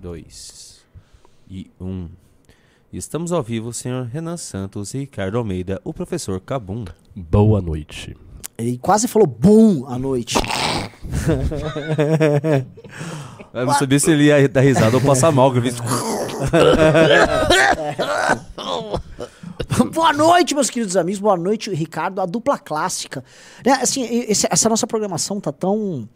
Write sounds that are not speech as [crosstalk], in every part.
dois e um. Estamos ao vivo, senhor Renan Santos e Ricardo Almeida, o professor Cabum. Boa noite. Ele quase falou bum à noite. Eu não sabia se ele ia dar risada ou passar mal. que eu vi- Boa noite, meus queridos amigos. Boa noite, Ricardo. A dupla clássica. Né, assim, esse- essa nossa programação tá tão.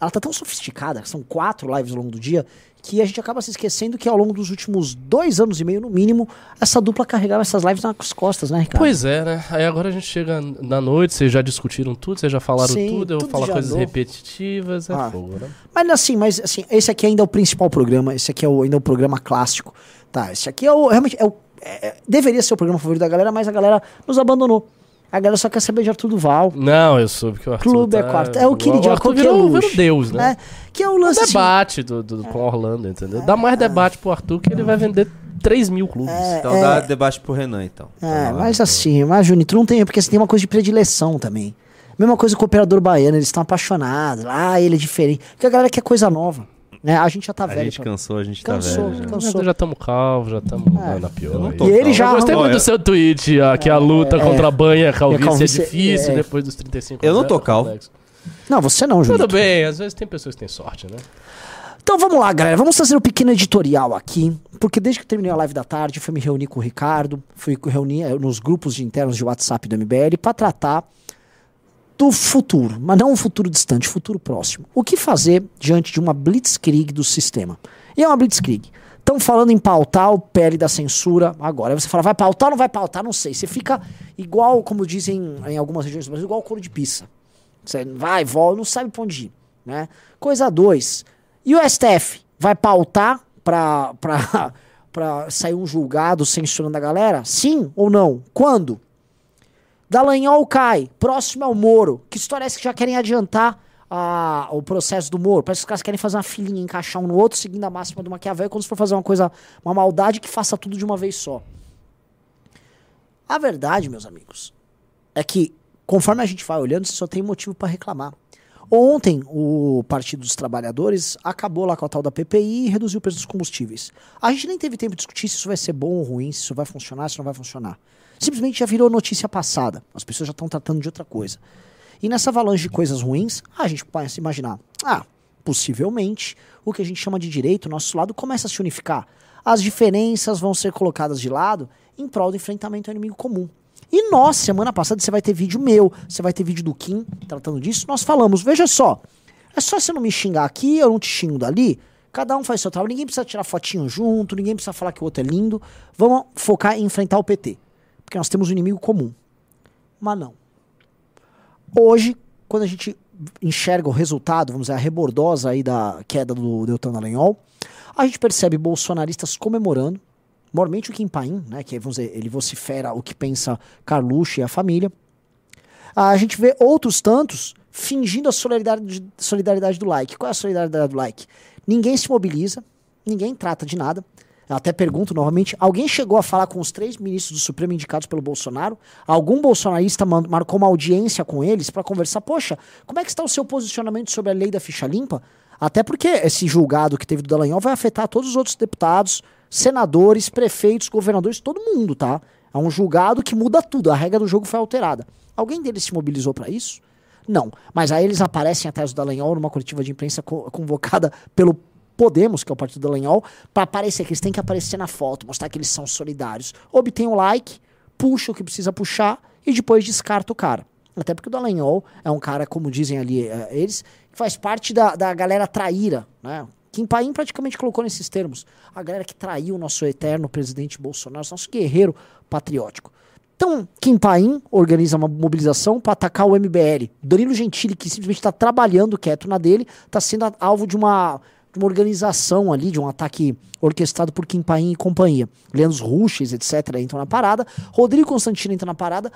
Ela tá tão sofisticada, são quatro lives ao longo do dia, que a gente acaba se esquecendo que ao longo dos últimos dois anos e meio, no mínimo, essa dupla carregava essas lives nas costas, né, Ricardo? Pois é, né? Aí agora a gente chega na noite, vocês já discutiram tudo, vocês já falaram Sim, tudo, eu vou falar coisas repetitivas, é Ah. fogo, né? Mas assim, mas assim, esse aqui ainda é o principal programa, esse aqui é o, ainda é o programa clássico. Tá, esse aqui é o. Realmente, é o, é- é- deveria ser o programa favorito da galera, mas a galera nos abandonou. A galera só quer saber de Arthur Duval. Não, eu soube que o Arthur Clube é tá- quarto. É o queridinho, o Arthur qualquer virou, luxo, virou Deus, né? né? Que é o O lance. assim, debate do, do- com o Orlando, entendeu? Dá mais debate pro Arthur que ele vai vender 3 mil clubes. É, Então dá debate pro Renan, então. É, hora. mas assim, mas Junito não tem, porque você tem uma coisa de predileção também. Mesma coisa com o operador baiano, eles estão apaixonados. Ah, ele é diferente. Porque a galera quer coisa nova. Né? A gente já tá A velho. gente pra- cansou, a gente Cansou, tá velho. já. cansou. Já estamos calvos, já estamos É. na pior. Eu não aí. tô E ele calvo. já Eu gostei muito do seu tweet, ó, que a luta É. contra a banha, a calvície, calvície é difícil é- depois dos 35 Eu não anos, tô é calvo. Não, você não, Junito. Tudo bem, às vezes tem pessoas que têm sorte, né? Então vamos lá, galera. Vamos fazer um pequeno editorial aqui. Porque desde que eu terminei a live da tarde, fui me reunir com o Ricardo, fui reunir eh, nos grupos de internos de WhatsApp do MBL para tratar do futuro, mas não um futuro distante, futuro próximo. O que fazer diante de uma blitzkrieg do sistema? E é uma blitzkrieg. Estão falando em pautar o PL da censura agora. Aí você fala, vai pautar ou não vai pautar? Não sei. Você fica igual, como dizem em algumas regiões do Brasil, igual couro de pizza. Você vai, volta, não sabe pra onde ir. Né? Coisa 2. E o STF vai pautar pra, pra, [laughs] pra sair um julgado censurando a galera? Sim ou não? Quando? Dallagnol cai, próximo ao Moro. Que história é essa que já querem adiantar a- o processo do Moro? Parece que os caras querem fazer uma filinha, encaixar um no outro, seguindo a máxima do Maquiavel, quando se for fazer uma coisa, uma maldade, que faça tudo de uma vez só. A verdade, meus amigos, é que conforme a gente vai olhando, você só tem motivo para reclamar. Ontem, o Partido dos Trabalhadores acabou lá com a tal da PPI e reduziu o preço dos combustíveis. A gente nem teve tempo de discutir se isso vai ser bom ou ruim, se isso vai funcionar, se não vai funcionar. Simplesmente já virou notícia passada. As pessoas já estão tratando de outra coisa. E nessa avalanche de coisas ruins, a gente começa a imaginar: ah, possivelmente o que a gente chama de direito, nosso lado, começa a se unificar. As diferenças vão ser colocadas de lado em prol do enfrentamento ao inimigo comum. E nós, semana passada, você vai ter vídeo meu, você vai ter vídeo do Kim tratando disso. Nós falamos, veja só, é só você não me xingar aqui, eu não te xingo dali. Cada um faz seu trabalho, ninguém precisa tirar fotinho junto, ninguém precisa falar que o outro é lindo. Vamos focar em enfrentar o PT. Porque nós temos um inimigo comum. Mas não. Hoje, quando a gente enxerga o resultado, vamos dizer, a rebordosa aí da queda do Deltan Dallagnol, a gente percebe bolsonaristas comemorando, mormente o Kim Paim, né, que vamos dizer, ele vocifera o que pensa Carluxo e a família. A gente vê outros tantos fingindo a solidariedade, solidariedade do like. Qual é a solidariedade do like? Ninguém se mobiliza, ninguém trata de nada. Até pergunto novamente: alguém chegou a falar com os três ministros do Supremo indicados pelo Bolsonaro? Algum bolsonarista marcou uma audiência com eles para conversar? Poxa, como é que está o seu posicionamento sobre a lei da ficha limpa? Até porque esse julgado que teve do Dallagnol vai afetar todos os outros deputados, senadores, prefeitos, governadores, todo mundo, tá? É um julgado que muda tudo, a regra do jogo foi alterada. Alguém deles se mobilizou para isso? Não. Mas aí eles aparecem atrás do Dallagnol numa coletiva de imprensa co- convocada pelo Podemos, que é o partido do Dallagnol, para aparecer, que eles têm que aparecer na foto, mostrar que eles são solidários. Obtém um like, puxa o que precisa puxar e depois descarta o cara. Até porque o Dallagnol é um cara, como dizem ali eh, eles, que faz parte da, da galera traíra, né? Kim Paim praticamente colocou nesses termos. A galera que traiu o nosso eterno presidente Bolsonaro, nosso guerreiro patriótico. Então, Kim Paim organiza uma mobilização para atacar o MBL. Danilo Gentili, que simplesmente está trabalhando quieto na dele, está sendo alvo de uma, de uma organização ali, de um ataque orquestrado por Kim Paim e companhia. Leandro Ruches, etc., entram na parada. Rodrigo Constantino entra na parada.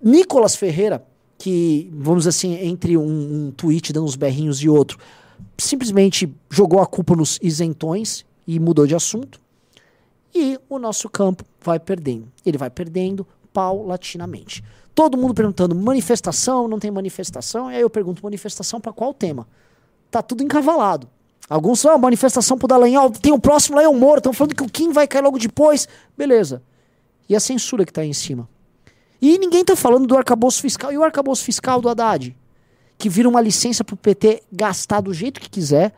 Nicolas Ferreira, que, vamos dizer assim, entre um, um tweet dando uns berrinhos e outro, simplesmente jogou a culpa nos isentões e mudou de assunto. E o nosso campo vai perdendo. Ele vai perdendo paulatinamente. Todo mundo perguntando: manifestação, não tem manifestação? E aí eu pergunto: manifestação para qual tema? Tá tudo encavalado. Alguns são, ah, manifestação pro Dallagnol, tem o próximo Leão Moura, estão falando que o Kim vai cair logo depois. Beleza. E a censura que tá aí em cima? E ninguém tá falando do arcabouço fiscal. E o arcabouço fiscal do Haddad? Que vira uma licença pro PT gastar do jeito que quiser,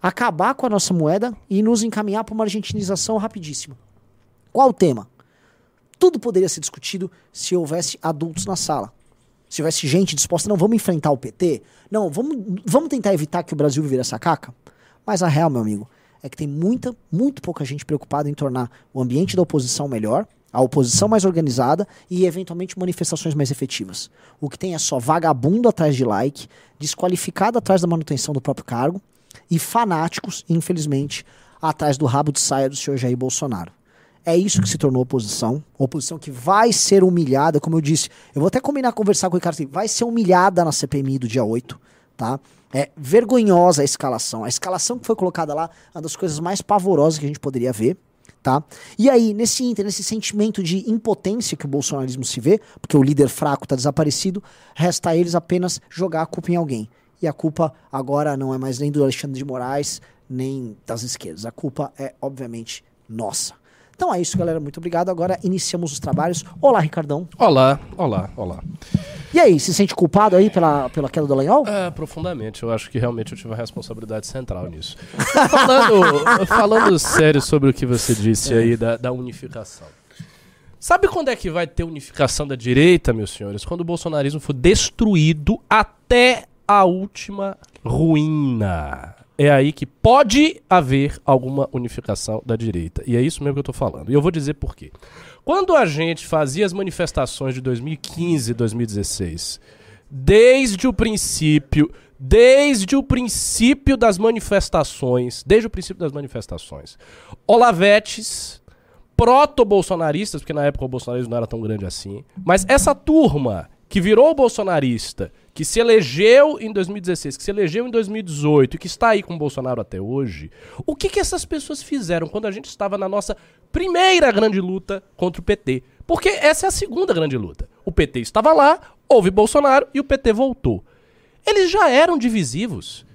acabar com a nossa moeda e nos encaminhar para uma argentinização rapidíssima. Qual o tema? Tudo poderia ser discutido se houvesse adultos na sala. Se houvesse gente disposta, não, vamos enfrentar o PT? Não, vamos, vamos tentar evitar que o Brasil vire essa caca? Mas a real, meu amigo, é que tem muita, muito pouca gente preocupada em tornar o ambiente da oposição melhor, a oposição mais organizada e, eventualmente, manifestações mais efetivas. O que tem é só vagabundo atrás de like, desqualificado atrás da manutenção do próprio cargo e fanáticos, infelizmente, atrás do rabo de saia do senhor Jair Bolsonaro. É isso que se tornou oposição. Oposição que vai ser humilhada, como eu disse. Eu vou até combinar conversar com o Ricardo. assim, Vai ser humilhada na CPMI do dia 8, tá? É vergonhosa a escalação. A escalação que foi colocada lá uma das coisas mais pavorosas que a gente poderia ver, tá? E aí, nesse inter, nesse sentimento de impotência que o bolsonarismo se vê, porque o líder fraco está desaparecido, resta a eles apenas jogar a culpa em alguém. E a culpa agora não é mais nem do Alexandre de Moraes, nem das esquerdas. A culpa é, obviamente, nossa. Então é isso, galera. Muito obrigado. Agora iniciamos os trabalhos. Olá, Ricardão. Olá, olá, olá. E aí, se sente culpado aí pela, pela queda do Lanhol? É, profundamente. Eu acho que realmente eu tive uma responsabilidade central nisso. [laughs] falando, falando sério sobre o que você disse aí da, da unificação. Sabe quando é que vai ter unificação da direita, meus senhores? Quando o bolsonarismo for destruído até a última ruína. É aí que pode haver alguma unificação da direita. E é isso mesmo que eu tô falando. E eu vou dizer por quê. Quando a gente fazia as manifestações de 2015 e 2016, desde o princípio, desde o princípio das manifestações, desde o princípio das manifestações, Olavetes, proto-bolsonaristas, porque na época o bolsonarismo não era tão grande assim, mas essa turma que virou bolsonarista, que se elegeu em 2016, que se elegeu em 2018 e que está aí com o Bolsonaro até hoje, o que, que essas pessoas fizeram quando a gente estava na nossa primeira grande luta contra o PT? Porque essa é a segunda grande luta. O PT estava lá, houve Bolsonaro e o PT voltou. Eles já eram divisivos.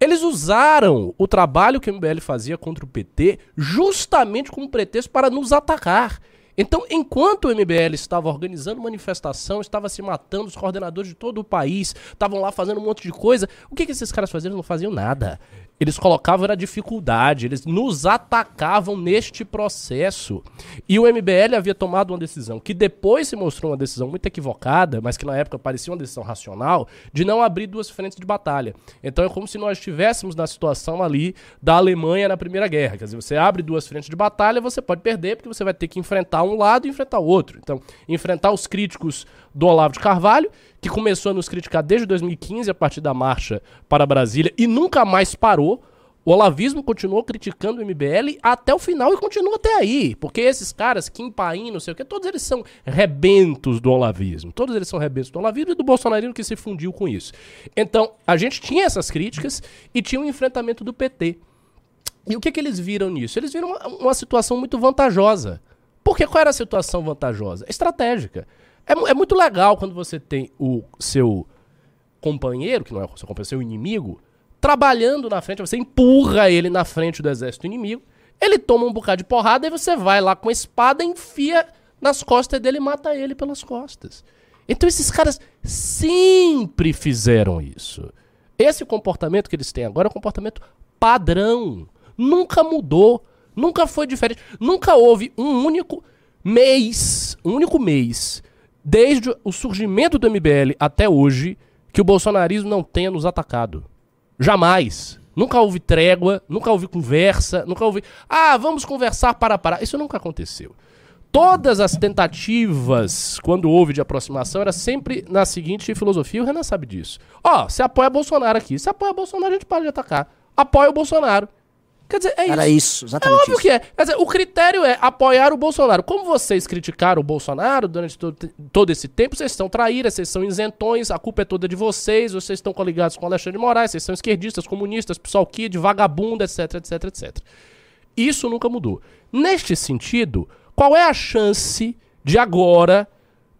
Eles usaram o trabalho que o MBL fazia contra o PT justamente como pretexto para nos atacar. Então, enquanto o MBL estava organizando manifestação, estava se matando, os coordenadores de todo o país estavam lá fazendo um monte de coisa, o que, que esses caras faziam? Eles não faziam nada. Eles colocavam a dificuldade, eles nos atacavam neste processo. E o MBL havia tomado uma decisão que depois se mostrou uma decisão muito equivocada, mas que na época parecia uma decisão racional, de não abrir duas frentes de batalha. Então é como se nós estivéssemos na situação ali da Alemanha na Primeira Guerra. Quer dizer, você abre duas frentes de batalha, você pode perder, porque você vai ter que enfrentar um lado e enfrentar o outro. Então, enfrentar os críticos do Olavo de Carvalho que começou a nos criticar desde 2015, a partir da marcha para Brasília, e nunca mais parou. O olavismo continuou criticando o MBL até o final e continua até aí. Porque esses caras, Kim Paim, não sei o que, todos eles são rebentos do olavismo. Todos eles são rebentos do olavismo e do bolsonarismo que se fundiu com isso. Então, a gente tinha essas críticas e tinha um enfrentamento do PT. E o que, que eles viram nisso? Eles viram uma, uma situação muito vantajosa. Porque qual era a situação vantajosa? Estratégica. É, é, muito legal quando você tem o seu companheiro, que não é o seu companheiro, seu inimigo, trabalhando na frente, você empurra ele na frente do exército inimigo, ele toma um bocado de porrada e você vai lá com a espada, enfia nas costas dele e mata ele pelas costas. Então esses caras sempre fizeram isso. Esse comportamento que eles têm agora é um comportamento padrão. Nunca mudou. Nunca foi diferente. Nunca houve um único mês, um único mês desde o surgimento do MBL até hoje, que o bolsonarismo não tenha nos atacado. Jamais. Nunca houve trégua, nunca houve conversa, nunca houve. Ah, vamos conversar para parar. Isso nunca aconteceu. Todas as tentativas, quando houve de aproximação, era sempre na seguinte filosofia, o Renan sabe disso. Ó, oh, você apoia Bolsonaro aqui. Se apoia Bolsonaro, a gente para de atacar. Apoia o Bolsonaro. Quer dizer, é Era isso. isso, exatamente. É óbvio isso. que é. Quer dizer, o critério é apoiar o Bolsonaro. Como vocês criticaram o Bolsonaro durante todo, todo esse tempo, vocês são traíras, vocês são isentões, a culpa é toda de vocês, vocês estão coligados com Alexandre de Moraes, vocês são esquerdistas, comunistas, pessoal kid, vagabundo, etc, etc, etc. Isso nunca mudou. Neste sentido, qual é a chance de agora,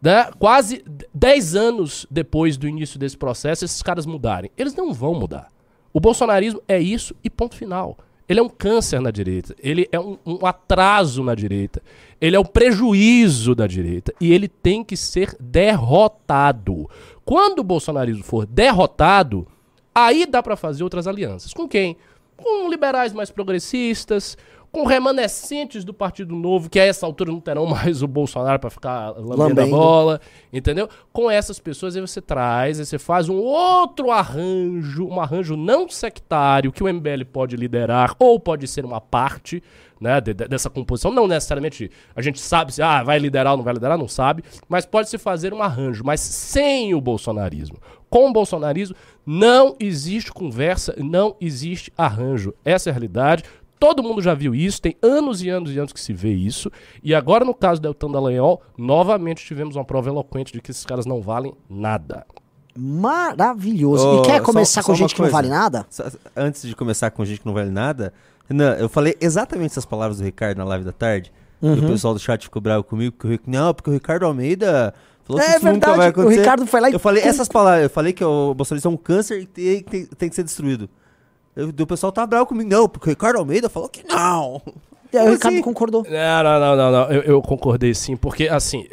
né, quase 10 anos depois do início desse processo, esses caras mudarem? Eles não vão mudar. O bolsonarismo é isso e ponto final. Ele é um câncer na direita, ele é um, um atraso na direita, ele é um prejuízo da direita e ele tem que ser derrotado. Quando o bolsonarismo for derrotado, aí dá pra fazer outras alianças. Com quem? Com liberais mais progressistas, com remanescentes do Partido Novo, que a essa altura não terão [laughs] mais o Bolsonaro pra ficar lambendo, a Lambendo. bola, entendeu? Com essas pessoas aí você traz, aí você faz um outro arranjo, um arranjo não sectário que o MBL pode liderar ou pode ser uma parte, né, de- de- dessa composição. Não necessariamente a gente sabe se ah, vai liderar ou não vai liderar, não sabe, mas pode se fazer um arranjo, mas sem o bolsonarismo. Com o bolsonarismo não existe conversa, não existe arranjo. Essa é a realidade. Todo mundo já viu isso, tem anos e anos e anos que se vê isso. E agora, no caso do Deltan Dallagnol, novamente tivemos uma prova eloquente de que esses caras não valem nada. Maravilhoso. Ô, e quer só- começar só com uma gente que não vale nada? Só- Antes de começar com gente que não vale nada, Renan, eu falei exatamente essas palavras do Ricardo na live da tarde. E Uhum. o pessoal do chat ficou bravo comigo, porque o, não, porque o Ricardo Almeida falou que É isso nunca verdade, vai o acontecer. Ricardo foi lá e Eu falei essas palavras, eu falei que o Bolsonaro é um câncer e tem, tem- tem que ser destruído. Eu- o pessoal tá bravo comigo, não, porque o Ricardo Almeida falou que não. E aí o Ricardo assim? concordou. Não, não, não, não, não. Eu, eu concordei sim, porque assim.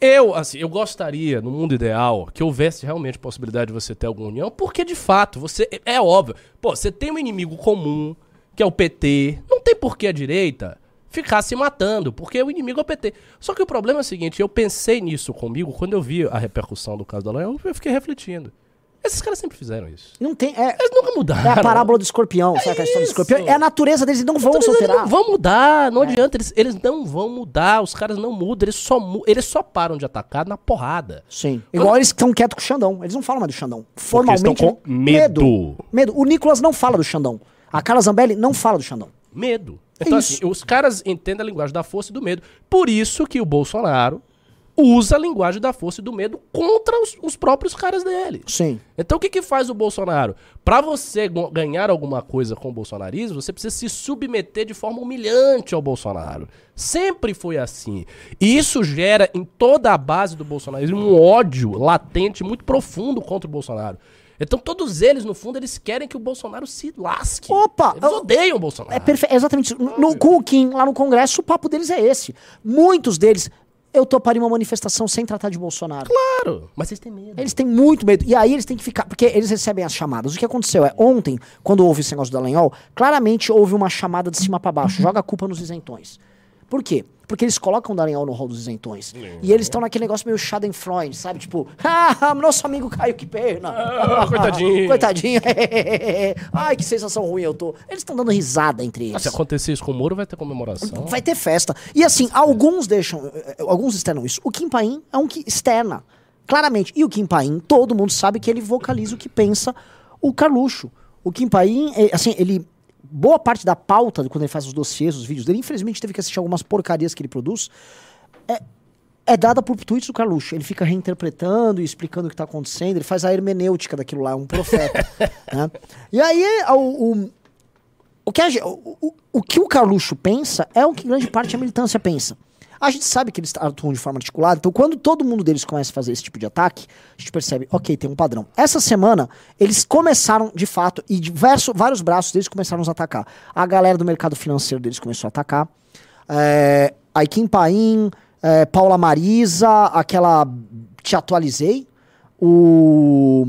Eu, assim, eu gostaria, no mundo ideal, que houvesse realmente possibilidade de você ter alguma união, porque de fato, você. É é óbvio. Pô, você tem um inimigo comum, que é o PT. Não tem por que a direita ficar se matando, porque o inimigo é o PT. Só que o problema é o seguinte, eu pensei nisso comigo quando eu vi a repercussão do caso da Lanhol, eu fiquei refletindo. Esses caras sempre fizeram isso. Não tem. É, Eles nunca mudaram. é a parábola do escorpião, sabe aquela história do escorpião? É a natureza deles, não vão se Eles alterar. não vão mudar, não adianta, eles, eles não vão mudar, os caras não mudam, eles só, eles só param de atacar na porrada. Sim. Igual eles estão quietos com o Xandão. Eles não falam mais do Xandão. Eles Formalmente. estão com medo. Medo. O Nicolas não fala do Xandão. A Carla Zambelli não fala do Xandão. Medo. É Então, isso. assim, os caras entendem a linguagem da força e do medo. Por isso que o Bolsonaro usa a linguagem da força e do medo contra os, os próprios caras dele. Sim. Então o que, que faz o Bolsonaro? Pra você ganhar alguma coisa com o bolsonarismo, você precisa se submeter de forma humilhante ao Bolsonaro. Sempre foi assim. E isso gera em toda a base do bolsonarismo um ódio latente muito profundo contra o Bolsonaro. Então todos eles, no fundo, eles querem que o Bolsonaro se lasque. Opa! Eles odeiam o Bolsonaro. É perfeito. É exatamente isso. No, com o Kim, lá no Congresso, o papo deles é esse. Muitos deles. Eu toparia uma manifestação sem tratar de Bolsonaro. Claro. Mas eles têm medo. Eles têm muito medo. E aí eles têm que ficar. Porque eles recebem as chamadas. O que aconteceu é, ontem, quando houve esse negócio do Dallagnol, claramente houve uma chamada de cima pra baixo. Joga a culpa nos isentões. Por quê? Porque eles colocam o Dallagnol no rol dos isentões. E eles estão naquele negócio meio Schadenfreude, sabe? Tipo, [laughs] ah, nosso amigo caiu, que pena. Ah, coitadinho. [laughs] coitadinho. [laughs] Ai, que sensação ruim eu tô. Eles estão dando risada entre eles. Ah, Se acontecer isso com o Moro, vai ter comemoração. Vai ter festa. E assim, alguns deixam, eh, alguns externam isso. O Kim Paim é um que externa, claramente. E o Kim Paim, todo mundo sabe que ele vocaliza o que pensa o Carluxo. O Kim Paim, eh, assim, ele... Boa parte da pauta, quando ele faz os dossiês, os vídeos dele, infelizmente teve que assistir algumas porcarias que ele produz, é, é dada por tweets do Carluxo. Ele fica reinterpretando e explicando o que está acontecendo, ele faz a hermenêutica daquilo lá, é um profeta. [laughs] né? E aí, o, o, o que, a o, o- o que o Carluxo pensa é o que grande parte da militância pensa. A gente sabe que eles atuam de forma articulada, então quando todo mundo deles começa a fazer esse tipo de ataque, a gente percebe, ok, tem um padrão. Essa semana, eles começaram, de fato, e diversos, vários braços deles começaram a atacar. A galera do mercado financeiro deles começou a atacar. É, a Kim Paim, é, Paula Marisa, aquela. Te atualizei. O.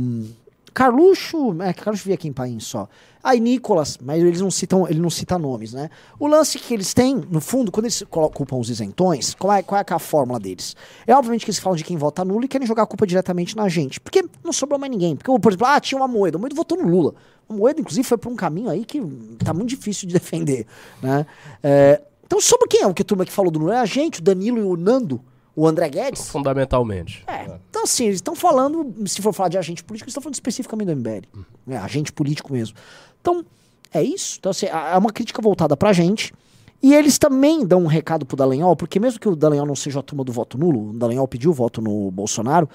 Carluxo. É, Carluxo via Kim Paim só. Aí Nicolas, mas eles não citam, ele não cita nomes, né? O lance que eles têm, no fundo, quando eles culpam os isentões, qual é, qual é é a fórmula deles? É obviamente que eles falam de quem vota nulo e querem jogar a culpa diretamente na gente. Porque não sobrou mais ninguém. Porque, por exemplo, ah, tinha uma moeda. O Moedo votou no Lula. O Moedo, inclusive, foi por um caminho aí que tá muito difícil de [laughs] defender, né? É, então, sobre quem é o que a turma que falou do Lula? É a gente, o Danilo e o Nando, o André Guedes. Fundamentalmente. É, então assim, eles estão falando, se for falar de agente político, eles estão falando especificamente do MBL. É, agente político mesmo. Então, é isso. Então, assim, é uma crítica voltada pra gente. E eles também dão um recado pro Dallagnol, porque mesmo que o Dallagnol não seja a turma do voto nulo, o Dallagnol pediu voto no Bolsonaro,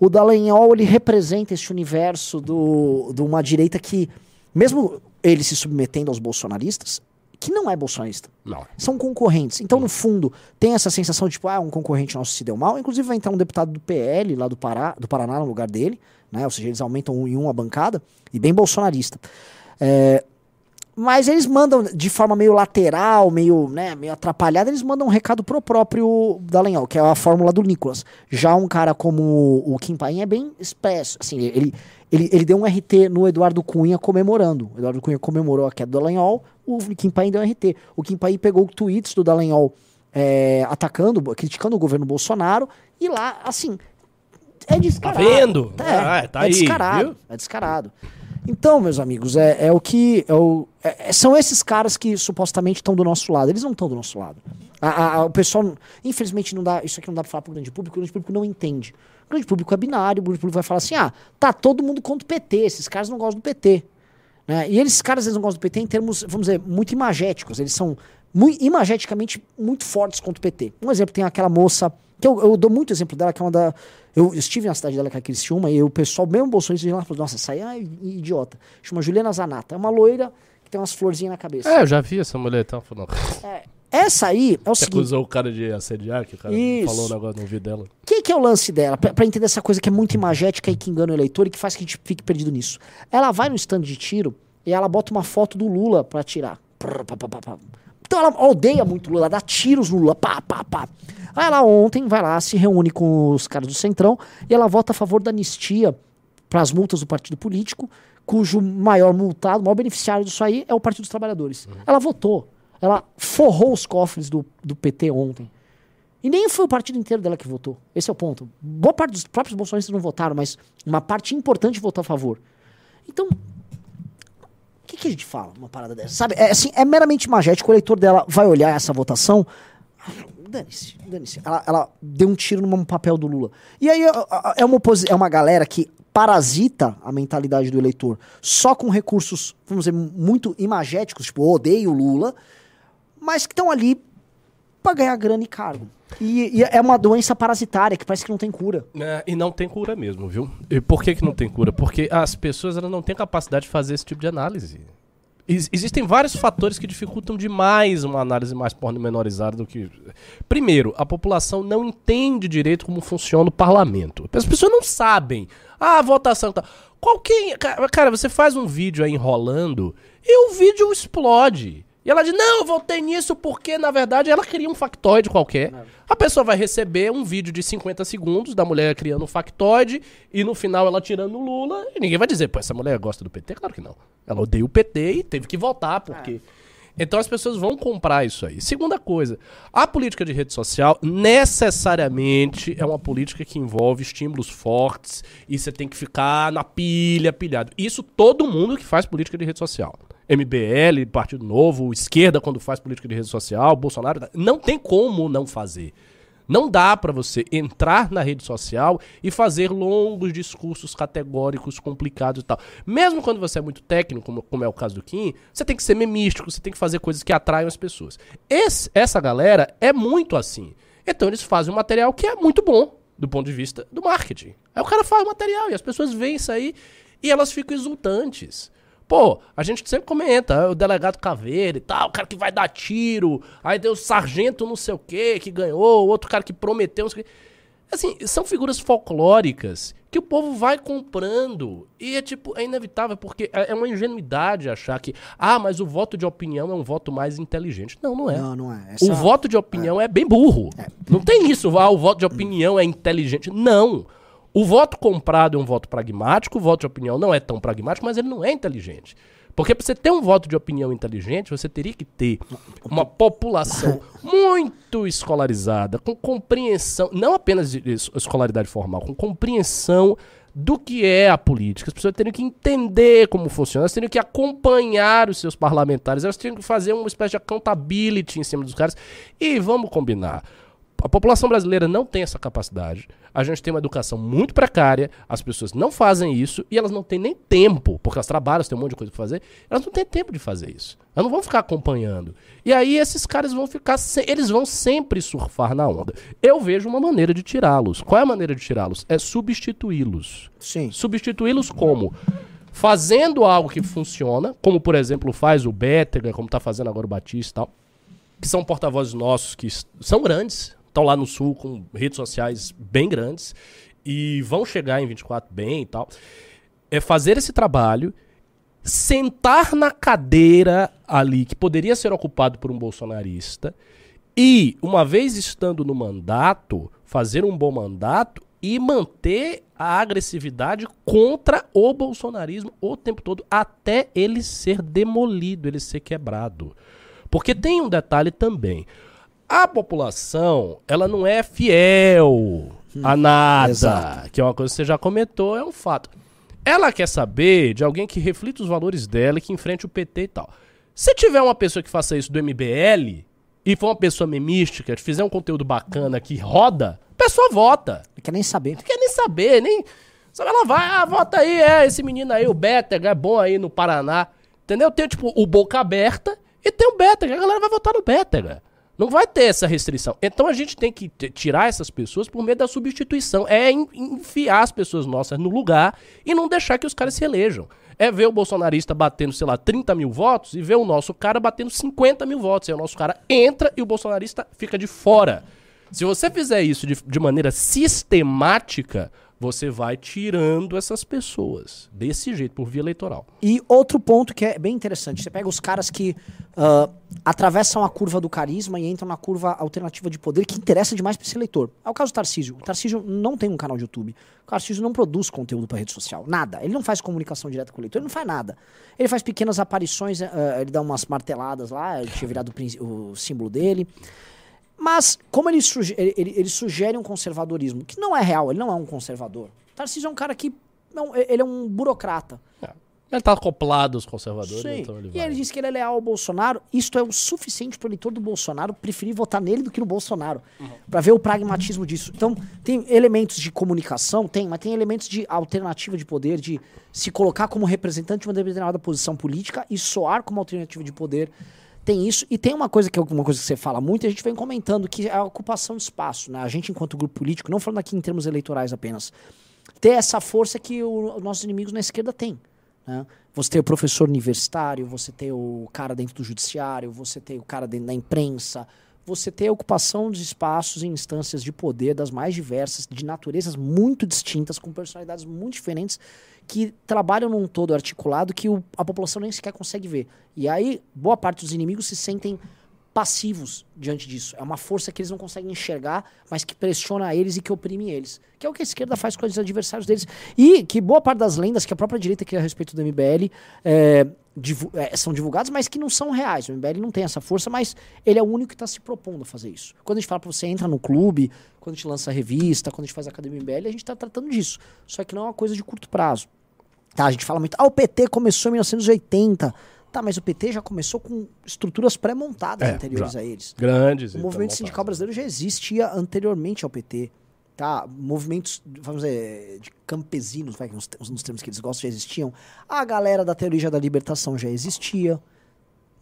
o Dallagnol, ele representa esse universo do, de uma direita que, mesmo ele se submetendo aos bolsonaristas, que não é bolsonarista. Não. São concorrentes. Então, no fundo, tem essa sensação de, tipo, ah, um concorrente nosso se deu mal. Inclusive, vai entrar um deputado do PL, lá do, Pará, do Paraná, no lugar dele. Né? Ou seja, eles aumentam um em um a bancada. E bem bolsonarista. É, mas eles mandam de forma meio lateral, meio, né, meio atrapalhada, eles mandam um recado pro próprio Dallagnol, que é a fórmula do Nicolas. Já um cara como o Kim Paim é bem expresso. Assim, ele, ele, ele deu um RT no Eduardo Cunha comemorando. O Eduardo Cunha comemorou a queda do Dallagnol, o Kim Paim deu um RT. O Kim Paim pegou tweets do Dallagnol é, atacando, criticando o governo Bolsonaro, e lá, assim, é descarado. Tá vendo? É, Ah, tá é aí, descarado. viu? É descarado. Então, meus amigos, é, é o que. É o, é- é- são esses caras que supostamente estão do nosso lado. Eles não estão do nosso lado. A- a- a- o pessoal, infelizmente, não dá. Isso aqui não dá pra falar pro grande público, o grande público não entende. O grande público é binário, o grande público vai falar assim: ah, tá todo mundo contra o PT, esses caras não gostam do PT. Né? E esses caras eles não gostam do PT em termos, vamos dizer, muito imagéticos. Eles são mui- imageticamente muito fortes contra o PT. Um exemplo, tem aquela moça, que eu, eu dou muito exemplo dela, que é uma da. Eu estive na cidade dela, que é Criciúma, e o pessoal, mesmo bolsonarista, lá falou: nossa, essa aí é idiota. Chama Juliana Zanata. É uma loira que tem umas florzinhas na cabeça. É, eu já vi essa mulher então, falando. Essa aí é o Você seguinte. acusou o cara de assediar, que o cara Isso. falou o negócio no vídeo dela. O que, que é o lance dela? Pra, pra entender essa coisa que é muito imagética e que engana o eleitor e que faz que a gente fique perdido nisso. Ela vai no stand de tiro e ela bota uma foto do Lula pra atirar. Prr, pá, pá, pá. Então ela odeia muito o Lula, dá tiros no Lula, pá, pá, pá. Aí ela ontem vai lá, se reúne com os caras do Centrão e ela vota a favor da anistia para as multas do partido político, cujo maior multado, maior beneficiário disso aí é o Partido dos Trabalhadores. Ela votou. Ela forrou os cofres do, do PT ontem. E nem foi o partido inteiro dela que votou. Esse é o ponto. Boa parte dos próprios bolsonaristas não votaram, mas uma parte importante votou a favor. Então, que, que a gente fala numa parada dessa? Sabe, é, assim, é meramente magético. O eleitor dela vai olhar essa votação. Dane-se, dane-se. Ela, ela deu um tiro no papel do Lula. E aí é uma, é uma galera que parasita a mentalidade do eleitor só com recursos, vamos dizer, muito imagéticos, tipo, odeio o Lula, mas que estão ali pra ganhar grana e cargo. E, e é uma doença parasitária que parece que não tem cura. É, e não tem cura mesmo, viu? E por que, que não tem cura? Porque as pessoas elas não têm capacidade de fazer esse tipo de análise. Ex- existem vários fatores que dificultam demais uma análise mais pormenorizada do que. Primeiro, a população não entende direito como funciona o parlamento. As pessoas não sabem. Ah, a votação tá. Qualquer. ca- Cara, você faz um vídeo aí enrolando e o vídeo explode. E ela diz, não, eu votei nisso porque, na verdade, ela cria um factoide qualquer. A pessoa vai receber um vídeo de 50 segundos da mulher criando um factoide e no final ela tirando o Lula e ninguém vai dizer, pô, essa mulher gosta do PT? Claro que não. Ela odeia o PT e teve que votar porque... Então as pessoas vão comprar isso aí. Segunda coisa, a política de rede social necessariamente é uma política que envolve estímulos fortes e você tem que ficar na pilha, pilhado. Isso todo mundo que faz política de rede social. MBL, Partido Novo, esquerda quando faz política de rede social, Bolsonaro, não tem como não fazer. Não dá pra você entrar na rede social e fazer longos discursos categóricos, complicados e tal. Mesmo quando você é muito técnico, como, como é o caso do Kim, você tem que ser memístico, você tem que fazer coisas que atraiam as pessoas. Esse- essa galera é muito assim. Então eles fazem um material que é muito bom do ponto de vista do marketing. Aí o cara faz o material e as pessoas veem isso aí e elas ficam exultantes. Pô, a gente sempre comenta, ah, o delegado Caveira e tal, o cara que vai dar tiro, aí tem o sargento não sei o que que ganhou, outro cara que prometeu, não sei o quê. Assim, são figuras folclóricas que o povo vai comprando. E é tipo, é inevitável, porque é é uma ingenuidade achar que, ah, mas o voto de opinião é um voto mais inteligente. Não, não é. Não, não é. O voto de opinião é, bem burro. Não tem isso, ah, o voto de opinião é inteligente. Não. O voto comprado é um voto pragmático, o voto de opinião não é tão pragmático, mas ele não é inteligente. Porque para você ter um voto de opinião inteligente, você teria que ter uma população [laughs] muito escolarizada, com compreensão, não apenas de es- escolaridade formal, com compreensão do que é a política. As pessoas teriam que entender como funciona, elas teriam que acompanhar os seus parlamentares, elas teriam que fazer uma espécie de accountability em cima dos caras. E vamos combinar. A população brasileira não tem essa capacidade. A gente tem uma educação muito precária, as pessoas não fazem isso e elas não têm nem tempo, porque elas trabalham, elas têm um monte de coisa pra fazer, elas não têm tempo de fazer isso. Elas não vão ficar acompanhando. E aí esses caras vão ficar, se- eles vão sempre surfar na onda. Eu vejo uma maneira de tirá-los. Qual é a maneira de tirá-los? É substituí-los. Sim. Substituí-los como? fazendo algo que funciona, como por exemplo faz o Bétega, como tá fazendo agora o Batista e tal, que são porta-vozes nossos que são grandes, estão lá no sul com redes sociais bem grandes e vão chegar em 24 bem e tal. É fazer esse trabalho, sentar na cadeira ali que poderia ser ocupado por um bolsonarista e, uma vez estando no mandato, fazer um bom mandato e manter a agressividade contra o bolsonarismo o tempo todo, até ele ser demolido, ele ser quebrado. Porque tem um detalhe também. A população, ela não é fiel a nada, exato. que é uma coisa que você já comentou, é um fato. Ela quer saber de alguém que reflita os valores dela e que enfrente o PT e tal. Se tiver uma pessoa que faça isso do MBL e for uma pessoa memística, fizer um conteúdo bacana que roda, a pessoa vota. Não quer nem saber. Não quer nem saber, nem. Sabe, ela vai, ah, vota aí, é, esse menino aí, o Bétega, é bom aí no Paraná. Entendeu? Tem, tipo, o Boca Aberta e tem o Bétega. A galera vai votar no Bétega. Não vai ter essa restrição. Então a gente tem que tirar essas pessoas por meio da substituição. É en- enfiar as pessoas nossas no lugar e não deixar que os caras se elejam. É ver o bolsonarista batendo, sei lá, 30 mil votos e ver o nosso cara batendo 50 mil votos. Aí o nosso cara entra e o bolsonarista fica de fora. Se você fizer isso de, de maneira sistemática, você vai tirando essas pessoas desse jeito, por via eleitoral. E outro ponto que é bem interessante, você pega os caras que ah, atravessam a curva do carisma e entram na curva alternativa de poder, que interessa demais para esse eleitor. É o caso do Tarcísio. O Tarcísio não tem um canal de YouTube. O Tarcísio não produz conteúdo para rede social. Nada. Ele não faz comunicação direta com o eleitor, ele não faz nada. Ele faz pequenas aparições, ah, ele dá umas marteladas lá, ele tinha virado o o símbolo dele. Mas, como ele, suge- ele, ele- sugere um conservadorismo, que não é real, ele não é um conservador. Tarcísio é um cara que. Não, ele é um burocrata. Ele tá acoplado aos conservadores, Sim. então ele e vai. ele diz que ele é leal ao Bolsonaro. Isto é o suficiente para o eleitor do Bolsonaro preferir votar nele do que no Bolsonaro. Pra ver o pragmatismo disso. Então, tem elementos de comunicação, tem, mas tem elementos de alternativa de poder, de se colocar como representante de uma determinada posição política e soar como alternativa de poder. Tem isso. E tem uma coisa que é uma coisa que você fala muito e a gente vem comentando, que é a ocupação de espaço. Né? A gente, enquanto grupo político, não falando aqui em termos eleitorais apenas, ter essa força que os nossos inimigos na esquerda têm. Né? Você tem o professor universitário, você tem o cara dentro do judiciário, você tem o cara dentro da imprensa, você tem a ocupação de espaços em instâncias de poder das mais diversas, de naturezas muito distintas, com personalidades muito diferentes, que trabalham num todo articulado que o- a população nem sequer consegue ver. E aí, boa parte dos inimigos se sentem passivos diante disso. É uma força que eles não conseguem enxergar, mas que pressiona eles e que oprime eles. Que é o que a esquerda faz com os adversários deles. E que boa parte das lendas que a própria direita cria a respeito do MBL é, divu- é, são divulgadas, mas que não são reais. O MBL não tem essa força, mas ele é o único que está se propondo a fazer isso. Quando a gente fala para você entra no clube, quando a gente lança revista, quando a gente faz a Academia MBL, a gente está tratando disso. Só que não é uma coisa de curto prazo. Tá, a gente fala muito, ah, o PT começou em 1980. Tá, mas o PT já começou com estruturas pré-montadas É, anteriores já. a eles. Grandes. O movimento sindical brasileiro já existia anteriormente ao PT. Tá? Movimentos, vamos dizer, de campesinos, vai, uns, uns termos que eles gostam, já existiam. A galera da teoria da libertação já existia.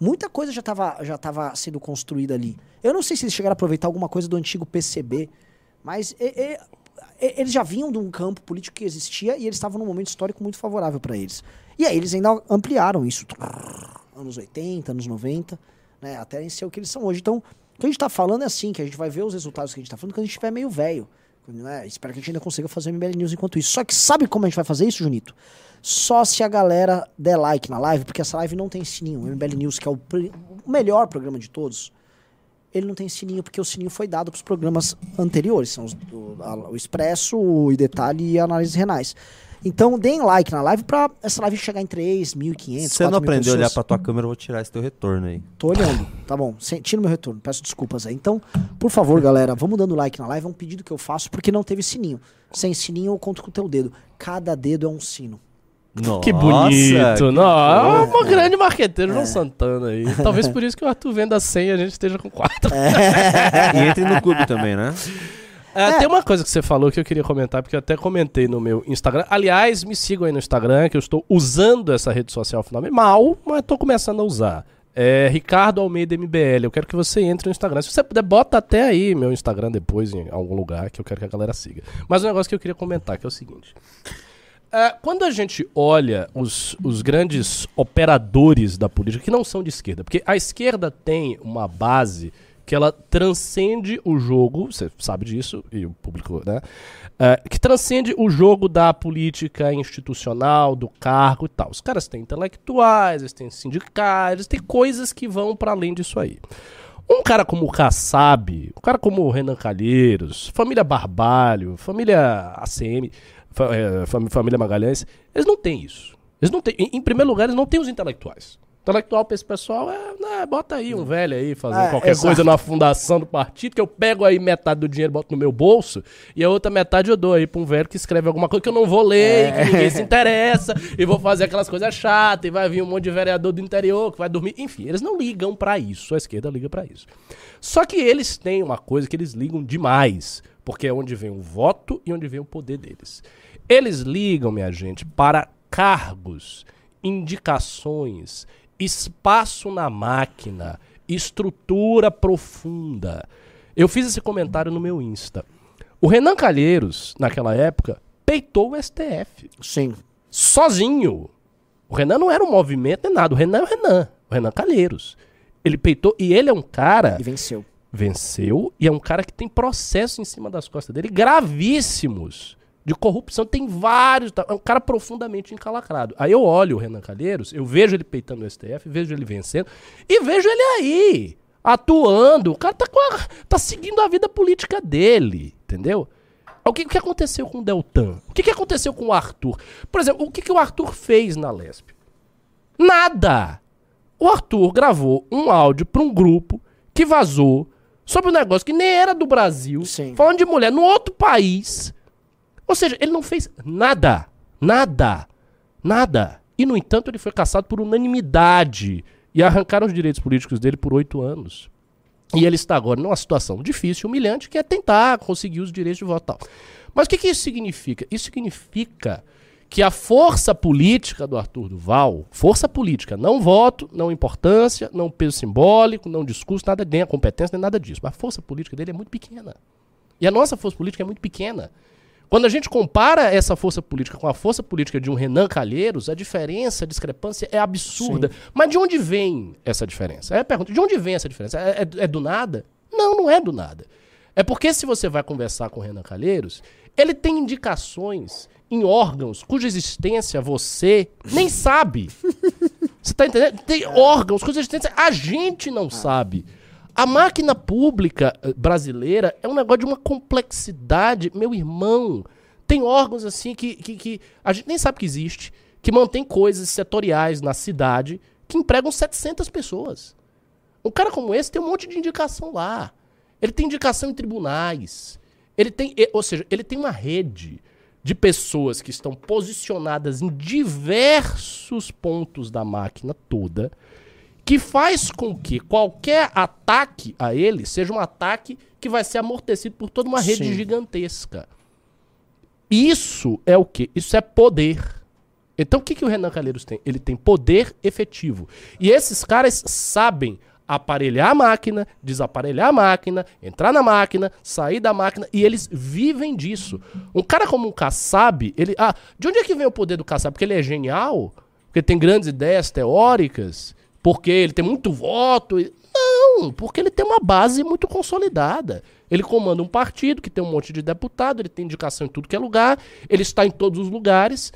Muita coisa já estava já tava sendo construída ali. Eu não sei se eles chegaram a aproveitar alguma coisa do antigo PCB, mas e- e- eles já vinham de um campo político que existia e eles estavam num momento histórico muito favorável para eles. E aí eles ainda ampliaram isso. Anos 80, anos 90, né, até ser o que eles são hoje. Então, o que a gente está falando é assim, que a gente vai ver os resultados que a gente está falando quando a gente estiver meio velho. Né, espero que a gente ainda consiga fazer o MBL News enquanto isso. Só que sabe como a gente vai fazer isso, Junito? Só se a galera der like na live, porque essa live não tem sininho. O MBL News, que é o, o melhor programa de todos, ele não tem sininho, porque o sininho foi dado para os programas anteriores. São os, o, a- o Expresso, o Detalhe e a Análises Renais. Então, deem like na live pra essa live chegar em 3.500, Se você não 4.000 aprender a olhar pra tua câmera, eu vou tirar esse teu retorno aí. Tô olhando, tá bom. Tira o meu retorno, peço desculpas aí. Então, por favor, galera, vamos dando like na live. É um pedido que eu faço porque não teve sininho. Sem sininho eu conto com o teu dedo. Cada dedo é um sino. Nossa, Que bonito. que não, é uma grande marqueteiro, João Santana aí. Talvez por isso que o Arthur venda 100 e a gente esteja com 4. E entre no clube também, né? [laughs] É, Tem uma coisa que você falou que eu queria comentar, porque eu até comentei no meu Instagram. Aliás, me sigam aí no Instagram, que eu estou usando essa rede social finalmente. Mal, mas estou começando a usar. É Ricardo Almeida MBL. Eu quero que você entre no Instagram. Se você puder, bota até aí meu Instagram depois em algum lugar, que eu quero que a galera siga. Mas um negócio que eu queria comentar, que é o seguinte. É, quando a gente olha os, os grandes operadores da política, que não são de esquerda, porque a esquerda tem uma base que ela transcende o jogo, você sabe disso, e o público, né? É, que transcende o jogo da política institucional, do cargo e tal. Os caras têm intelectuais, eles têm sindicais, eles têm coisas que vão para além disso aí. Um cara como o Kassab, um cara como o Renan Calheiros, família Barbalho, família ACM, é, família Magalhães, eles não têm isso. Eles não têm, em primeiro lugar, eles não têm os intelectuais. Intelectual pra esse pessoal é, né, bota aí um velho aí fazendo É, qualquer exato. coisa na fundação do partido, que eu pego aí metade do dinheiro, boto no meu bolso, e a outra metade eu dou aí pra um velho que escreve alguma coisa que eu não vou ler, e que ninguém se interessa, e vou fazer aquelas coisas chatas, e vai vir um monte de vereador do interior que vai dormir. Enfim, eles não ligam pra isso, a esquerda liga pra isso. Só que eles têm uma coisa que eles ligam demais, porque é onde vem o voto e onde vem o poder deles. Eles ligam, minha gente, para cargos, indicações, espaço na máquina, estrutura profunda. Eu fiz esse comentário no meu Insta. O Renan Calheiros, naquela época, peitou o STF Sim. sozinho. O Renan não era um movimento nem nada. O Renan é o Renan. O Renan Calheiros. Ele peitou. E ele é um cara. E venceu. Venceu. E é um cara que tem processo em cima das costas dele gravíssimos. De corrupção. Tem vários. tá? É um cara profundamente encalacrado. Aí eu olho o Renan Calheiros, eu vejo ele peitando o STF, vejo ele vencendo. E vejo ele aí. Atuando. O cara tá, a- tá seguindo a vida política dele. Entendeu? O que, o que aconteceu com o Deltan? O que, que aconteceu com o Arthur? Por exemplo, o que, que o Arthur fez na Lesp? Nada! O Arthur gravou um áudio para um grupo que vazou sobre um negócio que nem era do Brasil, Sim. falando de mulher no outro país. Ou seja, ele não fez nada. Nada. Nada. E, no entanto, ele foi caçado por unanimidade. E arrancaram os direitos políticos dele por oito anos. E ele está agora numa situação difícil, humilhante, que é tentar conseguir os direitos de voto tal. Mas o que, que isso significa? Isso significa que a força política do Arthur Duval, força política, não voto, não importância, não peso simbólico, não discurso, nada, nem a competência, nem nada disso. Mas a força política dele é muito pequena. E a nossa força política é muito pequena. Quando a gente compara essa força política com a força política de um Renan Calheiros, a diferença, a discrepância é absurda. Mas de onde vem essa diferença? É a pergunta. De onde vem essa diferença? É, é- é do nada? Não, não é do nada. É porque se você vai conversar com o Renan Calheiros, ele tem indicações em órgãos cuja existência você nem sabe. [laughs] Você tá entendendo? Tem órgãos cuja existência a gente não sabe. A máquina pública eh, brasileira é um negócio de uma complexidade. Meu irmão, tem órgãos assim que, que, que a gente nem sabe que existe, que mantém coisas setoriais na cidade que empregam 700 pessoas. Um cara como esse tem um monte de indicação lá. Ele tem indicação em tribunais. Ele tem, ou seja, ele tem uma rede de pessoas que estão posicionadas em diversos pontos da máquina toda, que faz com que qualquer ataque a ele seja um ataque que vai ser amortecido por toda uma rede Sim. gigantesca. Isso é o quê? Isso é poder. Então o que, que o Renan Calheiros tem? Ele tem poder efetivo. E esses caras sabem aparelhar a máquina, desaparelhar a máquina, entrar na máquina, sair da máquina, e eles vivem disso. Um cara como o Kassab, ele. Ah, de onde é que vem o poder do Kassab? Porque ele é genial? Porque tem grandes ideias teóricas? Porque ele tem muito voto? Não, porque ele tem uma base muito consolidada. Ele comanda um partido que tem um monte de deputado, ele tem indicação em tudo que é lugar, ele está em todos os lugares.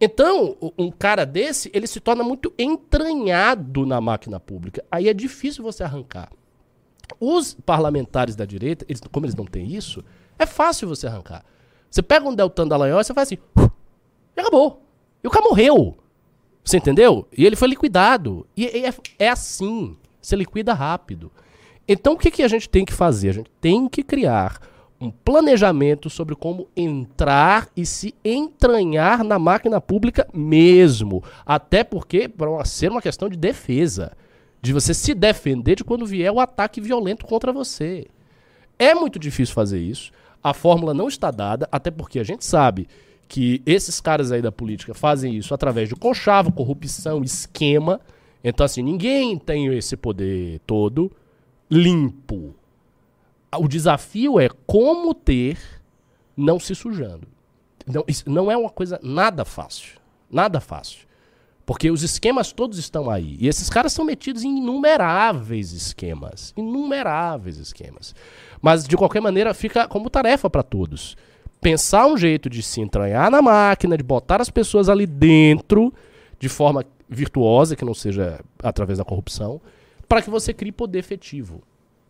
Então, um cara desse, ele se torna muito entranhado na máquina pública. Aí é difícil você arrancar. Os parlamentares da direita, eles- como eles não têm isso, é fácil você arrancar. Você pega um Deltan Dallagnol e você faz assim, e acabou. E o cara morreu. Você entendeu? E ele foi liquidado. E, é, é assim. Você liquida rápido. Então o que, que a gente tem que fazer? A gente tem que criar um planejamento sobre como entrar e se entranhar na máquina pública mesmo. Até porque, para ser uma questão de defesa. De você se defender de quando vier o ataque violento contra você. É muito difícil fazer isso. A fórmula não está dada, até porque a gente sabe que esses caras aí da política fazem isso através de conchavo, corrupção, esquema. Então, assim, ninguém tem esse poder todo limpo. O desafio é como ter não se sujando. não, não é uma coisa nada fácil. Nada fácil. Porque os esquemas todos estão aí. E esses caras são metidos em inumeráveis esquemas. Inumeráveis esquemas. Mas, de qualquer maneira, fica como tarefa para todos. Pensar um jeito de se entranhar na máquina, de botar as pessoas ali dentro de forma virtuosa, que não seja através da corrupção, para que você crie poder efetivo.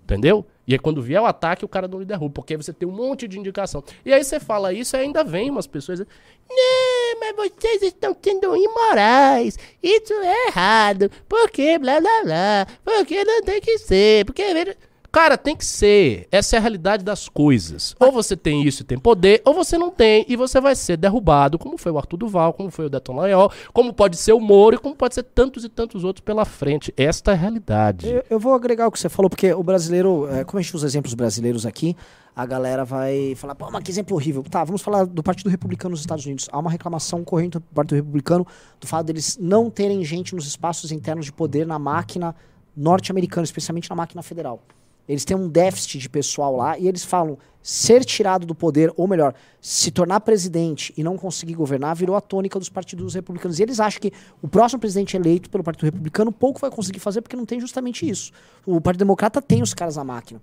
Entendeu? E aí quando vier o ataque, o cara não lhe derruba, porque aí você tem um monte de indicação. E aí você fala isso e ainda vem umas pessoas. Não, mas vocês estão sendo imorais. Isso é errado. Porque blá blá blá. Porque não tem que ser. Porque. Cara, tem que ser. Essa é a realidade das coisas. Ou você tem isso e tem poder, ou você não tem e você vai ser derrubado, como foi o Arthur Duval, como foi o Deton Layol, como pode ser o Moro e como pode ser tantos e tantos outros pela frente. Esta é a realidade. Eu, eu vou agregar o que você falou, porque o brasileiro, é, como a gente usa exemplos brasileiros aqui, a galera vai falar, pô, mas que exemplo horrível. Tá, vamos falar do Partido Republicano nos Estados Unidos. Há uma reclamação corrente do Partido Republicano do fato deles não terem gente nos espaços internos de poder na máquina norte-americana, especialmente na máquina federal. Eles têm um déficit de pessoal lá e eles falam ser tirado do poder, ou melhor, se tornar presidente e não conseguir governar, virou a tônica dos partidos republicanos. E eles acham que o próximo presidente eleito pelo Partido Republicano pouco vai conseguir fazer porque não tem justamente isso. O Partido Democrata tem os caras na máquina.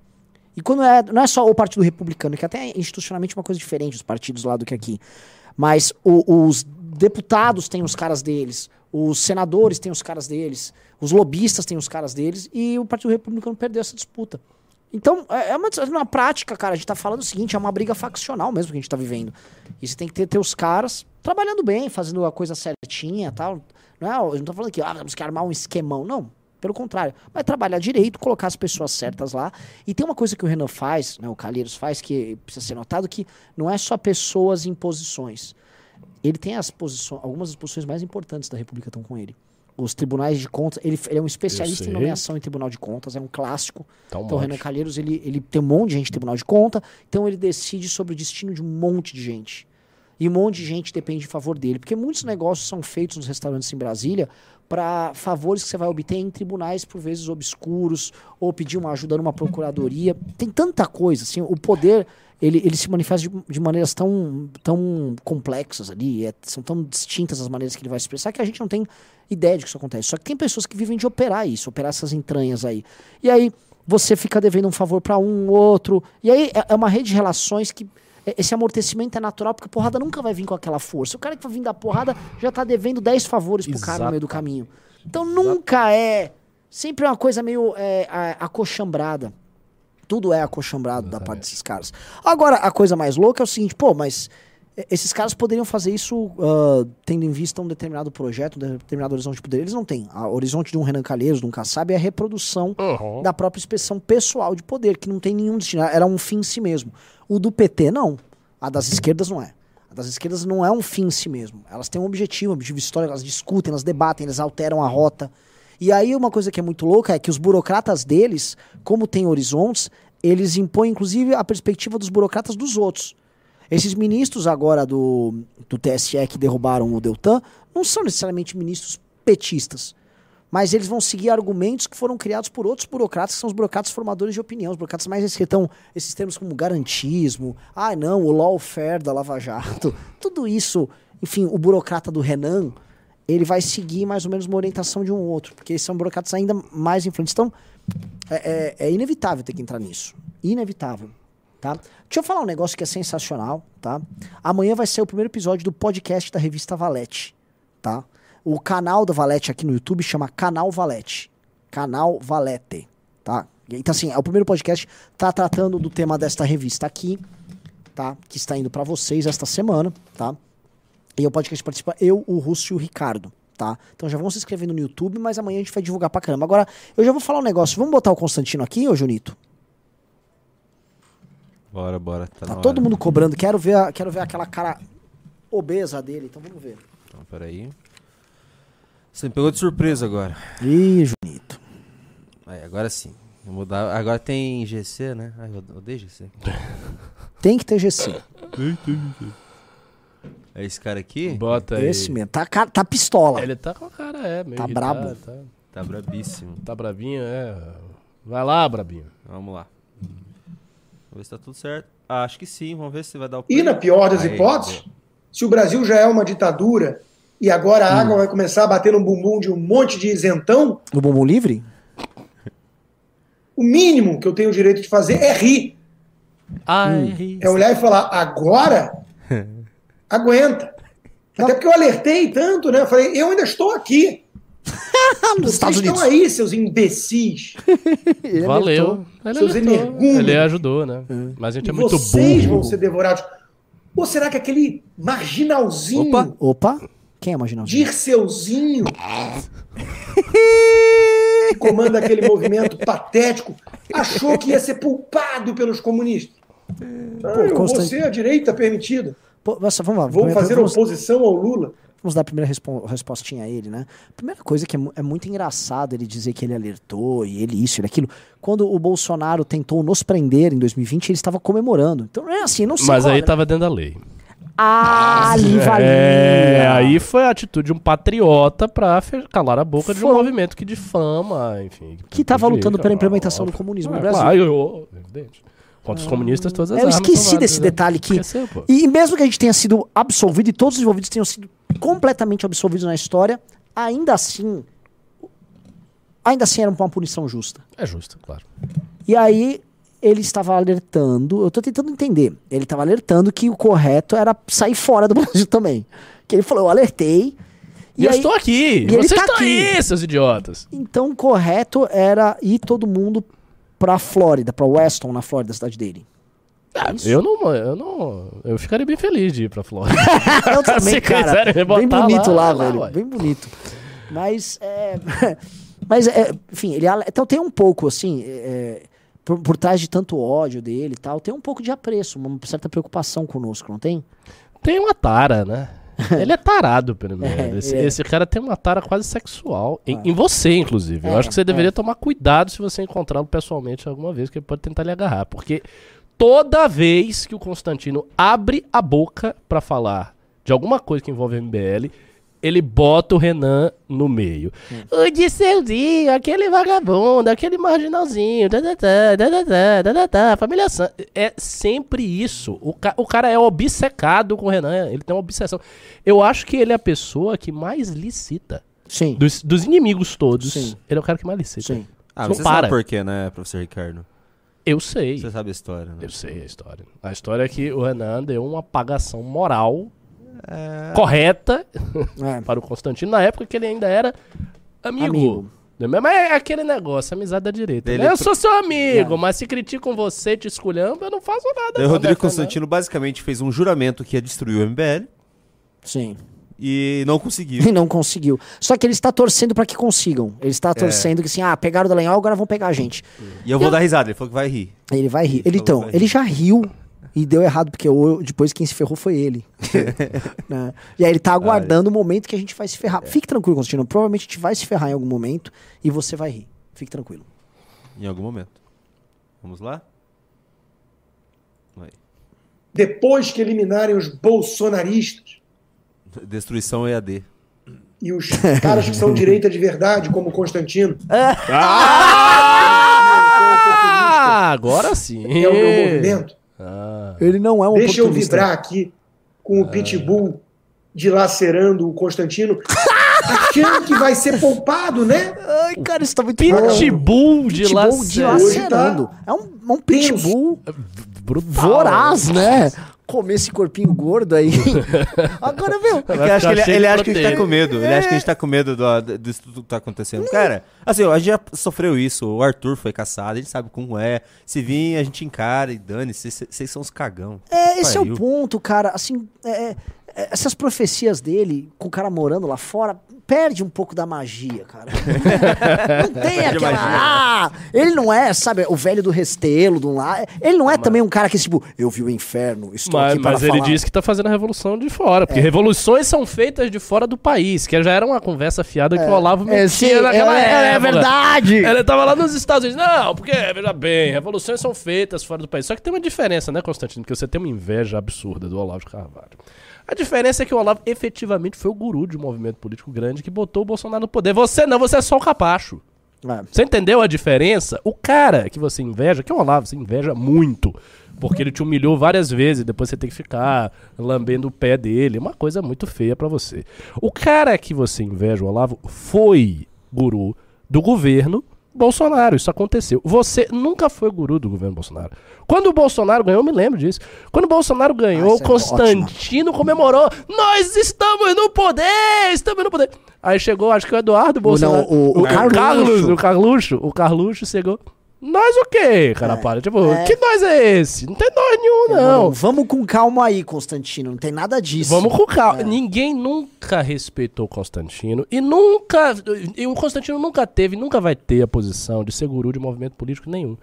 E quando é, não é só o Partido Republicano, que até é institucionalmente uma coisa diferente os partidos lá do que aqui. Mas o, os deputados têm os caras deles, os senadores têm os caras deles, os lobistas têm os caras deles, e o Partido Republicano perdeu essa disputa. Então, é, é uma, uma prática, cara. A gente tá falando o seguinte, é uma briga faccional mesmo que a gente tá vivendo. E você tem que ter, ter os caras trabalhando bem, fazendo a coisa certinha tal. Não é, eu não tô falando que ah, temos que armar um esquemão. Não, pelo contrário. Vai trabalhar direito, colocar as pessoas certas lá. E tem uma coisa que o Renan faz, né, o Calheiros faz, que precisa ser notado, que não é só pessoas em posições. Ele tem as posições, algumas das posições mais importantes da República estão com ele os tribunais de contas. Ele, ele é um especialista em nomeação em tribunal de contas, é um clássico. Tá um então, o. Renan Calheiros, ele, ele tem um monte de gente em tribunal de conta, então ele decide sobre o destino de um monte de gente. E um monte de gente depende de favor dele. Porque muitos negócios são feitos nos restaurantes em Brasília para favores que você vai obter em tribunais, por vezes obscuros, ou pedir uma ajuda numa procuradoria. Tem tanta coisa, assim, o poder ele, ele se manifesta de, de maneiras tão, tão complexas ali, é- são tão distintas as maneiras que ele vai se expressar que a gente não tem ideia de que isso acontece. Só que tem pessoas que vivem de operar isso, operar essas entranhas aí. E aí você fica devendo um favor para um, outro. E aí é, é uma rede de relações que é- esse amortecimento é natural, porque a porrada nunca vai vir com aquela força. O cara que vai vir da porrada já tá devendo 10 favores pro cara no meio do caminho. Então nunca é. Sempre é uma coisa meio é, a- acochambrada. Tudo é acochambrado da parte desses caras. Agora, a coisa mais louca é o seguinte, pô, mas esses caras poderiam fazer isso ah, tendo em vista um determinado projeto, um determinado horizonte de poder. Eles não têm. O horizonte de um Renan Calheiros, de um Kassab, é a reprodução Uhum. da própria expressão pessoal de poder, que não tem nenhum destino. Era um fim em si mesmo. O do PT, não. A das esquerdas não é. A das esquerdas não é um fim em si mesmo. Elas têm um objetivo, um objetivo histórico, elas discutem, elas debatem, elas alteram a rota. E aí uma coisa que é muito louca é que os burocratas deles, como têm horizontes, eles impõem inclusive a perspectiva dos burocratas dos outros. Esses ministros agora do, do TSE que derrubaram o Deltan não são necessariamente ministros petistas. Mas eles vão seguir argumentos que foram criados por outros burocratas, que são os burocratas formadores de opinião, os burocratas mais estão esses termos como garantismo, ah não, o lawfare da Lava Jato, [laughs] tudo isso, enfim, o burocrata do Renan, ele vai seguir mais ou menos uma orientação de um outro, porque são burocratas ainda mais influentes. Então, é, é- é inevitável ter que entrar nisso. Inevitável. Tá? Deixa eu falar um negócio que é sensacional, tá? Amanhã vai ser o primeiro episódio do podcast da revista Valete, tá? O canal da Valete aqui no YouTube chama Canal Valete. Canal Valete, tá? Então assim, é o primeiro podcast tá tratando do tema desta revista aqui, tá? Que está indo para vocês esta semana, tá? E o podcast participa eu, o Russo e o Ricardo, tá? Então já vão se inscrevendo no YouTube, mas amanhã a gente vai divulgar pra caramba. Agora, eu já vou falar um negócio. Vamos botar o Constantino aqui, ô Junito? Bora, bora. Tá, Tá na todo hora. mundo cobrando. Quero ver, a- quero ver aquela cara obesa dele. Então vamos ver. Então, peraí. Você me pegou de surpresa agora. Ih, Junito. Aí, agora sim. Vou mudar. Agora tem GC, né? Ai, eu odeio GC. Tem que ter GC. É esse cara aqui? Bota aí. Esse mesmo. Tá, tá pistola. Ele tá com a cara, é, meio Tá irritado, brabo. Tá, Tá brabíssimo. tá bravinho, é. Vai lá, brabinho. Vamos lá. Vamos ver se tá tudo certo. Ah, acho que sim. Vamos ver se vai dar o E na pior das Aí, hipóteses, se o Brasil já é uma ditadura e agora a água vai começar a bater no bumbum de um monte de isentão, No bumbum livre? o mínimo que eu tenho o direito de fazer é rir. Ai, É olhar e falar, agora? Aguenta. Até porque eu alertei tanto, né? Eu falei, eu ainda estou aqui. [laughs] Nos Vocês Estados estão Unidos. aí, seus imbecis. [laughs] Ele alertou. Valeu. Ele, Seus alertou. energúmenos. ele ajudou, né? Mas a gente é muito vocês burro. vão ser devorados. Ou será que aquele marginalzinho, Opa. Opa, quem é marginalzinho? Dirceuzinho, [laughs] que comanda aquele movimento patético, achou que ia ser pulpado pelos comunistas? Ah, eu vou ser a direita permitida. Nossa, vamos lá. Vou Primeiro- fazer vamos, oposição ao Lula. vamos dar a primeira respo- respostinha a ele, né? Primeira coisa que é, é muito engraçado ele dizer que ele alertou e ele isso, ele aquilo. Quando o Bolsonaro tentou nos prender em 2020, ele estava comemorando. Então não é assim, não se Mas aí cobra. tava dentro da lei. Ah, [laughs] ali valia. É, aí foi a atitude de um patriota pra calar a boca de um movimento que difama, enfim. Que tava prejudica. lutando pela implementação do comunismo no É, Brasil. Claro, eu- evidente. Contra os comunistas, todas as Eu armas esqueci desse né? detalhe que. Esqueceu, pô. E mesmo que a gente tenha sido absolvido e todos os envolvidos tenham sido completamente absolvidos na história, ainda assim. Ainda assim era uma punição justa. É justo, claro. E aí ele estava alertando, eu tô tentando entender. Ele estava alertando que o correto era sair fora do [laughs] Brasil também. Que ele falou, eu alertei. E, eu estou aqui! e Vocês tá estão aqui. aí, seus idiotas! Então o correto era ir todo mundo pra Flórida, pra Weston, na Flórida, cidade dele. Ah, Isso. eu não, eu não. Eu ficaria bem feliz de ir pra Flórida. [laughs] Eu também, [laughs] cara. Bem bonito lá, lá, velho. ué. bem bonito. Mas, é... [laughs] Mas, é, enfim, ele... Então tem um pouco, assim, é, por, por trás de tanto ódio dele e tal, tem um pouco de apreço, uma certa preocupação conosco, não tem? Tem uma tara, né? [laughs] Ele é tarado, pelo menos. É, esse, é. esse cara tem uma tara quase sexual. Em, em você, inclusive. Eu É, acho que você deveria tomar cuidado se você encontrá-lo pessoalmente alguma vez, que ele pode tentar lhe agarrar. Porque toda vez que o Constantino abre a boca pra falar de alguma coisa que envolve MBL, ele bota o Renan no meio. Hum. O de Disseuzinho, aquele vagabundo, aquele marginalzinho, da da da da da da da família San... É sempre isso. O, ca... o cara é obcecado com o Renan, ele tem uma obsessão. Eu acho que ele é a pessoa que mais licita. Sim. Dos, dos inimigos todos, Sim. ele é o cara que mais licita. Sim. Ah, você não para. sabe por quê, né, professor Ricardo? Eu sei. Você sabe a história, né? Eu sei a história. A história é que o Renan deu uma apagação moral é... correta É. [laughs] para o Constantino na época que ele ainda era amigo. Amigo. Mas é aquele negócio, amizade da direita. Ele né? Eu sou seu amigo, mas se criticam você, te esculhamba, eu não faço nada. O Rodrigo né, Constantino basicamente fez um juramento que ia destruir o MBL Sim. e não conseguiu. E não conseguiu. Só que ele está torcendo pra que consigam. Ele está torcendo que assim, ah, pegaram o Dallagnol, agora vão pegar a gente. E eu vou dar risada, ele falou que vai rir. Ele vai rir. Ele Ele, então, vai ele rir. já riu e deu errado, porque o- depois quem se ferrou foi ele. [laughs] Né? E aí ele tá aguardando o momento que a gente vai se ferrar. Fique tranquilo, Constantino. Provavelmente a gente vai se ferrar em algum momento e você vai rir. Fique tranquilo. Em algum momento. Vamos lá? Aí. Depois que eliminarem os bolsonaristas Destruição EAD. e os caras que são [laughs] direita de verdade, como o Constantino, [laughs] Ah, agora sim. é o meu movimento, Ah, Ele não é um deixa eu vibrar aqui com o Pitbull dilacerando o Constantino, achando que vai ser poupado, né? Ai, cara, isso tá muito bom. Pitbull de Pitbull lacer. dilacerando. É um, é um pitbull Brutal. voraz, né? Comer esse corpinho gordo aí. [laughs] Agora, meu. É que eu acho que ele, cheio ele acha que a gente tá proteína. com medo. Ele acha que a gente tá com medo do, do- disso tudo que tá acontecendo. Cara, assim, a gente já sofreu isso. O Arthur foi caçado, a gente sabe como é. Se vir, a gente encara e dane, vocês vocês são os cagão. É, esse é o Pariu. ponto, cara. Assim, é, é, essas profecias dele, com o cara morando lá fora, perde um pouco da magia, cara. [laughs] não tem aquela. Ah, ele não é, sabe, o velho do restelo, do lá. Ele não é também um cara que, tipo, eu vi o inferno, estou Mas, aqui para mas ele falar. disse que tá fazendo a revolução de fora. É. Porque revoluções são feitas de fora do país. Que já era uma conversa fiada que o Olavo É, metia naquela é, é, é verdade. Ele tava lá nos Estados Unidos. Não, porque, veja bem, revoluções são feitas fora do país. Só que tem uma diferença, né, Constantino? Que você tem uma inveja absurda do Olavo de Carvalho. A diferença é que o Olavo efetivamente foi o guru de um movimento político grande que botou o Bolsonaro no poder. Você não, você é só o capacho. É. Você entendeu a diferença? O cara que você inveja, que é o Olavo, você inveja muito. Porque ele te humilhou várias vezes, depois você tem que ficar lambendo o pé dele. Uma coisa muito feia pra você. O cara que você inveja, o Olavo, foi guru do governo Bolsonaro. Isso aconteceu. Você nunca foi guru do governo Bolsonaro. Quando o Bolsonaro ganhou, eu me lembro disso. Quando o Bolsonaro ganhou, Ah, o é Constantino comemorou. Nós estamos no poder! Estamos no poder! Aí chegou, acho que o Eduardo Bolsonaro. o- o Carluxo. Carlos, o Carluxo. O Carluxo chegou. Nós o quê, cara? Para. Tipo, é. que nós é esse? Não tem nós nenhum, não. Vamos com calma aí, Constantino. Não tem nada disso. Vamos com calma. É. Ninguém nunca respeitou o Constantino e nunca. E o Constantino nunca teve, nunca vai ter a posição de ser guru de movimento político nenhum.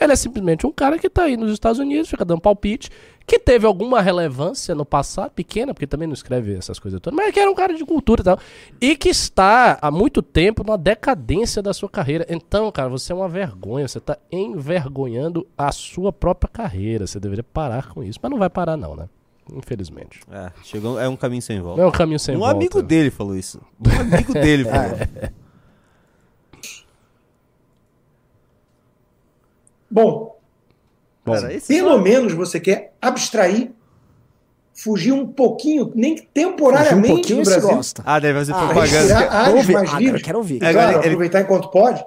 Ele é simplesmente um cara que tá aí nos Estados Unidos, fica dando palpite, que teve alguma relevância no passado, pequena, porque também não escreve essas coisas todas, mas que era um cara de cultura e tal. E que está há muito tempo na decadência da sua carreira. Então, cara, você é uma vergonha, você tá envergonhando a sua própria carreira. Você deveria parar com isso. Mas não vai parar, não, né? Infelizmente. É, chegou, é um caminho sem volta. É um caminho sem um volta. amigo dele falou isso. Um amigo dele [laughs] falou. Bom, Bom, Cara, pelo só- menos você quer abstrair, fugir um pouquinho, nem Fugir um temporariamente pouquinho do Brasil. gosta. Ah, deve fazer Ah, propaganda. áreas ouvir. mais Ah, livres. quero ouvir. É, claro, ele- ele- aproveitar enquanto pode.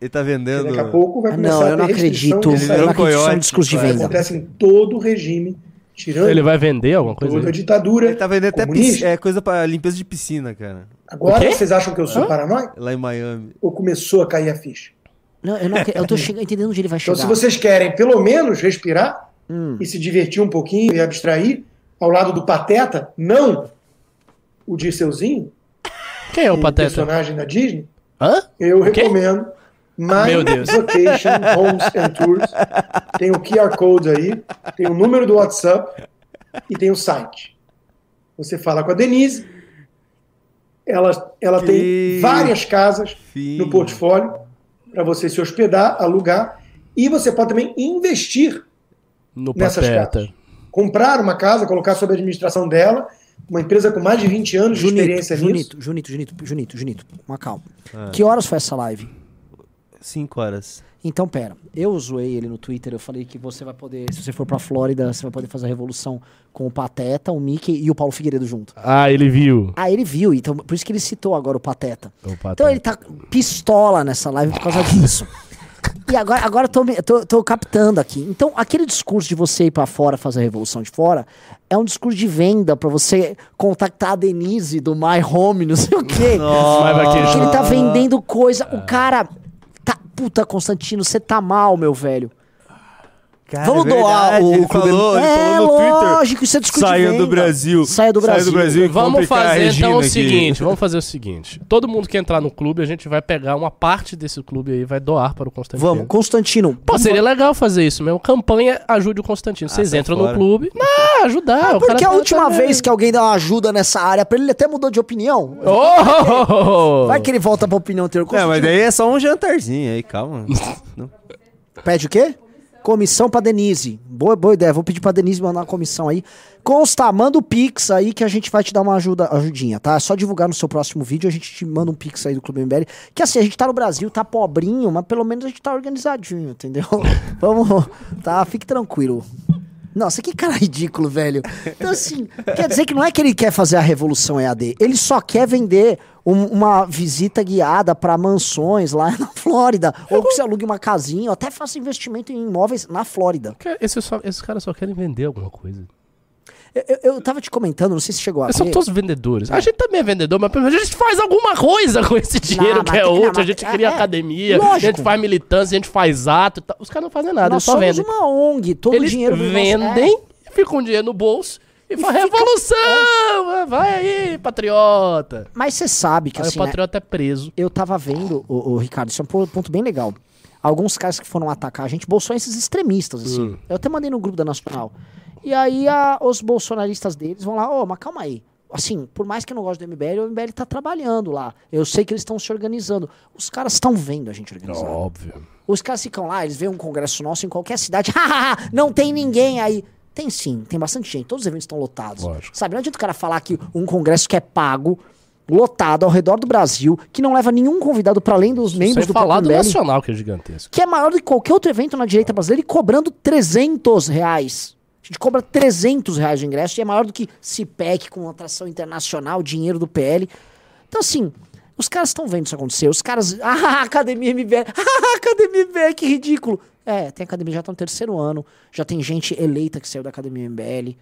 Ele tá vendendo. Daqui a pouco vai Ah, começar Não, a eu não acredito. de Eu não acredito isso coiote, discurso de venda. Acontece em todo o regime, tirando Ele vai vender alguma coisa? toda ditadura. Ele tá vendendo até piscina, é, coisa pra limpeza de piscina, cara. Agora vocês acham que eu sou Hã? paranoico? Lá em Miami. Ou começou a cair a ficha? Não, eu, não, eu tô [laughs] chegando, entendendo onde ele vai Então, chegar. se vocês querem pelo menos respirar Hum. e se divertir um pouquinho e abstrair ao lado do Pateta, não o Dirceuzinho, Quem é o o Pateta? personagem da Disney, Hã? eu recomendo My Meu Deus. Vacation Homes and Tours. Tem o QR Code aí, tem o número do WhatsApp e tem o site. Você fala com a Denise, ela, ela tem várias casas Fim. no portfólio para você se hospedar, alugar e você pode também investir, No Nessas Pateta. casas. comprar uma casa, colocar sob a administração dela, uma empresa com mais de 20 anos de Junito, experiência nisso. Junito, Junito, Junito, Junito, Junito, uma calma. Ah. Que horas foi essa live? Cinco horas. Então, pera, eu zoei ele no Twitter, eu falei que você vai poder, se você for pra Flórida, você vai poder fazer a revolução com o Pateta, o Mickey e o Paulo Figueiredo junto. Ah, ele viu. Ah, ele viu, então por isso que ele citou agora o Pateta. O Pateta. Então ele tá pistola nessa live por causa disso. [laughs] E agora, agora eu tô, tô, tô captando aqui. Então, aquele discurso de você ir pra fora fazer a revolução de fora é um discurso de venda pra você contactar a Denise do My Home, não sei o quê. [laughs] Porque ele tá vendendo coisa. O cara. Puta, Constantino, você tá mal, meu velho. Cara, Vamos é doar o ele clube. falou, ele é, falou no Twitter. lógico, isso é discurso de Saia do. Brasil. Saia do Brasil. Saia do Brasil Vamos fazer então o aqui. seguinte, vamos fazer o seguinte. Todo mundo que entrar no clube, a gente vai pegar uma parte desse clube aí e vai doar para o Constantino. Vamos, Constantino. Pô, seria legal fazer isso mesmo. Campanha Ajude o Constantino. Vocês sai entram fora. no clube. Não, [laughs] ajudar. o cara Porque a tá- última tá- vez que alguém deu uma ajuda nessa área pra ele, ele até mudou de opinião. Oh! Vai que ele volta pra opinião anterior. É, mas daí é só um jantarzinho aí, calma. [laughs] Pede o quê? Comissão pra Denise. Boa, boa ideia. Vou pedir pra Denise mandar uma comissão aí. Consta, manda o Pix aí que a gente vai te dar uma ajuda, ajudinha, tá? É só divulgar no seu próximo vídeo, a gente te manda um Pix aí do Clube MBL. Que assim, a gente tá no Brasil, tá pobrinho, mas pelo menos a gente tá organizadinho, entendeu? [laughs] Vamos, tá? Fique tranquilo. Nossa, que cara ridículo, velho. Então, assim, quer dizer que não é que ele quer fazer a revolução EAD, ele só quer vender um- uma visita guiada pra mansões lá [laughs] na Flórida. Ou que você alugue uma casinha, ou até faça investimento em imóveis na Flórida. Esse só- esses caras só querem vender alguma coisa. Eu, eu, tava te comentando, não sei se chegou a são todos vendedores. A gente também é vendedor, mas pelo menos a gente faz alguma coisa com esse dinheiro mas que é tem- não, outro. A gente é, cria é, academia, a lógico. gente faz militância, a gente faz ato. Os caras não fazem nada, Nós eles só somos vendem. uma ONG, todo o Eles dinheiro do nosso- vendem, É. ficam com dinheiro no bolso e, faz fica- revolução! Vai aí, patriota! Mas você sabe que Aí assim, o né, patriota é preso. eu tava vendo, o, Ricardo, isso é um po- ponto bem legal. Alguns caras que foram atacar a gente, bolsonistas extremistas, assim. Hum. Eu até mandei no grupo da Nacional. E aí a- os bolsonaristas deles vão lá, ô, mas calma aí. Assim, por mais que eu não goste do MBL, o MBL tá trabalhando lá. Eu sei que eles estão se organizando. Os caras estão vendo a gente organizando. Óbvio. Os caras ficam lá, eles veem um congresso nosso em qualquer cidade. [laughs] Não tem ninguém aí. Tem sim, tem bastante gente. Todos os eventos estão lotados. Lógico. Sabe, não adianta o cara falar que um congresso que é pago lotado ao redor do Brasil, que não leva nenhum convidado para além dos membros Sem do falar do MBL, Nacional, que é gigantesco. que é maior do que qualquer outro evento na direita brasileira e cobrando 300 reais. A gente cobra 300 reais o ingresso e é maior do que CIPEC com atração internacional, dinheiro do PL. Então, assim, os caras estão vendo isso acontecer. Os caras. [laughs] Ah, Academia MBL. [laughs] Ah, Academia MBL, que ridículo. É, tem academia, já tá no terceiro ano. Já tem gente eleita que saiu da Academia MBL.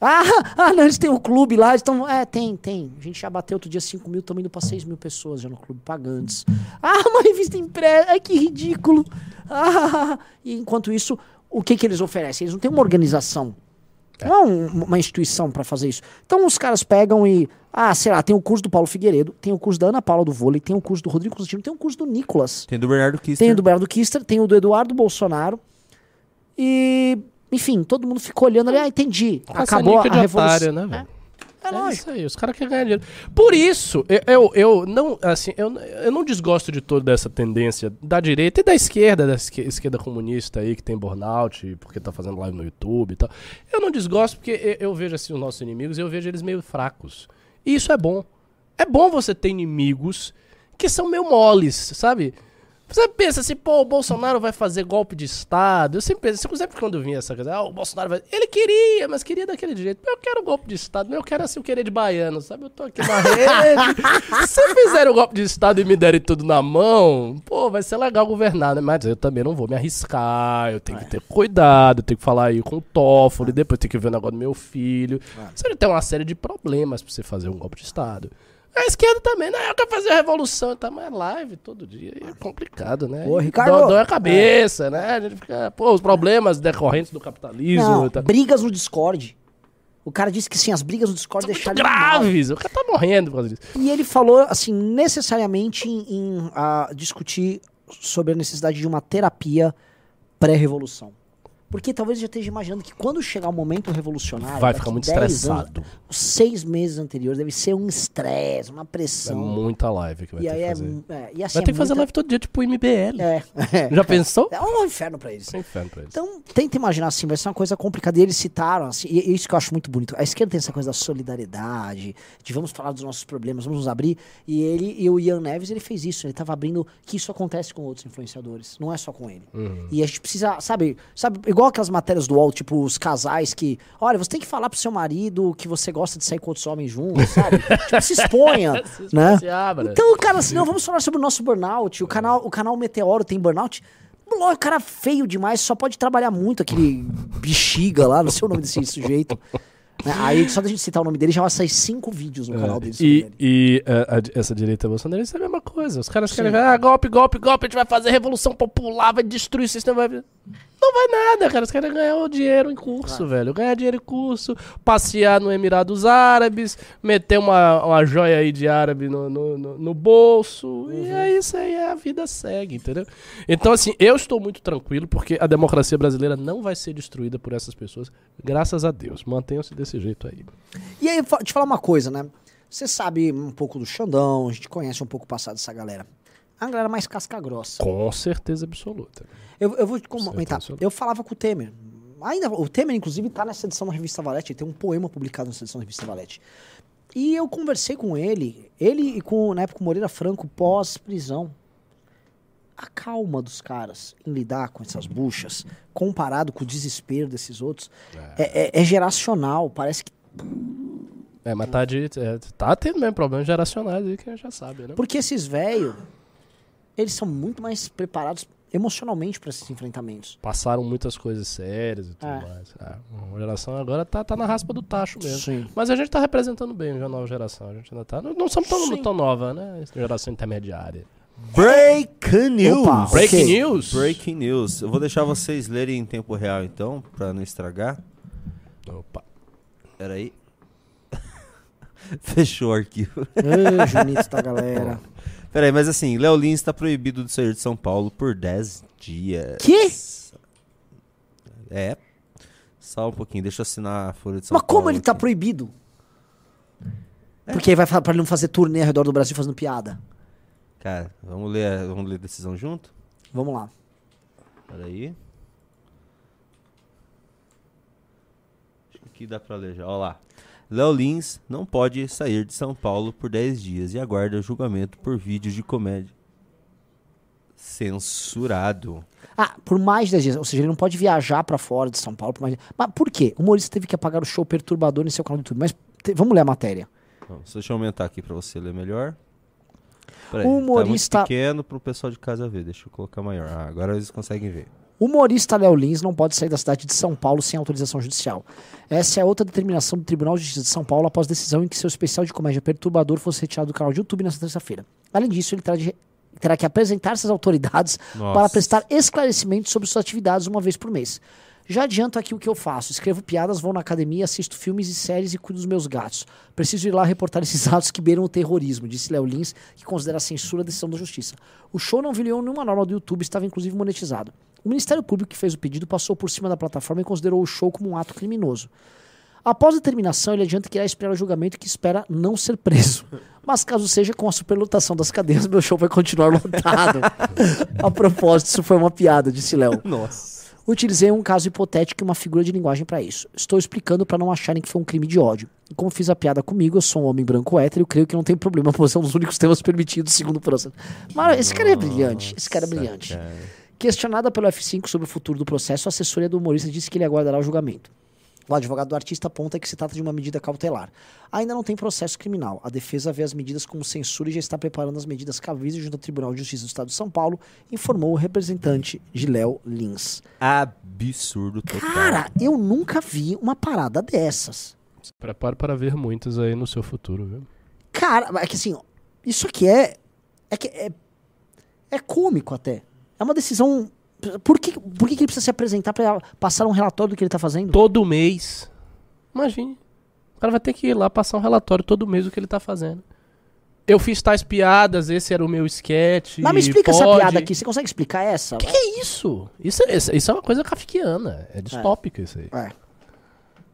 Ah, [laughs] ah, não, eles têm o clube lá. Eles tão, é, tem, tem. A gente já bateu outro dia 5 mil, estamos indo pra 6 mil pessoas já no clube pagantes. [laughs] Ah, uma revista impressa. Ai, que ridículo. [laughs] Ah, e enquanto isso, o que, que eles oferecem? Eles não têm uma organização. Não é um- uma instituição pra fazer isso. Então os caras pegam e. Ah, sei lá, tem o curso do Paulo Figueiredo, tem o curso da Ana Paula do vôlei, tem o curso do Rodrigo Constantino, tem o curso do Nicolas. Tem do Bernardo Kister. Tem o do Bernardo Kister, tem o do Eduardo Bolsonaro. E, enfim, todo mundo ficou olhando ali. Ah, entendi. Acabou a revolução. otário, né, velho? É, É lógico. isso aí, os caras querem ganhar dinheiro. Por isso, eu, eu, eu não, assim, eu, eu não desgosto de toda essa tendência da direita e da esquerda, da esque- esquerda comunista aí, que tem burnout, porque tá fazendo live no YouTube e tal. Eu não desgosto porque eu, eu vejo assim os nossos inimigos e eu vejo eles meio fracos. E isso é bom. É bom você ter inimigos que são meio moles, sabe? Você pensa assim, pô, o Bolsonaro vai fazer golpe de Estado. Eu sempre penso, sempre quando eu vinha essa coisa, ah, o Bolsonaro vai. Ele queria, mas queria daquele jeito. Eu quero golpe de Estado, mas eu quero assim o querer de baiano, sabe? Eu tô aqui na rede. [laughs] Se fizerem o golpe de Estado e me derem tudo na mão, pô, vai ser legal governar, né? Mas eu também não vou me arriscar, eu tenho que ter cuidado, eu tenho que falar aí com o Toffoli, depois tenho que ver o negócio do meu filho. Você tem uma série de problemas pra você fazer um golpe de Estado. A esquerda também, né? Eu quero fazer a revolução, tá? Mas live todo dia é complicado, né? Ô, E Ricardo. Dói, dói a cabeça, né? A gente fica, pô, os problemas decorrentes do capitalismo Não, tal. brigas no Discord. O cara disse que sim, as brigas no Discord São deixaram graves. O cara tá morrendo por causa disso. E ele falou, assim, necessariamente em, em, ah, discutir sobre a necessidade de uma terapia pré-revolução. Porque talvez ele já esteja imaginando que quando chegar o momento revolucionário. Vai ficar muito 10 anos, estressado. os seis meses anteriores deve ser um estresse, uma É pressão. muita live que vai e ter que é, fazer. é, e assim, Vai ter é que fazer muita- live todo dia, tipo MBL. É, é. [laughs] Já pensou? É um inferno pra eles. É inferno pra eles. Então, tenta imaginar assim, vai ser uma coisa complicada. E eles citaram, assim, e e isso que eu acho muito bonito. A esquerda tem essa coisa da solidariedade, de vamos falar dos nossos problemas, vamos nos abrir. E ele e o Ian Neves, ele fez isso. Ele tava abrindo que isso acontece com outros influenciadores, não é só com ele. E a gente precisa, sabe, sabe, igual aquelas matérias do UOL, tipo, os casais que, olha, você tem que falar pro seu marido que você gosta de sair com outros homens juntos, [laughs] sabe? tipo, se exponha, [laughs] né? Se abra. Então, cara, assim, não, vamos falar sobre o nosso burnout. O canal, o canal Meteoro tem burnout. O cara feio demais, só pode trabalhar muito, aquele bexiga lá, não sei o nome desse sujeito. Né? Aí, só da gente citar o nome dele, já vai sair cinco vídeos no canal dele. É, E, e eh, a- essa direita bolsonarista é a mesma coisa. Os caras querem ver, ah, golpe, golpe, golpe, a gente vai fazer revolução popular, vai destruir o sistema. Vai... Não vai nada, cara. Os caras o dinheiro em curso, velho. Ganhar dinheiro em curso, passear no Emirados Árabes, meter uma, uma joia aí de árabe no, no, no- no bolso. E é isso aí, a vida segue, entendeu? Então, assim, eu estou muito tranquilo porque a democracia brasileira não vai ser destruída por essas pessoas. Graças a Deus. Mantenham-se desse jeito aí. E aí, te falar uma coisa, né? Você sabe um pouco do Xandão, a gente conhece um pouco o passado dessa galera. A galera mais casca grossa. Com certeza absoluta. Eu, eu vou te comentar. Certeza. Eu falava com o Temer. Ainda, o Temer, inclusive, tá nessa edição da revista Valete. Tem um poema publicado nessa edição da revista Valete. E eu conversei com ele, ele e com, na época, o Moreira Franco, pós-prisão. A calma dos caras em lidar com essas buchas, comparado com o desespero desses outros, é, é- é geracional. Parece que. É, mas tá, de, é, tá tendo mesmo problemas geracionais aí que a gente já sabe, né? Porque esses velhos, eles são muito mais preparados emocionalmente para esses enfrentamentos. Passaram muitas coisas sérias e tudo É. mais. É, a geração agora tá, tá na raspa do tacho mesmo. Sim. Mas a gente tá representando bem a nova geração. A gente ainda tá. Não, não somos tão, Sim. tão nova, né? Geração intermediária. Breaking news! Opa, Breaking ok. news? Breaking news. Eu vou deixar vocês lerem em tempo real então, pra não estragar. Opa. Pera aí. [laughs] Fechou o arquivo. Ai, Junito da galera. Pera aí, mas assim, Léo Lins está proibido de sair de São Paulo por 10 dias. Que? É. Só um pouquinho, deixa eu assinar a Folha de São Mas Paulo. como ele tá aqui. proibido? Porque aí vai pra ele não fazer turnê ao redor do Brasil fazendo piada. Cara, vamos ler, vamos ler a decisão junto? Vamos lá. Pera aí. Acho que aqui dá pra ler já. Ó lá. Léo Lins não pode sair de São Paulo por 10 dias e aguarda julgamento por vídeos de comédia. Censurado. Ah, por mais de 10 dias. Ou seja, ele não pode viajar pra fora de São Paulo por mais de... Mas por quê? O humorista teve que apagar o show perturbador em seu canal do YouTube. Mas te- vamos ler a matéria. Não, deixa eu aumentar aqui pra você ler melhor. Peraí, O humorista- Tá muito pequeno pro pessoal de casa ver. Deixa eu colocar maior. Ah, agora eles conseguem ver. O humorista Léo Lins não pode sair da cidade de São Paulo sem autorização judicial. Essa é outra determinação do Tribunal de Justiça de São Paulo após decisão em que seu especial de comédia perturbador fosse retirado do canal de YouTube nesta terça-feira. Além disso, ele terá, de- terá que apresentar-se às autoridades Nossa. para prestar esclarecimentos sobre suas atividades uma vez por mês. Já adianto aqui o que eu faço. Escrevo piadas, vou na academia, assisto filmes e séries e cuido dos meus gatos. Preciso ir lá reportar esses [laughs] atos que beiram o terrorismo, disse Léo Lins, que considera a censura a decisão da justiça. O show não violou nenhuma norma do YouTube, estava inclusive monetizado. O Ministério Público que fez o pedido passou por cima da plataforma e considerou o show como um ato criminoso. Após a terminação, ele adianta que irá esperar o julgamento e que espera não ser preso. [laughs] Mas caso seja, com a superlotação das cadeias, meu show vai continuar lotado. [laughs] a propósito, isso foi uma piada, disse Léo. Nossa. Utilizei um caso hipotético e uma figura de linguagem para isso. Estou explicando para não acharem que foi um crime de ódio. E como fiz a piada comigo, eu sou um homem branco hétero, creio que não tem problema, pois é um dos únicos temas permitidos segundo o processo. Mas esse cara é brilhante, esse cara é brilhante. cara. Questionada pelo F5 sobre o futuro do processo, a assessoria do humorista disse que ele aguardará o julgamento. O advogado do artista aponta que se trata de uma medida cautelar. Ainda não tem processo criminal. A defesa vê as medidas como censura e já está preparando as medidas cabíveis junto ao Tribunal de Justiça do Estado de São Paulo, informou o representante de Léo Lins. Absurdo total. Cara, eu nunca vi uma parada dessas. Se prepare para ver muitas aí no seu futuro, viu? Cara, é que assim, isso aqui é. É que é, é cômico até. É uma decisão. Por que, por que, que ele precisa se apresentar para passar um relatório do que ele tá fazendo? Todo mês. Imagine. O cara vai ter que ir lá passar um relatório todo mês do que ele tá fazendo. Eu fiz tais piadas, esse era o meu sketch. Mas me explica essa pode- piada aqui. Você consegue explicar essa? O que, que é isso? Isso, é- isso- é uma coisa kafkiana. É distópico isso aí. É.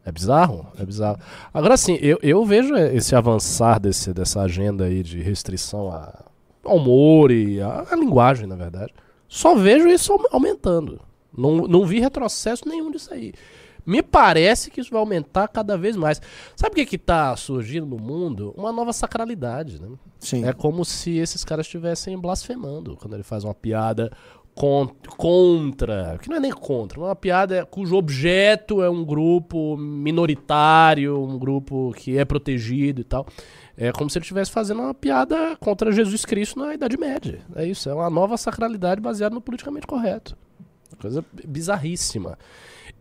É bizarro, é bizarro. Agora sim, eu, eu vejo esse avançar desse, dessa agenda aí de restrição a- ao humor e à linguagem, na verdade. Só vejo isso au- aumentando. Não, não vi retrocesso nenhum disso aí. Me parece que isso vai aumentar cada vez mais. Sabe o que que tá surgindo no mundo? Uma nova sacralidade, né? Sim. É como se esses caras estivessem blasfemando quando ele faz uma piada contra, que não é nem contra, uma piada cujo objeto é um grupo minoritário, um grupo que é protegido e tal. É como se ele estivesse fazendo uma piada contra Jesus Cristo na Idade Média. É isso, é uma nova sacralidade baseada no politicamente correto. Coisa bizarríssima.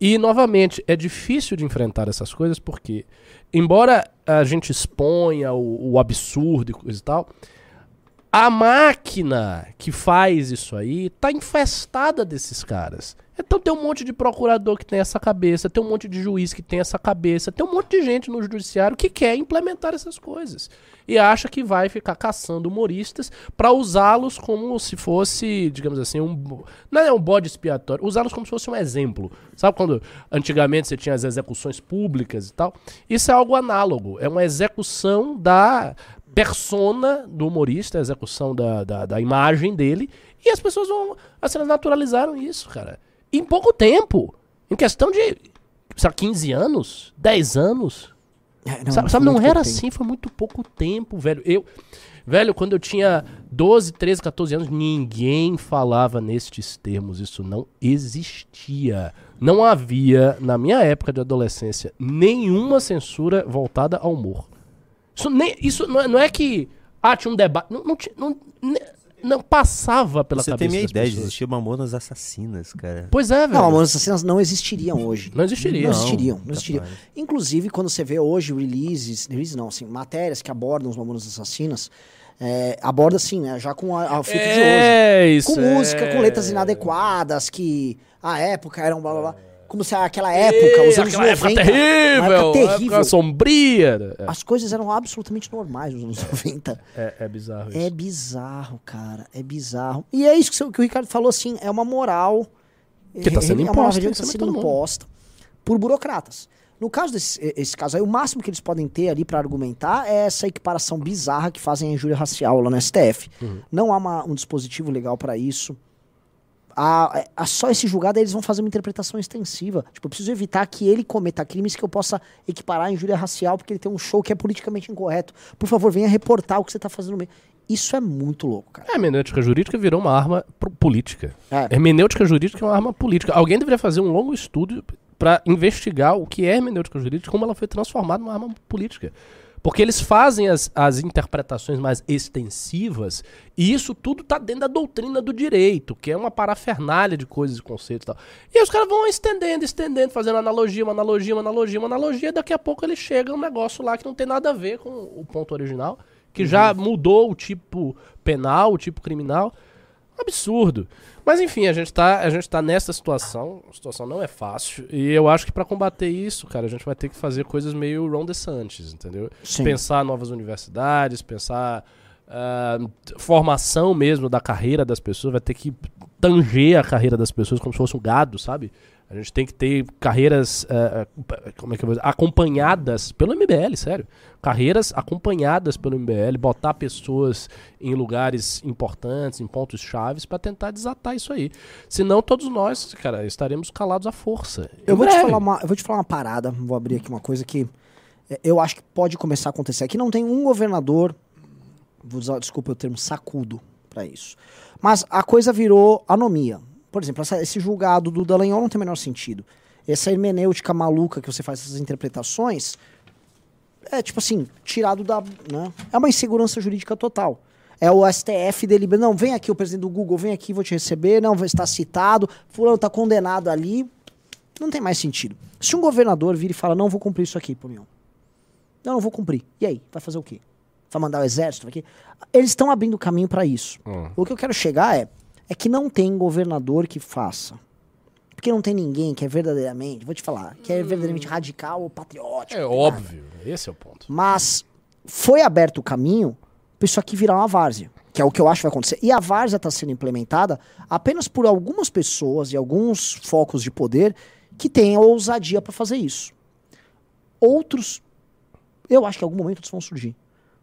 E, novamente, é difícil de enfrentar essas coisas porque, embora a gente exponha o, o absurdo e coisa e tal, a máquina que faz isso aí tá infestada desses caras. Então tem um monte de procurador que tem essa cabeça, tem um monte de juiz que tem essa cabeça, tem um monte de gente no judiciário que quer implementar essas coisas. E acha que vai ficar caçando humoristas pra usá-los como se fosse, digamos assim, um. Não é um bode expiatório, usá-los como se fosse um exemplo. Sabe quando antigamente você tinha as execuções públicas e tal? Isso é algo análogo. É uma execução da persona do humorista, a execução da, da, da imagem dele. E as pessoas vão. Assim, elas naturalizaram isso, cara. Em pouco tempo. Em questão de. Lá, 15 anos? 10 anos? É, sabe, foi sabe, não era tempo. assim, foi muito pouco tempo, velho. Eu. Velho, quando eu tinha 12, 13, 14 anos, ninguém falava nestes termos. Isso não existia. Não havia, na minha época de adolescência, nenhuma censura voltada ao humor. Isso, nem, isso não, é, não é que. Ah, tinha um debate. Não, não, não, não passava pela Você cabeça. tem minha ideia de pessoas. existir mamonas assassinas, cara. Pois é, velho. Não, Mamonas Assassinas não existiriam hoje. Não existiria. Não Não, existiriam, não existiriam. Inclusive, quando você vê hoje releases, releases não, assim, matérias que abordam os Mamonas Assassinas, é, aborda assim, né, já com a, a o filtro de hoje. É, isso. Com música, com letras é. inadequadas, que a época era um blá blá blá. Como se aquela época, os anos aquela 90. época terrível, uma época época terrível. sombria. É, As coisas eram absolutamente normais nos anos [laughs] 90. é, é bizarro isso. É bizarro, cara. É bizarro. E é isso que, o- que o Ricardo falou, assim, é uma moral. Que tá sendo é uma imposta religião em que está cima de sendo imposta por burocratas. No caso desse esse caso aí, o máximo que eles podem ter ali pra argumentar é essa equiparação bizarra que fazem a injúria racial lá no STF. Uhum. Não há uma- um dispositivo legal pra isso. A, a- só esse julgado aí eles vão fazer uma interpretação extensiva. Tipo, eu preciso evitar que ele cometa crimes que eu possa equiparar a injúria racial porque ele tem um show que é politicamente incorreto. Por favor, venha reportar o que você tá fazendo no meio. Isso é muito louco, cara. A hermenêutica jurídica virou uma arma política. É. Hermenêutica jurídica é uma arma política. Alguém deveria fazer um longo estudo para investigar o que é hermenêutica jurídica e como ela foi transformada numa arma política. Porque eles fazem as, as interpretações mais extensivas e isso tudo tá dentro da doutrina do direito, que é uma parafernália de coisas e conceitos e tal. E aí os caras vão estendendo, estendendo, fazendo analogia, uma analogia, uma analogia, uma analogia, daqui a pouco ele chega um negócio lá que não tem nada a ver com o ponto original, que já mudou o tipo penal, o tipo criminal. Absurdo. Mas enfim, a gente tá, a gente tá nessa situação. A situação não é fácil. E eu acho que pra combater isso, cara, a gente vai ter que fazer coisas meio Ron DeSantis, entendeu? Sim. Pensar novas universidades, pensar ah, formação mesmo da carreira das pessoas, vai ter que tanger a carreira das pessoas como se fosse um gado, sabe? A gente tem que ter carreiras ah, como é que eu vou dizer? acompanhadas pelo MBL, sério. Carreiras acompanhadas pelo MBL, botar pessoas em lugares importantes, em pontos chaves, pra tentar desatar isso aí. Senão todos nós, cara, estaremos calados à força. Eu vou, te falar uma, eu vou te falar uma parada, vou abrir aqui uma coisa que é, eu acho que pode começar a acontecer. Aqui não tem um governador, vou usar, desculpa o termo, sacudo pra isso. Mas a coisa virou anomia. Por exemplo, essa- esse julgado do Dallagnol não tem o menor sentido. Essa hermenêutica maluca que você faz essas interpretações é tipo assim, tirado da. Né? É uma insegurança jurídica total. É o STF deliberando. Não, vem aqui o presidente do Google, vem aqui, vou te receber. Não, vai estar citado. Fulano está condenado ali. Não tem mais sentido. Se um governador vira e fala, não vou cumprir isso aqui, Pumião. Não, não vou cumprir. E aí? Vai fazer o quê? Vai mandar o exército aqui? Eles estão abrindo caminho para isso. Hum. O que eu quero chegar é, é que não tem governador que faça. Porque não tem ninguém que é verdadeiramente, vou te falar, que é verdadeiramente radical ou patriótico. É óbvio, esse é o ponto. mas foi aberto o caminho para isso aqui virar uma várzea, que é o que eu acho que vai acontecer. E a várzea está sendo implementada apenas por algumas pessoas e alguns focos de poder que têm a ousadia para fazer isso. Outros, eu acho que em algum momento eles vão surgir.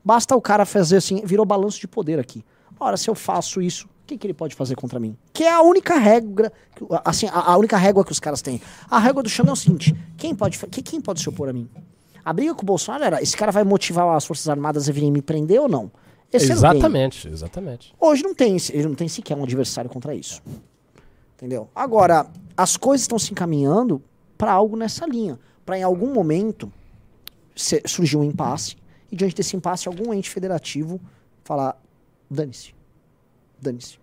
Basta o cara fazer assim, virou balanço de poder aqui. Ora, se eu faço isso, que, que ele pode fazer contra mim? Que é a única regra, assim, a, a única régua que os caras têm. A régua do chão é o seguinte: quem pode, que- quem pode se opor a mim? A briga com o Bolsonaro era: esse cara vai motivar as Forças Armadas a virem me prender ou não? Esse não exatamente, exatamente. Hoje não tem, ele não tem sequer um adversário contra isso. Entendeu? Agora, as coisas estão se encaminhando para algo nessa linha. Para em algum momento surgir um impasse e diante desse impasse algum ente federativo falar dane-se. Dane-se.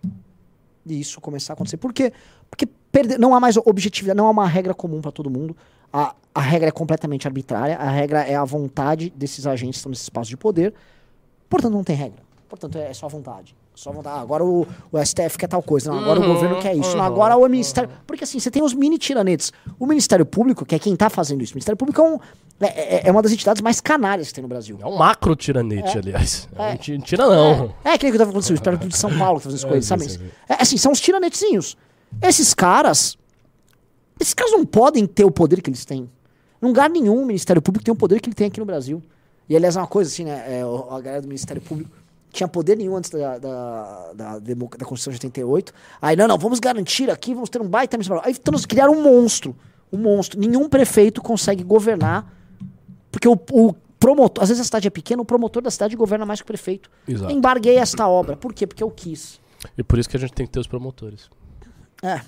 E isso começar a acontecer. Por quê? Porque perde- não há mais objetividade, não há uma regra comum para todo mundo. A, a regra é completamente arbitrária, a regra é a vontade desses agentes que estão nesse espaço de poder. Portanto, não tem regra. Portanto, é só vontade. Só vontade. Ah, agora o, o STF quer tal coisa. Não, agora o governo quer isso. Não, agora o Ministério. Porque assim, você tem os mini tiranetes. O Ministério Público, que é quem tá fazendo isso. O Ministério Público é, um- é- é- é uma das entidades mais canárias que tem no Brasil. É um macro tiranete, aliás. É. um ti- tira não. É, é aquele que eu tava falando assim, o Ministério Público de São Paulo que tá fazendo as É, coisas, sabe? É, assim, são os tiranetezinhos. Esses caras. Esses caras não podem ter o poder que eles têm. Em lugar nenhum o Ministério Público tem o poder que ele tem aqui no Brasil. E aliás, é uma coisa assim, né? é, o- a galera do Ministério Público tinha poder nenhum antes da, da, da, da Constituição de 88. Aí, não, não, vamos garantir aqui, vamos ter um baita ministério. Aí então, criaram um monstro. Um monstro. Nenhum prefeito consegue governar. Porque o, o promotor, às vezes a cidade é pequena, o promotor da cidade governa mais que o prefeito. Exato. Embarguei esta obra. Por quê? Porque eu quis. E por isso que a gente tem que ter os promotores. É.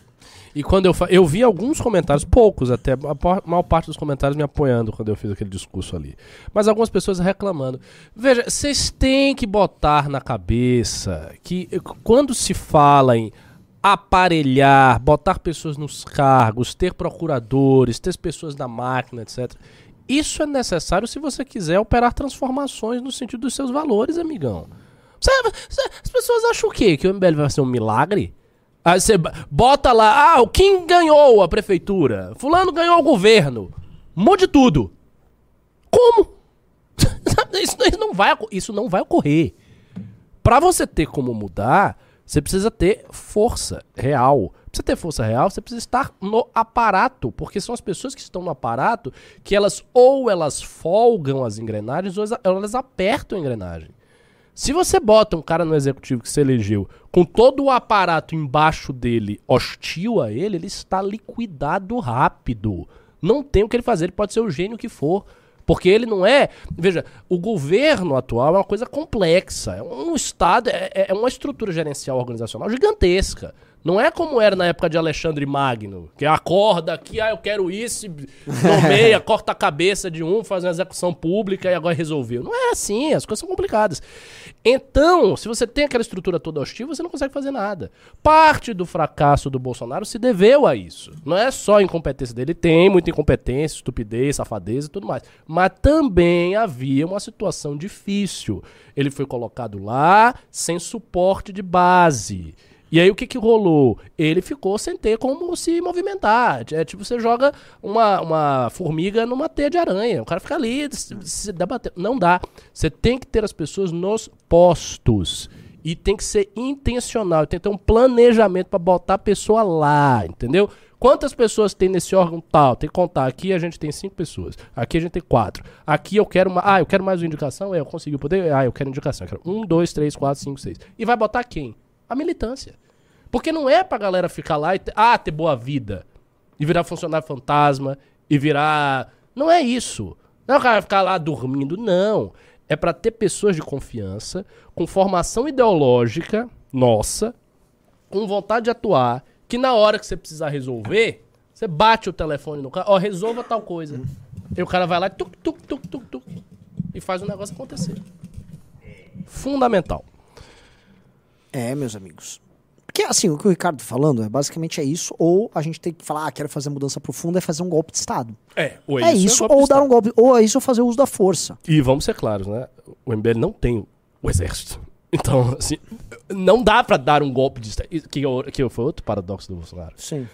E quando eu fa... eu vi alguns comentários, poucos até, a maior parte dos comentários me apoiando quando eu fiz aquele discurso ali. Mas algumas pessoas reclamando. Veja, vocês têm que botar na cabeça que eh, quando se fala em aparelhar, botar pessoas nos cargos, ter procuradores, ter pessoas da máquina, etc. Isso é necessário se você quiser operar transformações no sentido dos seus valores, amigão. As pessoas acham o quê? Que o MBL vai ser um milagre? Aí você b- bota lá, ah, quem ganhou a prefeitura? Fulano ganhou o governo. Mude tudo. Como? [laughs] isso, isso não vai, isso não vai ocorrer. Pra você ter como mudar, você precisa ter força real. Pra você ter força real, você precisa estar no aparato, porque são as pessoas que estão no aparato que elas ou elas folgam as engrenagens ou elas apertam a engrenagem. Se você bota um cara no executivo que se elegeu com todo o aparato embaixo dele hostil a ele, ele está liquidado rápido. Não tem o que ele fazer, ele pode ser o gênio que for. Porque ele não é. Veja, o governo atual é uma coisa complexa. É um Estado, é, é uma estrutura gerencial organizacional gigantesca. Não é como era na época de Alexandre Magno, que acorda aqui, ah, eu quero isso, nomeia, [laughs] corta a cabeça de um, faz uma execução pública e agora resolveu. Não é assim, as coisas são complicadas. Então, se você tem aquela estrutura toda hostil, você não consegue fazer nada. Parte do fracasso do Bolsonaro se deveu a isso. Não é só a incompetência dele, tem muita incompetência, estupidez, safadeza e tudo mais. Mas também havia uma situação difícil. Ele foi colocado lá sem suporte de base. E aí o que que rolou? Ele ficou sem ter como se movimentar. É tipo, você joga uma, uma formiga numa teia de aranha. O cara fica ali, se, se debatendo. Não dá. Você tem que ter as pessoas nos postos. E tem que ser intencional. Tem que ter um planejamento para botar a pessoa lá, entendeu? Quantas pessoas tem nesse órgão tal? Tem que contar. Aqui a gente tem cinco pessoas. Aqui a gente tem quatro. Aqui eu quero uma. Ah, eu quero mais uma indicação? É, eu consegui o poder? Ah, eu quero indicação. Eu quero um, dois, três, quatro, cinco, seis. E vai botar quem? A militância. Porque não é pra galera ficar lá e ter, ah, ter boa vida. E virar funcionário fantasma. E virar. Não é isso. Não é o cara ficar lá dormindo, não. É para ter pessoas de confiança, com formação ideológica nossa, com vontade de atuar, que na hora que você precisar resolver, você bate o telefone no cara, ó, resolva tal coisa. E o cara vai lá tuc, tuc, tuc, tuc, tuc, e faz o negócio acontecer. Fundamental. É, meus amigos. Porque, assim, o que o Ricardo tá falando é basicamente é isso, ou a gente tem que falar, ah, quero fazer mudança profunda, é fazer um golpe de Estado. É, ou É isso, ou dar um golpe, ou é isso ou fazer uso da força. E vamos ser claros, né? O MBL não tem o exército. [laughs] Então, assim, não dá pra dar um golpe de Estado. Que, que foi outro paradoxo do Bolsonaro. Sim.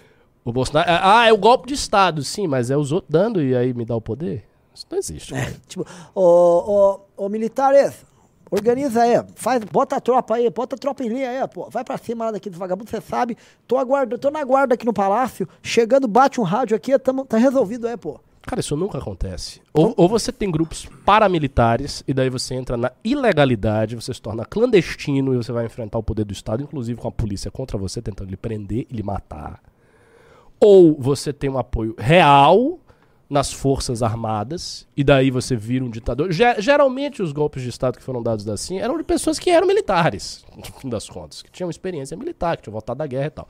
O Bolsonaro. Ah, é o golpe de Estado, sim, mas é os outros dando e aí me dá o poder? Isso não existe. É, tipo, ô, ô, ô militares, organiza aí, faz, bota a tropa aí, bota a tropa em linha aí, pô. Vai pra cima lá daqui do vagabundo, você sabe. Tô, aguarda, tô na guarda aqui no palácio, chegando, bate um rádio aqui, tamo, tá resolvido aí, pô. Cara, isso nunca acontece. Ou, ou, você tem grupos paramilitares, e daí você entra na ilegalidade, você se torna clandestino e você vai enfrentar o poder do Estado, inclusive com a polícia contra você, tentando lhe prender e lhe matar. Ou você tem um apoio real nas forças armadas, e daí você vira um ditador. Geralmente os golpes de Estado que foram dados assim eram de pessoas que eram militares, no [laughs] fim das contas, que tinham experiência militar, que tinham voltado da guerra e tal.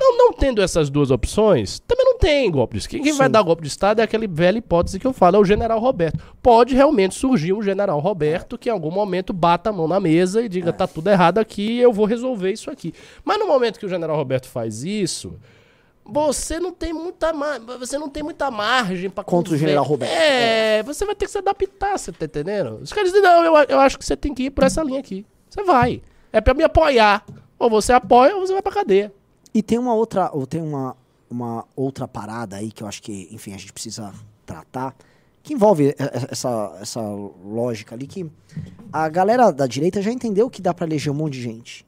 Não, não tendo essas duas opções, também não tem golpe de Estado. Quem, vai dar golpe de Estado é aquela velha hipótese que eu falo, é o general Roberto. Pode realmente surgir um general Roberto que em algum momento bata a mão na mesa e diga, é. tá tudo errado aqui, eu vou resolver isso aqui. Mas no momento que o general Roberto faz isso, você não tem muita, você não tem muita margem para contra o general Roberto. É, é, você vai ter que se adaptar, você tá entendendo? Os caras dizem, não, eu, eu acho que você tem que ir por essa linha aqui. Você vai. É para me apoiar. Ou você apoia ou você vai pra cadeia. E tem uma outra, ou tem uma, uma outra parada aí que eu acho que, enfim, a gente precisa tratar, que envolve essa, essa lógica ali, que a galera da direita já entendeu que dá para eleger um monte de gente.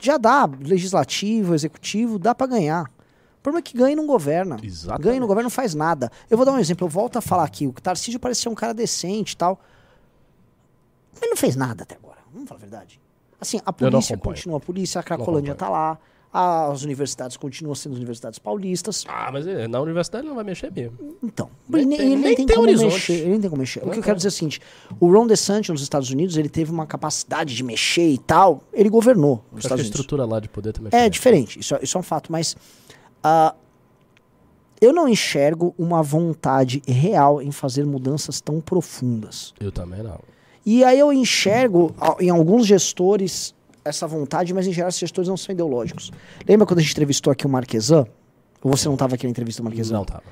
Já dá, legislativo, executivo, dá para ganhar. O problema é que ganha e não governa. Exatamente. Ganha e não governa não faz nada. Eu vou dar um exemplo, eu volto a falar aqui, o Tarcísio parecia um cara decente e tal. Ele não fez nada até agora, vamos falar a verdade. Assim, a polícia continua a polícia, a Cracolândia tá lá, as universidades continuam sendo universidades paulistas. Ah, mas é, na universidade ele não vai mexer mesmo. Então, nem, ele, tem, ele nem, tem, tem como horizonte. mexer. Ele nem tem como mexer. Não o que eu quero dizer é o seguinte: o Ron DeSantis nos Estados Unidos ele teve uma capacidade de mexer e tal. Ele governou nos Estados Unidos. A estrutura lá de poder também é, é diferente. Isso, é, isso é um fato. Mas uh, eu não enxergo uma vontade real em fazer mudanças tão profundas. Eu também não. E aí eu enxergo em alguns gestores essa vontade, mas em geral esses gestores não são ideológicos. Lembra quando a gente entrevistou aqui o Marquesan? Ou você não estava aqui na entrevista do Marquesan? Não estava.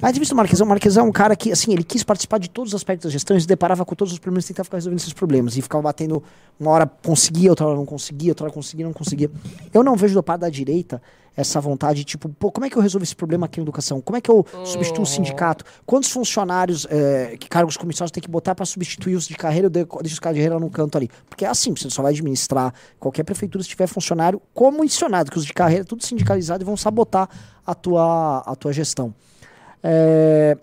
A entrevista do Marquesan, o Marquesan é um cara que, assim, ele quis participar de todos os aspectos da gestão e se deparava com todos os problemas e tentava ficar resolvendo esses problemas. E ficava batendo, uma hora conseguia, outra hora não conseguia, outra hora conseguia, não conseguia. Eu não vejo do par da direita essa vontade, tipo, pô, como é que eu resolvo esse problema aqui na educação? Como é que eu substituo o sindicato? Quantos funcionários, é, que cargos comissionados tem que botar para substituir os de carreira? Eu deixo os caras de carreira no canto ali. Porque é assim, você só vai administrar qualquer prefeitura se tiver funcionário comissionado, que os de carreira tudo sindicalizado e vão sabotar a tua, a tua gestão. É,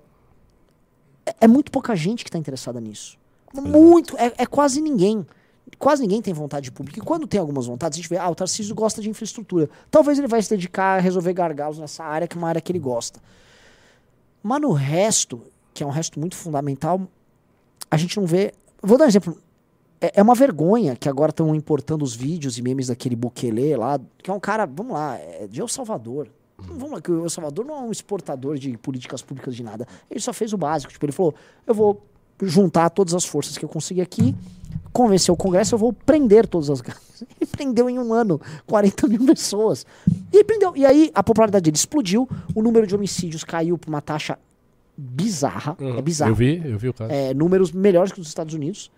é muito pouca gente que está interessada nisso. Muito, é, é quase ninguém. Quase ninguém tem vontade pública. E quando tem algumas vontades, a gente vê, ah, o Tarcísio gosta de infraestrutura. Talvez ele vai se dedicar a resolver gargalos nessa área, que é uma área que ele gosta. Mas no resto, que é um resto muito fundamental, a gente não vê. Vou dar um exemplo. É, é uma vergonha que agora estão importando os vídeos e memes daquele Bukele lá, que é um cara, vamos lá, é de El Salvador. Vamos lá, que o El Salvador não é um exportador de políticas públicas de nada. Ele só fez o básico. Tipo, ele falou: eu vou juntar todas as forças que eu consegui aqui, convencer o Congresso, eu vou prender todas as. [laughs] Ele prendeu em um ano 40 mil pessoas. E, prendeu. e aí a popularidade dele explodiu, o número de homicídios caiu para uma taxa bizarra. É bizarro. Eu vi, eu vi o caso. É, números melhores que os Estados Unidos.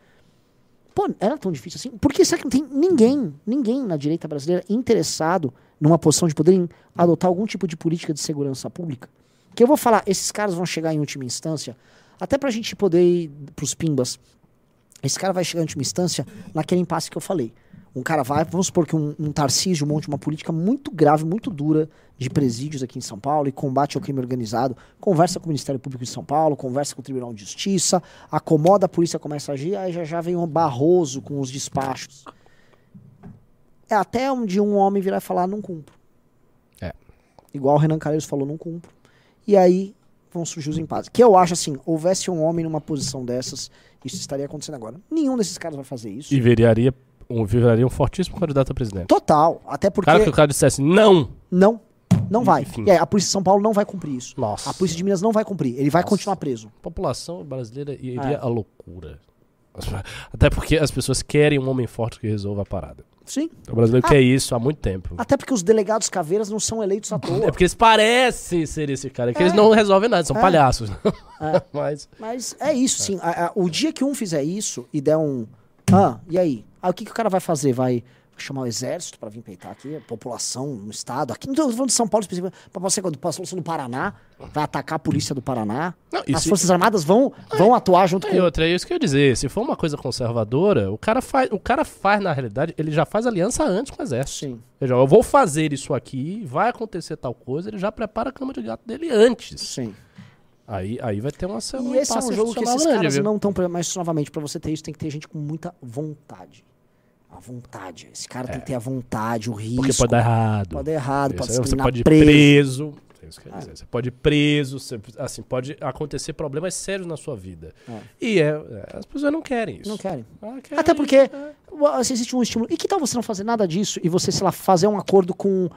Pô, era tão difícil assim? Por que será que não tem ninguém, ninguém na direita brasileira interessado numa posição de poder adotar algum tipo de política de segurança pública? Que eu vou falar, esses caras vão chegar em última instância, até pra gente poder ir pros pimbas. Esse cara vai chegar em última instância naquele impasse que eu falei. Um cara vai, vamos supor que um, um Tarcísio monte uma política muito grave, muito dura de presídios aqui em São Paulo e combate ao crime organizado, conversa com o Ministério Público de São Paulo, conversa com o Tribunal de Justiça, acomoda a polícia, começa a agir, aí já já vem um barroso com os despachos. É até onde um homem virar e falar, não cumpro. É. Igual o Renan Calheiros falou, não cumpro. E aí vão surgir os empates. Que eu acho assim, houvesse um homem numa posição dessas, isso estaria acontecendo agora. Nenhum desses caras vai fazer isso. E viraria um, viraria um fortíssimo candidato a presidente. Total. Até porque. Cara que o cara dissesse não. Não. Não vai. Enfim. Aí, a polícia de São Paulo não vai cumprir isso. Nossa. A polícia de Minas não vai cumprir. Ele vai Nossa. continuar preso. A população brasileira iria É. à loucura. Até porque as pessoas querem um homem forte que resolva a parada. Sim. O brasileiro Ah. quer isso há muito tempo. Até porque os delegados caveiras não são eleitos à toa. É porque eles parecem ser esse cara, que É. eles não resolvem nada, são É. palhaços. É. [laughs] Mas Mas é isso, sim. A- o dia que um fizer isso e der um. Ah, e aí? Ah, o que, que o cara vai fazer? Vai chamar o exército pra vir peitar aqui? A população no estado? Aqui não tô falando de São Paulo especificamente. Pra você, quando a solução do Paraná, vai atacar a polícia do Paraná. Não, e As se- Forças Armadas vão, vão atuar junto E com. outra, é isso que eu ia dizer. Se for uma coisa conservadora, o cara faz, o cara faz na realidade, ele já faz aliança antes com o exército. Sim. Veja, eu vou fazer isso aqui, vai acontecer tal coisa, ele já prepara a cama de gato dele antes. Sim. Aí, aí vai ter uma um E esse é um jogo que esses grande, caras viu? não estão. Mas novamente, pra você ter isso, tem que ter gente com muita vontade. A vontade. Esse cara tem que ter a vontade, o risco. É. Porque pode dar errado. Pode dar errado, Isso pode você pode ir preso. preso. É dizer. Você pode ir preso, você- assim, pode acontecer problemas sérios na sua vida. É. E é, é, as pessoas não querem isso. Não querem. Ah, querem, Até porque é. se existe um estímulo. E que tal você não fazer nada disso e você, sei lá, fazer um acordo com,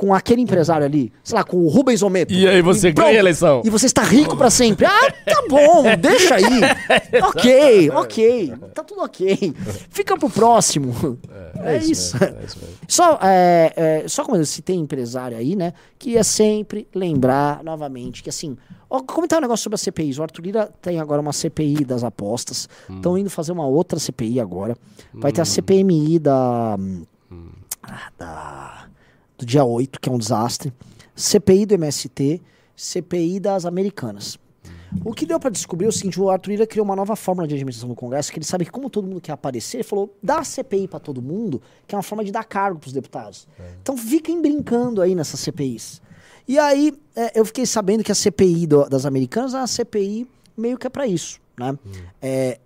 com aquele empresário ali, sei lá, com o Rubens Ometo. E aí você pronto. ganha a eleição. E você está rico pra sempre. Ah, tá [laughs] bom, deixa aí. [laughs] ok, ok. Tá tudo ok. Fica pro próximo. É, isso. mesmo, é isso. Só, é, é, só como eu citei empresário aí, né? Queria sempre lembrar novamente que assim. Ó, comentar um negócio sobre as CPIs. O Arthur Lira tem agora uma CPI das apostas. Estão indo fazer uma outra CPI agora. Vai ter a CPMI da. ah, da do dia 8, que é um desastre. CPI do MST. CPI das Americanas. O que deu pra descobrir é o seguinte: o Arthur Lira criou uma nova fórmula de administração do Congresso, que ele sabe que, como todo mundo quer aparecer, ele falou: dá a CPI pra todo mundo, que é uma forma de dar cargo pros deputados. Então fiquem brincando aí nessas CPIs. E aí é, eu fiquei sabendo que a CPI do- das americanas é uma CPI meio que é pra isso, né? É,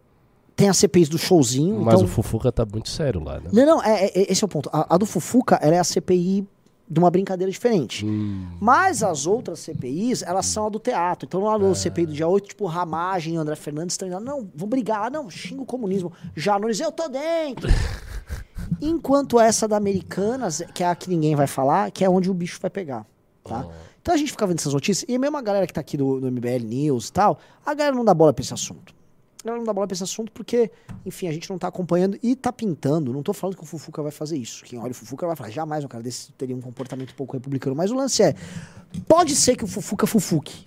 tem as CPIs do showzinho. Mas então... o Fufuca tá muito sério lá, né? Não, não, é, é- esse é o ponto. A, a do Fufuca, ela é a CPI de uma brincadeira diferente. Hum. Mas as outras CPIs, elas são a do teatro. Então lá no CPI do dia 8, tipo, Ramagem e André Fernandes estão dizendo, não, vou brigar, não, xinga o comunismo. Janones, eu tô dentro. [laughs] Enquanto essa da Americanas, que é a que ninguém vai falar, que é onde o bicho vai pegar, tá? Então a gente fica vendo essas notícias, e mesmo a galera que tá aqui do, do MBL News e tal, a galera não dá bola pra esse assunto. Galera não dá bola pra esse assunto porque, enfim, a gente não tá acompanhando e tá pintando. Não tô falando que o Fufuca vai fazer isso. Quem olha o Fufuca vai falar, jamais um cara desse teria um comportamento pouco republicano. Mas o lance é, pode ser que o Fufuca fufuque.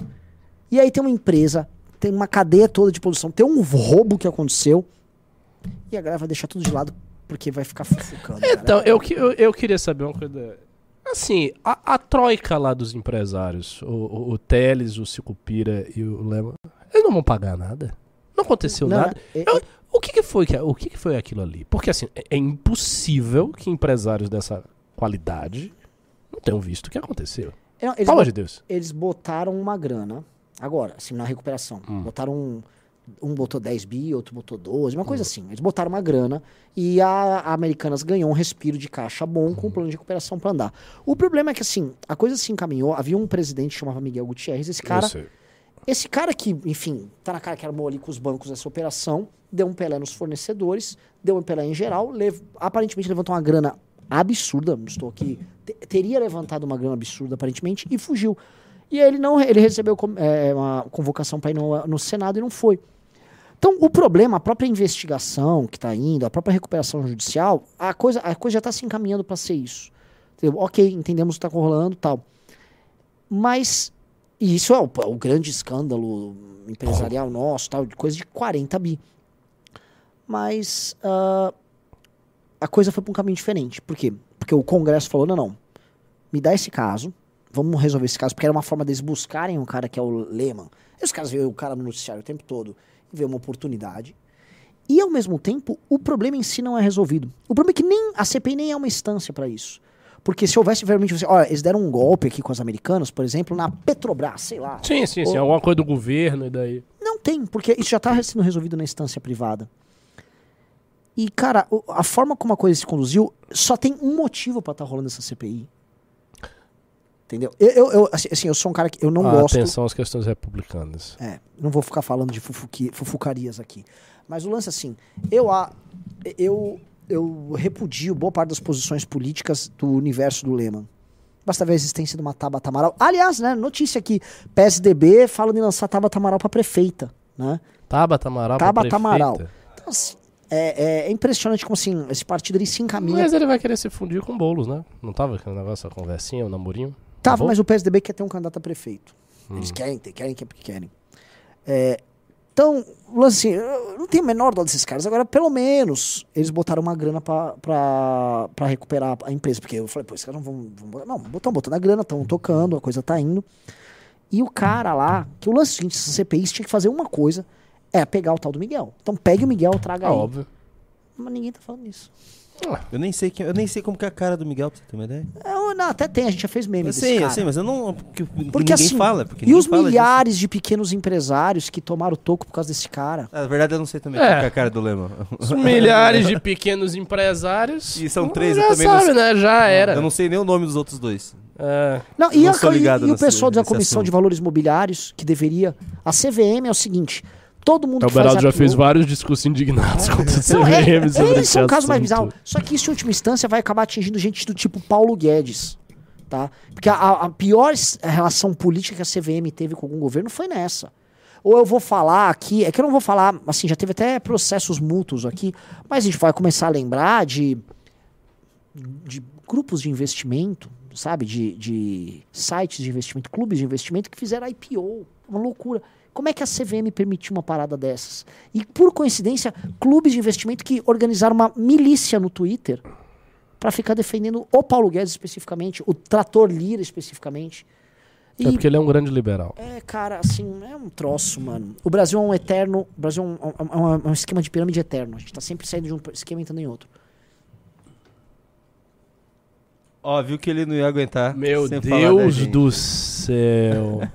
E aí tem uma empresa, tem uma cadeia toda de produção, tem um roubo que aconteceu, e a galera vai deixar tudo de lado porque vai ficar fufucando. Então, eu, eu, eu queria saber uma coisa. Assim, a, a troika lá dos empresários, o, o, o Teles, o Cicupira e o Lema, eles não vão pagar nada? Não aconteceu Não, nada? é- Eu- o que, que foi que, o que, que foi aquilo ali? Porque assim, é, é impossível que empresários dessa qualidade não tenham visto o que aconteceu. Não, eles Pelo amor bot- de Deus. eles botaram uma grana. Agora, assim, na recuperação. Hum. Botaram um. um botou 10 bi, outro botou 12, uma coisa assim. Eles botaram uma grana e a, a Americanas ganhou um respiro de caixa bom com o plano de recuperação para andar. O problema é que, assim, a coisa se encaminhou. Havia um presidente que chamava Miguel Gutierrez. Esse cara, Eu sei. Esse cara que, enfim, tá na cara que armou ali com os bancos essa operação, deu um pelé nos fornecedores, deu um pelé em geral, lev- aparentemente levantou uma grana absurda, estou aqui, te- teria levantado uma grana absurda aparentemente e fugiu. E ele não, ele recebeu é, uma convocação para ir no, no Senado e não foi. Então, o problema, a própria investigação que está indo, a própria recuperação judicial, a coisa, a coisa já está se encaminhando para ser isso. Entendeu? Ok, entendemos o que está rolando tal. Mas, e isso é o, o grande escândalo empresarial nosso, tal, de coisa de 40 bi. Mas ah, a coisa foi para um caminho diferente. Por quê? Porque o Congresso falou: não, não, me dá esse caso, vamos resolver esse caso, porque era uma forma deles buscarem um cara que é o Lehman. E os caras veem o cara no noticiário o tempo todo e vê uma oportunidade. E ao mesmo tempo, o problema em si não é resolvido. O problema é que nem a CPI nem é uma instância para isso. Porque se houvesse realmente, você- olha, eles deram um golpe aqui com os americanos, por exemplo, na Petrobras, sei lá. Sim, sim, sim. Ô- Alguma coisa do governo e daí. Não tem, porque isso já está [clears throat] sendo resolvido na instância privada. E, cara, a forma como a coisa se conduziu, só tem um motivo pra estar rolando essa CPI. Entendeu? Eu, eu, eu, assim, assim, eu sou um cara que eu não Ah, gosto. Atenção às questões republicanas. É, não vou ficar falando de fufuqui- fufucarias aqui. Mas o lance assim, eu, a- eu, eu repudio boa parte das posições políticas do universo do Lehman. Basta ver a existência de uma Tabata Amaral. Aliás, né, notícia aqui, PSDB fala em lançar Tabata Amaral pra prefeita, né? Tabata Amaral pra Tabata prefeita. Amaral. Então, assim, é, é- é impressionante como assim, esse partido ele se encaminha. Mas ele vai querer se fundir com bolos, né? Não tava aquele negócio, a conversinha, o namorinho? Tava, Bom? mas o PSDB quer ter um candidato a prefeito. Hum. Eles querem querem, querem, querem. É, então, assim, eu não tenho a menor dó desses caras. Agora, pelo menos, eles botaram uma grana pra recuperar a empresa. Porque eu falei, pô, esses caras não vão, vão. Não, estão botando a grana, estão tocando, a coisa tá indo. E o cara lá, que o lance seguinte, essa CPI tinha que fazer uma coisa, é pegar o tal do Miguel. Então pegue o Miguel, traga Ah, aí. óbvio. Mas ninguém tá falando isso. Eu nem sei quem, eu nem sei como que é a cara do Miguel, pra você ter uma ideia. É, não, até tem, a gente já fez meme Eu desse sei, eu cara. sei, mas eu não. Porque, porque ninguém assim, fala. Porque e ninguém os fala disso. milhares de pequenos empresários que tomaram toco por causa desse cara? Ah, Na verdade, eu não sei também É. que é a cara do Lema. Os milhares de pequenos empresários. E são três, já eu também não sabe, sei. né? Já era. Eu não sei nem o nome dos outros dois. É. Não, e, Não a- e- e o pessoal da Comissão assunto. de Valores Imobiliários, que deveria. A CVM é o seguinte: todo mundo O que faz já fez vários discursos indignados contra o Não, é, CVM sobre esse é um caso mais bizarro. Só que isso, em última instância, vai acabar atingindo gente do tipo Paulo Guedes. Tá? Porque a, a pior relação política que a CVM teve com algum governo foi nessa. Ou eu vou falar aqui, é que eu não vou falar, assim, já teve até processos mútuos aqui, mas a gente vai começar a lembrar de, de grupos de investimento, sabe? De, de sites de investimento, clubes de investimento que fizeram IPO. Uma loucura. Como é que a CVM permitiu uma parada dessas? E, por coincidência, clubes de investimento que organizaram uma milícia no Twitter para ficar defendendo o Paulo Guedes especificamente, o Trator Lira especificamente. E, É porque ele é um grande liberal. é, cara, assim, é um troço, mano. O Brasil é um eterno. O Brasil é um, é um- é um esquema de pirâmide eterno. A gente tá sempre saindo de um esquema e entrando em outro. Ó, viu que ele não ia aguentar. Meu sem falar da Deus gente. do céu. [laughs]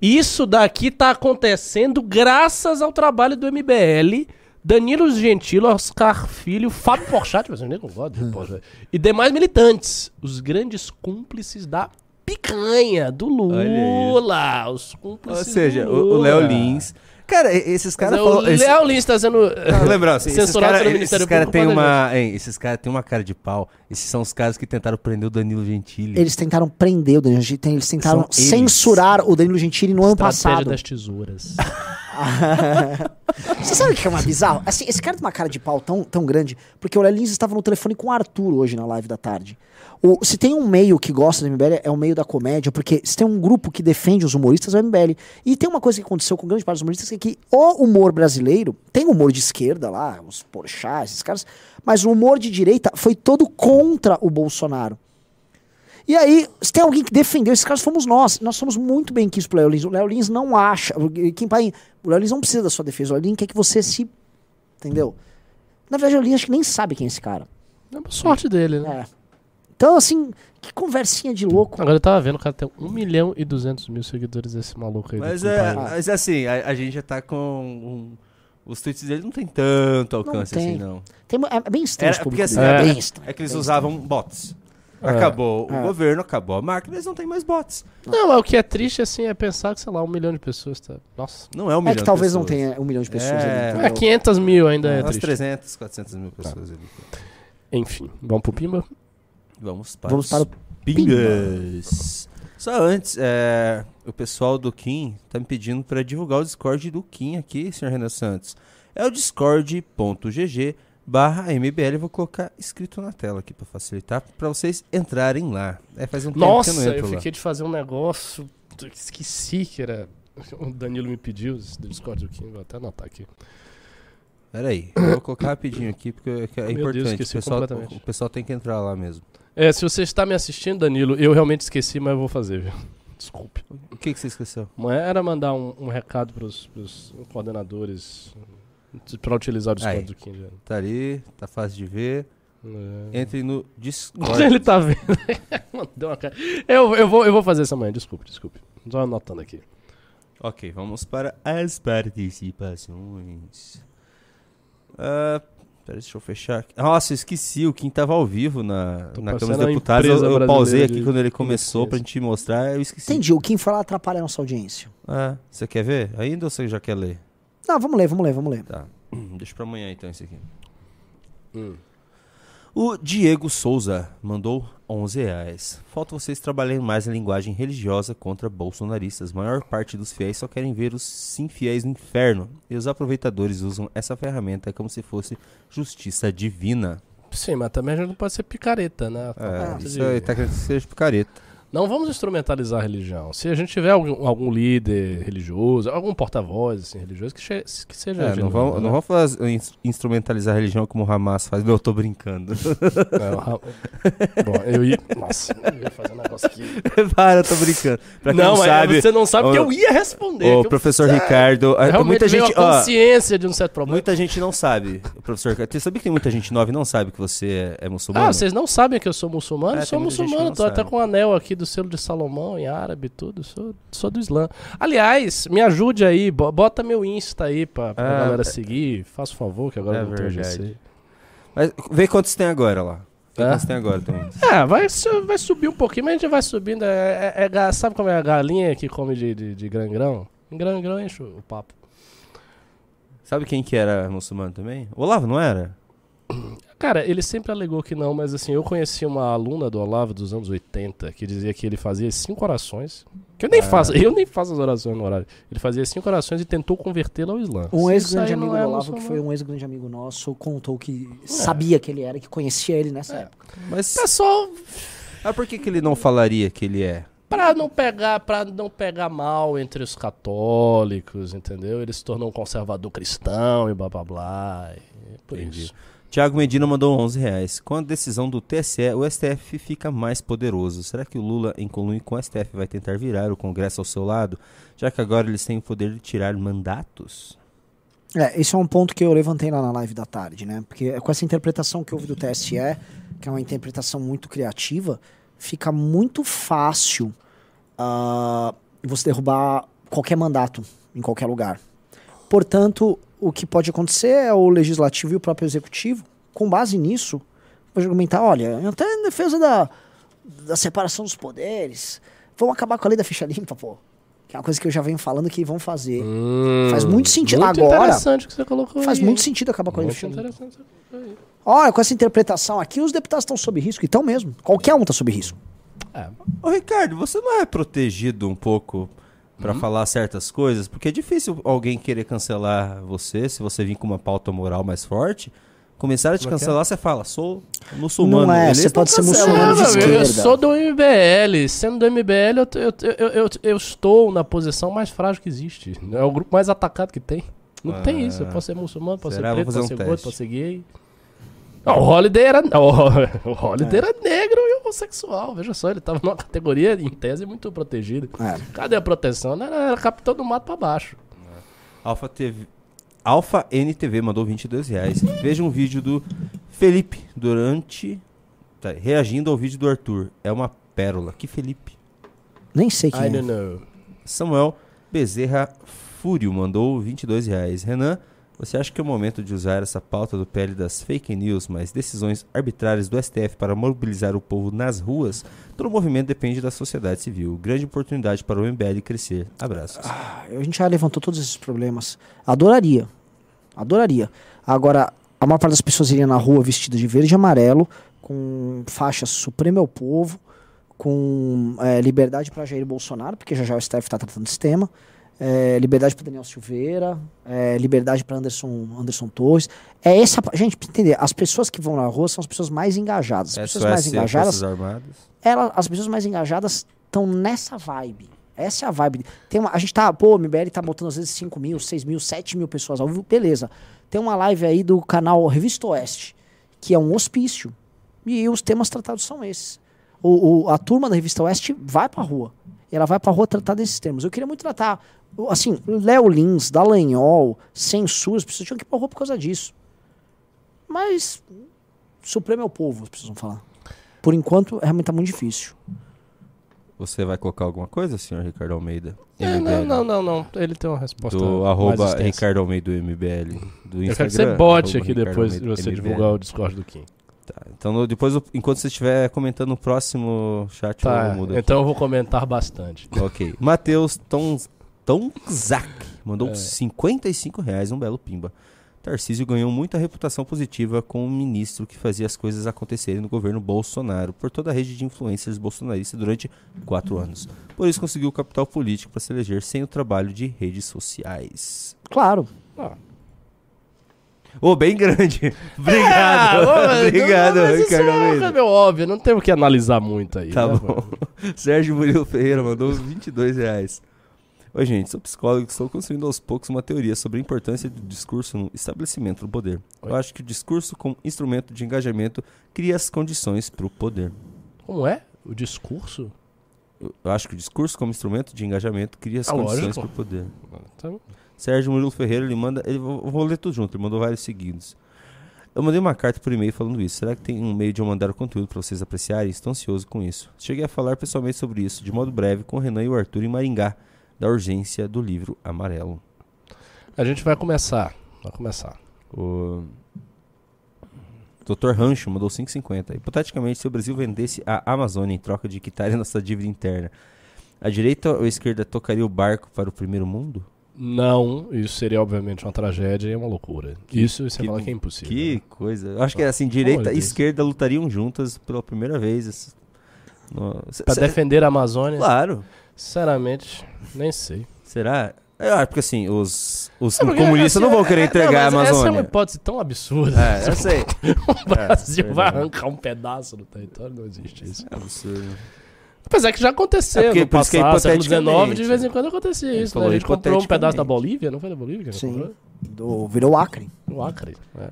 Isso daqui tá acontecendo graças ao trabalho do MBL, Danilo Gentili, Oscar Filho, Fábio Porchat, mas eu nem concordo, Hum. E demais militantes, os grandes cúmplices da picanha do Lula, os Ou cúmplices seja, do o Lula. o Léo Lins. Cara, esses caras é, o esse- Léo Lins tá sendo Ah, [laughs] Lembra, assim, esses censurado caras pelo Ministério esses cara Público. causa uma, hein, esses caras têm uma cara de pau. Esses são os caras que tentaram prender o Danilo Gentili. Eles tentaram prender o Danilo Gentili, eles tentaram São eles. censurar o Danilo Gentili no ano passado. das tesouras. [laughs] Você sabe o que é mais bizarro? Assim, esse cara tem uma cara de pau tão, tão grande, porque o Léo Lins estava no telefone com o Arthur hoje na live da tarde. O, se tem um meio que gosta do MBL, é o meio da comédia, porque se tem um grupo que defende os humoristas, é o MBL. E tem uma coisa que aconteceu com grande parte dos humoristas, que é que o humor brasileiro, tem humor de esquerda lá, os Porchat, esses caras, mas o humor de direita foi todo contra o Bolsonaro. E aí, se tem alguém que defendeu esses caras, fomos nós. Nós somos muito bem quis pro Léo Lins. O Léo Lins não acha. Quem pai, o Léo Lins não precisa da sua defesa. O Léo Lins quer que você se. Entendeu? Na verdade, o Léo Lins acho que nem sabe quem é esse cara. É uma sorte dele, né? É. Então, assim, que conversinha de louco. Agora eu tava vendo, o cara tem 1 milhão e 200 mil seguidores esse maluco aí. do Mas, é, mas assim, a, a gente já tá com. um- os tweets dele não tem tanto alcance tem. assim, não. Tem, é bem estranho Era- porque assim, dele, é- bem estranho. É que eles bem usavam bots. É. Acabou É. o governo, acabou a máquina, eles não têm mais bots. Não, mas o que é triste, assim, é pensar que, sei lá, um milhão de pessoas tá... Nossa. Não é um estranho. milhão É que talvez de não pessoas. tenha um milhão de pessoas É. ali. É, entendeu? 500 mil ainda é umas triste. 300, 400 mil pessoas ali. Enfim, vamos pro Pimba? Vamos para Vamos os para o pingas. Só antes, é, o pessoal do Kim tá me pedindo para divulgar o Discord do Kim aqui, senhor Renan Santos. É o discord.gg barra MBL, vou colocar escrito na tela aqui para facilitar, para vocês entrarem lá. É, faz um tempo Nossa, que eu não entro eu lá. fiquei de fazer um negócio, esqueci que era... [laughs] O Danilo me pediu do Discord do Kim, vou até anotar aqui. Pera aí, eu vou colocar rapidinho aqui, porque é Meu Deus, importante. esqueci o, pessoal, o pessoal tem que entrar lá mesmo. É, se você está me assistindo, Danilo, eu realmente esqueci, mas eu vou fazer, viu? Desculpe. O que, que você esqueceu? Era mandar um, um recado pros, pros coordenadores para utilizar o Discord Aí. do já. Tá ali, tá fácil de ver. É. Entre no Discord. [laughs] Ele tá vendo. [laughs] Mandou uma cara. Eu, eu, vou, eu vou fazer essa manhã, desculpe, desculpe. Só anotando aqui. Ok, vamos para as participações. Ah, pera, deixa eu fechar. aqui. Nossa, eu esqueci, o Kim tava ao vivo na, Tô na Câmara dos Deputados. Eu, eu pausei aqui de quando ele começou pra gente mostrar, eu esqueci. Entendi, o Kim foi lá atrapalhar a nossa audiência. Ah, você quer ver? Ainda ou você já quer ler? Não, vamos ler, vamos ler, vamos ler. Tá. [clears throat] Deixa pra amanhã então esse aqui. Hum. O Diego Souza mandou 11 reais. Falta vocês trabalharem mais a linguagem religiosa contra bolsonaristas. maior parte dos fiéis só querem ver os sim fiéis no inferno. E os aproveitadores usam essa ferramenta como se fosse justiça divina. Sim, mas também a gente não pode ser picareta, né? É, Ah, isso aí tá querendo que seja picareta. Não vamos instrumentalizar a religião. Se a gente tiver algum, algum líder religioso, algum porta-voz assim, religioso, que, que seja. É, não vamos, né? não vamos fazer, ins- instrumentalizar a religião como o Hamas faz. Não, eu tô brincando. [laughs] Não, Bom, eu ia. Nossa, eu ia fazer um negócio aqui. [laughs] Para, eu tô brincando. Pra quem não, mas sabe, você não sabe que o- eu ia responder. o que eu- professor Ricardo... Realmente muita gente... a ó, consciência de um certo problema. Muita gente não sabe, professor. Você sabia que tem muita gente nova e não sabe que você é, é muçulmano? Ah, vocês não sabem que eu sou muçulmano? É, sou gente que muçulmano, não tô até sabe. com o anel aqui do selo de Salomão em árabe e tudo. Sou, sou do Islã. Aliás, me ajude aí, bo- bota meu Insta aí pra, pra Ah, galera é- seguir. Faça um favor, que agora É eu não verdade. GC. Mas vê quantos tem agora lá. Vê É? quantos tem agora também. É, vai, vai subir um pouquinho, mas a gente vai subindo. É, é- é sabe como é a galinha que come de, de, de grão-grão? Grão-grão enche o papo. Sabe quem que era muçulmano também? O Olavo, não era? [clears throat] Cara, ele sempre alegou que não, mas assim, eu conheci uma aluna do Olavo dos anos 80 que dizia que ele fazia cinco orações. Que eu nem Ah. faço, eu nem faço as orações no horário. Ele fazia cinco orações e tentou convertê-lo ao Islã. Um ex-grande amigo é do Olavo, que foi um ex-grande amigo nosso, contou que sabia que ele era, que conhecia ele nessa É. época. Mas Pessoal, ah, por que, que ele não falaria que ele é? pra não pegar, para não pegar mal entre os católicos, entendeu? Ele se tornou um conservador cristão e blá blá blá. e por Entendi. isso. Tiago Medina mandou 11 reais. Com a decisão do TSE, o STF fica mais poderoso. Será que o Lula, em conluio com o STF, vai tentar virar o Congresso ao seu lado? Já que agora eles têm o poder de tirar mandatos? É, esse é um ponto que eu levantei lá na live da tarde, né? Porque com essa interpretação que houve do TSE, que é uma interpretação muito criativa, fica muito fácil ah, você derrubar qualquer mandato em qualquer lugar. Portanto, o que pode acontecer é o legislativo e o próprio executivo, com base nisso, vai argumentar, olha, até em defesa da, da separação dos poderes, vamos acabar com a lei da ficha limpa, pô. Que é uma coisa que eu já venho falando que vão fazer. Faz muito sentido. Muito Agora, interessante que você colocou Faz aí, muito sentido acabar com a lei da ficha limpa. Olha, com essa interpretação aqui, os deputados estão sob risco. E estão mesmo. Qualquer um está sob risco. É, Ô Ricardo, você não é protegido um pouco pra falar certas coisas? Porque é difícil alguém querer cancelar você se você vir com uma pauta moral mais forte. Começaram a te é é? cancelar, você fala, sou muçulmano. Não é, Eles você pode ser cancelam. muçulmano de Não, eu- esquerda. sou do MBL. Sendo do MBL, eu, eu, eu, eu, eu estou na posição mais frágil que existe. É o grupo mais atacado que tem. Não Ah. tem isso. Eu posso ser muçulmano, posso Será? ser preto, posso ser gordo, posso ser gay. Não, o Holiday era. O, [laughs] o Holiday era negro e homossexual. Veja só, ele tava numa categoria, em tese, muito protegida. É. Cadê a proteção? Não, Era, era capitão do mato pra baixo. Alfa TV. Alfa NTV mandou 22 reais. Veja um vídeo do Felipe durante Tá, reagindo ao vídeo do Arthur. É uma pérola. Que Felipe. Nem sei quem I é. don't know. Samuel Bezerra Fúrio mandou 22 reais. Renan, você acha que é o momento de usar essa pauta do PL das fake news, mas decisões arbitrárias do STF para mobilizar o povo nas ruas? Todo movimento depende da sociedade civil. Grande oportunidade para o MBL crescer. Abraços. A gente já levantou todos esses problemas. Adoraria. Adoraria. Agora, a maior parte das pessoas iriam na rua vestida de verde e amarelo, com faixa Supremo ao Povo, com eh, liberdade para Jair Bolsonaro, porque já já o STF está tratando desse tema. Eh, liberdade para Daniel Silveira, eh, liberdade para Anderson, Anderson Torres. É essa, gente, pra entender, as pessoas que vão na rua são as pessoas mais engajadas. As pessoas mais engajadas ela, as pessoas mais engajadas estão nessa vibe. Essa é a vibe. Tem uma, a gente tá, pô, o MBL tá botando às vezes 5 mil, 6 mil, 7 mil pessoas ao vivo, beleza. Tem uma live aí do canal Revista Oeste, que é um hospício. E os temas tratados são esses. O, o- a turma da Revista Oeste vai pra rua. E ela vai pra rua tratar desses temas. Eu queria muito tratar, assim, Léo Lins, Dallagnol, censura, as pessoas tinham que ir pra rua por causa disso. Mas, Supremo é o povo, as pessoas vão falar. Por enquanto, realmente tá muito difícil. Você vai colocar alguma coisa, senhor Ricardo Almeida? É, não, não, não, não. Ele tem uma resposta. Do arroba. Ricardo Almeida do MBL. Do Eu Instagram. quero que você bote aqui Ricardo depois de você MBL. divulgar o Discord do Kim. Tá, então depois, eu- enquanto você estiver comentando no próximo chat, Tá, eu mudo aqui. então eu vou comentar bastante. Ok. [laughs] Matheus Tom, Tomzak mandou É. 55 reais, um belo pimba. Tarcísio ganhou muita reputação positiva com o ministro que fazia as coisas acontecerem no governo Bolsonaro por toda a rede de influencers bolsonaristas durante quatro anos. Por isso conseguiu capital político para se eleger sem o trabalho de redes sociais. Claro. Ah. Ô, bem grande. [laughs] [laughs] Obrigado. ô, Obrigado, não, mas isso Ricardo é meu óbvio, não temos que analisar muito aí. Tá né, bom. mano? [laughs] Sérgio Murilo Ferreira mandou 22 reais. Oi, gente, sou psicólogo e estou construindo aos poucos uma teoria sobre a importância do discurso no estabelecimento do poder. Eu Oi. acho que o discurso como instrumento de engajamento cria as condições para o poder. Como é? O discurso? Eu eu acho que o discurso como instrumento de engajamento cria as Ah, condições para o poder. Então, Sérgio Murilo Ferreira, ele manda. Ele, eu vou ler tudo junto, ele mandou vários seguidos. Eu mandei uma carta por e-mail falando isso. Será que tem um meio de eu mandar o conteúdo para vocês apreciarem? Estou ansioso com isso. Cheguei a falar pessoalmente sobre isso, de modo breve, com o Renan e o Arthur em Maringá, da urgência do livro amarelo. a gente vai começar. Vai começar. O Dr. Rancho mandou 5,50. Hipoteticamente, se o Brasil vendesse a Amazônia em troca de quitar [laughs] nossa dívida interna, a direita ou a esquerda tocaria o barco para o primeiro mundo? Não, isso seria obviamente uma tragédia e uma loucura. isso você que- fala que é impossível. Que né? coisa. Eu acho que assim, direita e esquerda lutariam juntas pela primeira vez. No- se- defender a Amazônia, Claro. sinceramente, nem sei. Será? Eu acho porque assim, os, os É porque, comunistas assim, não vão é- querer é- entregar não, a mas Essa é uma Amazônia. hipótese tão absurda. É, eu sei. [laughs] o Brasil É, vai arrancar um pedaço do território, não existe isso. É absurdo. Apesar que já aconteceu É porque- no por isso que é passado, século XIX, de vez em quando acontecia isso. Né? A gente comprou um pedaço da. Bolívia, não foi da Bolívia a Sim. Do, virou Acre. O Acre. É.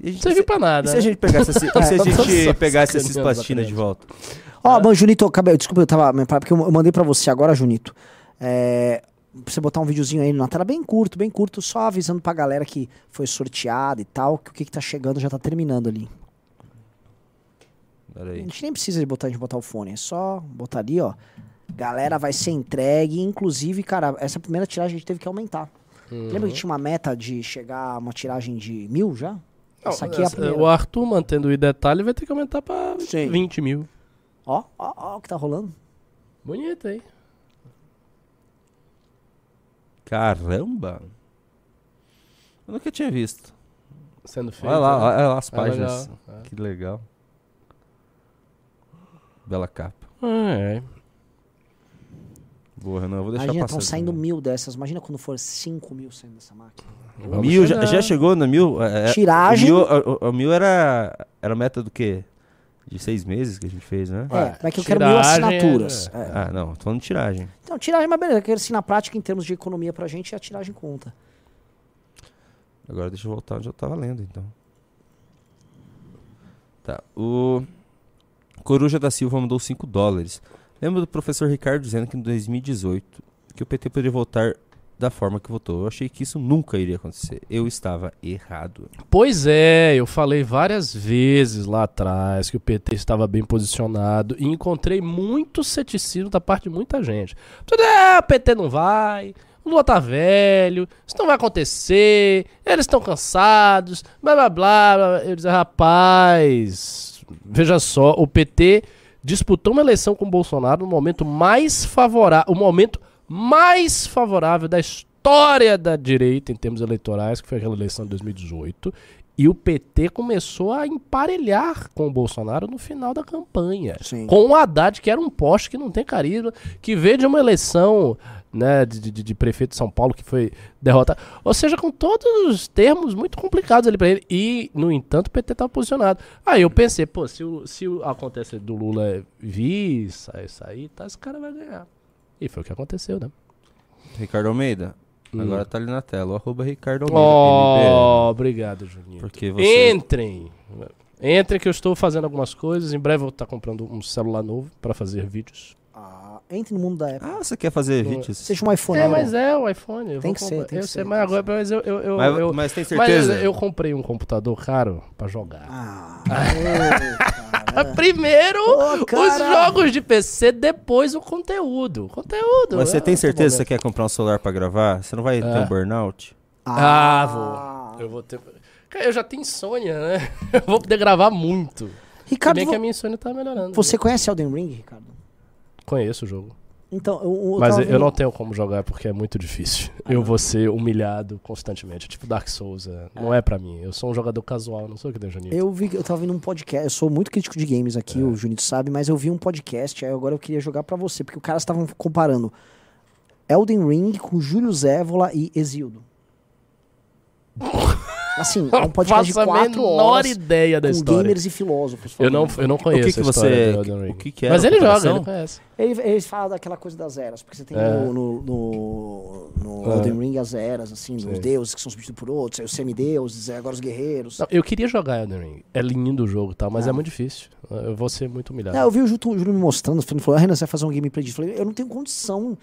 E a gente- Não serviu pra E nada. se a né? gente pegasse, esse- e [laughs] se a É, gente pegasse esses sacaneando, plastinas de volta? Ó, mas Junito, acabei, desculpa, eu tava. Porque eu eu mandei pra você agora, Junito. É, pra você botar um videozinho aí na tela bem curto, bem curto, só avisando pra galera que foi sorteado e tal, que o que, que tá chegando já tá terminando ali. Pera A aí. gente nem precisa de botar, de botar o fone, é só botar ali, ó. Galera vai ser entregue. Inclusive, cara, essa primeira tiragem a gente teve que aumentar. Uhum. Lembra que tinha uma meta de chegar a uma tiragem de mil já? Não, essa aqui é a essa- primeira. O Arthur mantendo o detalhe vai ter que aumentar pra Sim. 20 mil. Ó, ó, ó o que tá rolando. Bonito aí. Caramba! Eu nunca tinha visto. Sendo feito. Olha lá, né? olha lá as É páginas. legal, é. Que legal. Bela capa. É, é. Boa, Renan, eu vou deixar Imagina, passar. estão saindo também. mil dessas. Imagina quando for 5 mil saindo dessa máquina. Vamos Mil, já, já chegou na mil? É, é, Tiragem. O mil, a- a- a mil era, era meta do quê? De seis meses que a gente fez, né? É, mas que eu quero mil assinaturas. é- É. Ah, não, tô falando de tiragem. Então, tiragem, mas beleza. Quero assim, na prática, em termos de economia pra gente, a tiragem conta. Agora deixa eu voltar onde eu tava lendo, então. Tá, o Coruja da Silva mandou 5 dólares. Lembra do professor Ricardo dizendo que em 2018 que o PT poderia votar da forma que votou. Eu achei que isso nunca iria acontecer. Eu estava errado. Pois é, eu falei várias vezes lá atrás que o PT estava bem posicionado e encontrei muito ceticismo da parte de muita gente. É, o PT não vai, o Lula tá velho, isso não vai acontecer, eles estão cansados, blá blá. blá. Eu disse, rapaz, veja só, o PT disputou uma eleição com o Bolsonaro no momento mais favorável, o momento mais favorável da história da direita em termos eleitorais, que foi aquela eleição de 2018. E o PT começou a emparelhar com o Bolsonaro no final da campanha. Sim. Com o Haddad, que era um poste que não tem carisma, que veio de uma eleição né, de, de, de prefeito de São Paulo que foi derrotado. Ou seja, com todos os termos muito complicados ali pra ele. E, no entanto, o PT estava posicionado. Aí eu pensei, pô, se, o, se o acontece do Lula vir, sair, sair, tá, esse cara vai ganhar. E foi o que aconteceu, né? Ricardo Almeida. Hum. Agora tá ali na tela. o Arroba Ricardo Almeida. Oh, obrigado, Juninho. Porque você. Entrem! Entrem que eu estou fazendo algumas coisas. Em breve eu vou estar comprando um celular novo para fazer vídeos. Ah, entre no mundo da Apple. Ah, você quer fazer vídeos? Seja um iPhone. É, né? mas é o iPhone. eu Tem que ser, tem que eu ser, sei, mas agora mas eu, eu, eu, Mas, eu- mas tem mas certeza? eu comprei um computador caro para jogar. Ah, [laughs] Ah, Primeiro Ô, os jogos de PC, depois o conteúdo. O Conteúdo. Mas você é tem certeza que você quer comprar um celular pra gravar? Você não vai ter É. um burnout? Ah, vou. Eu vou ter. Cara, eu já tenho insônia, né? [laughs] Eu vou poder gravar muito. Se Ricardo, bem que a minha insônia tá melhorando. você né? conhece Elden Ring, Ricardo? Conheço o jogo. Então, eu, eu Mas eu vendo- não tenho como jogar porque é muito difícil. Eu vou ser humilhado constantemente. Tipo Dark Souls. é, Não é pra mim. Eu sou um jogador casual, não sou que nem o Juninho. Eu vi, eu tava vendo um podcast, eu sou muito crítico de games aqui, o Junito sabe, mas eu vi um podcast, aí agora eu queria jogar pra você, porque os caras estavam comparando Elden Ring com Júlio Zévola e Exildo. [laughs] Assim, é um podcast de quatro menor horas ideia da com história. gamers e filósofos. Eu não, falando. eu não conheço O que que a história você- do Elden Ring. o que que é Mas ele joga, ele conhece. Ele- Eles falam daquela coisa das eras, porque você tem É. no, no, no, no É. Elden Ring as eras, assim, os deuses que são substituídos por outros, aí os semideuses, aí agora os guerreiros. Não, eu queria jogar Elden Ring. É lindo o jogo e tal, mas Ah. é muito difícil. Eu vou ser muito humilhado. Não, eu vi o Júlio, o Júlio me mostrando, ele falou, ah, Renan, você vai fazer um gameplay disso. Eu falei, eu não tenho condição.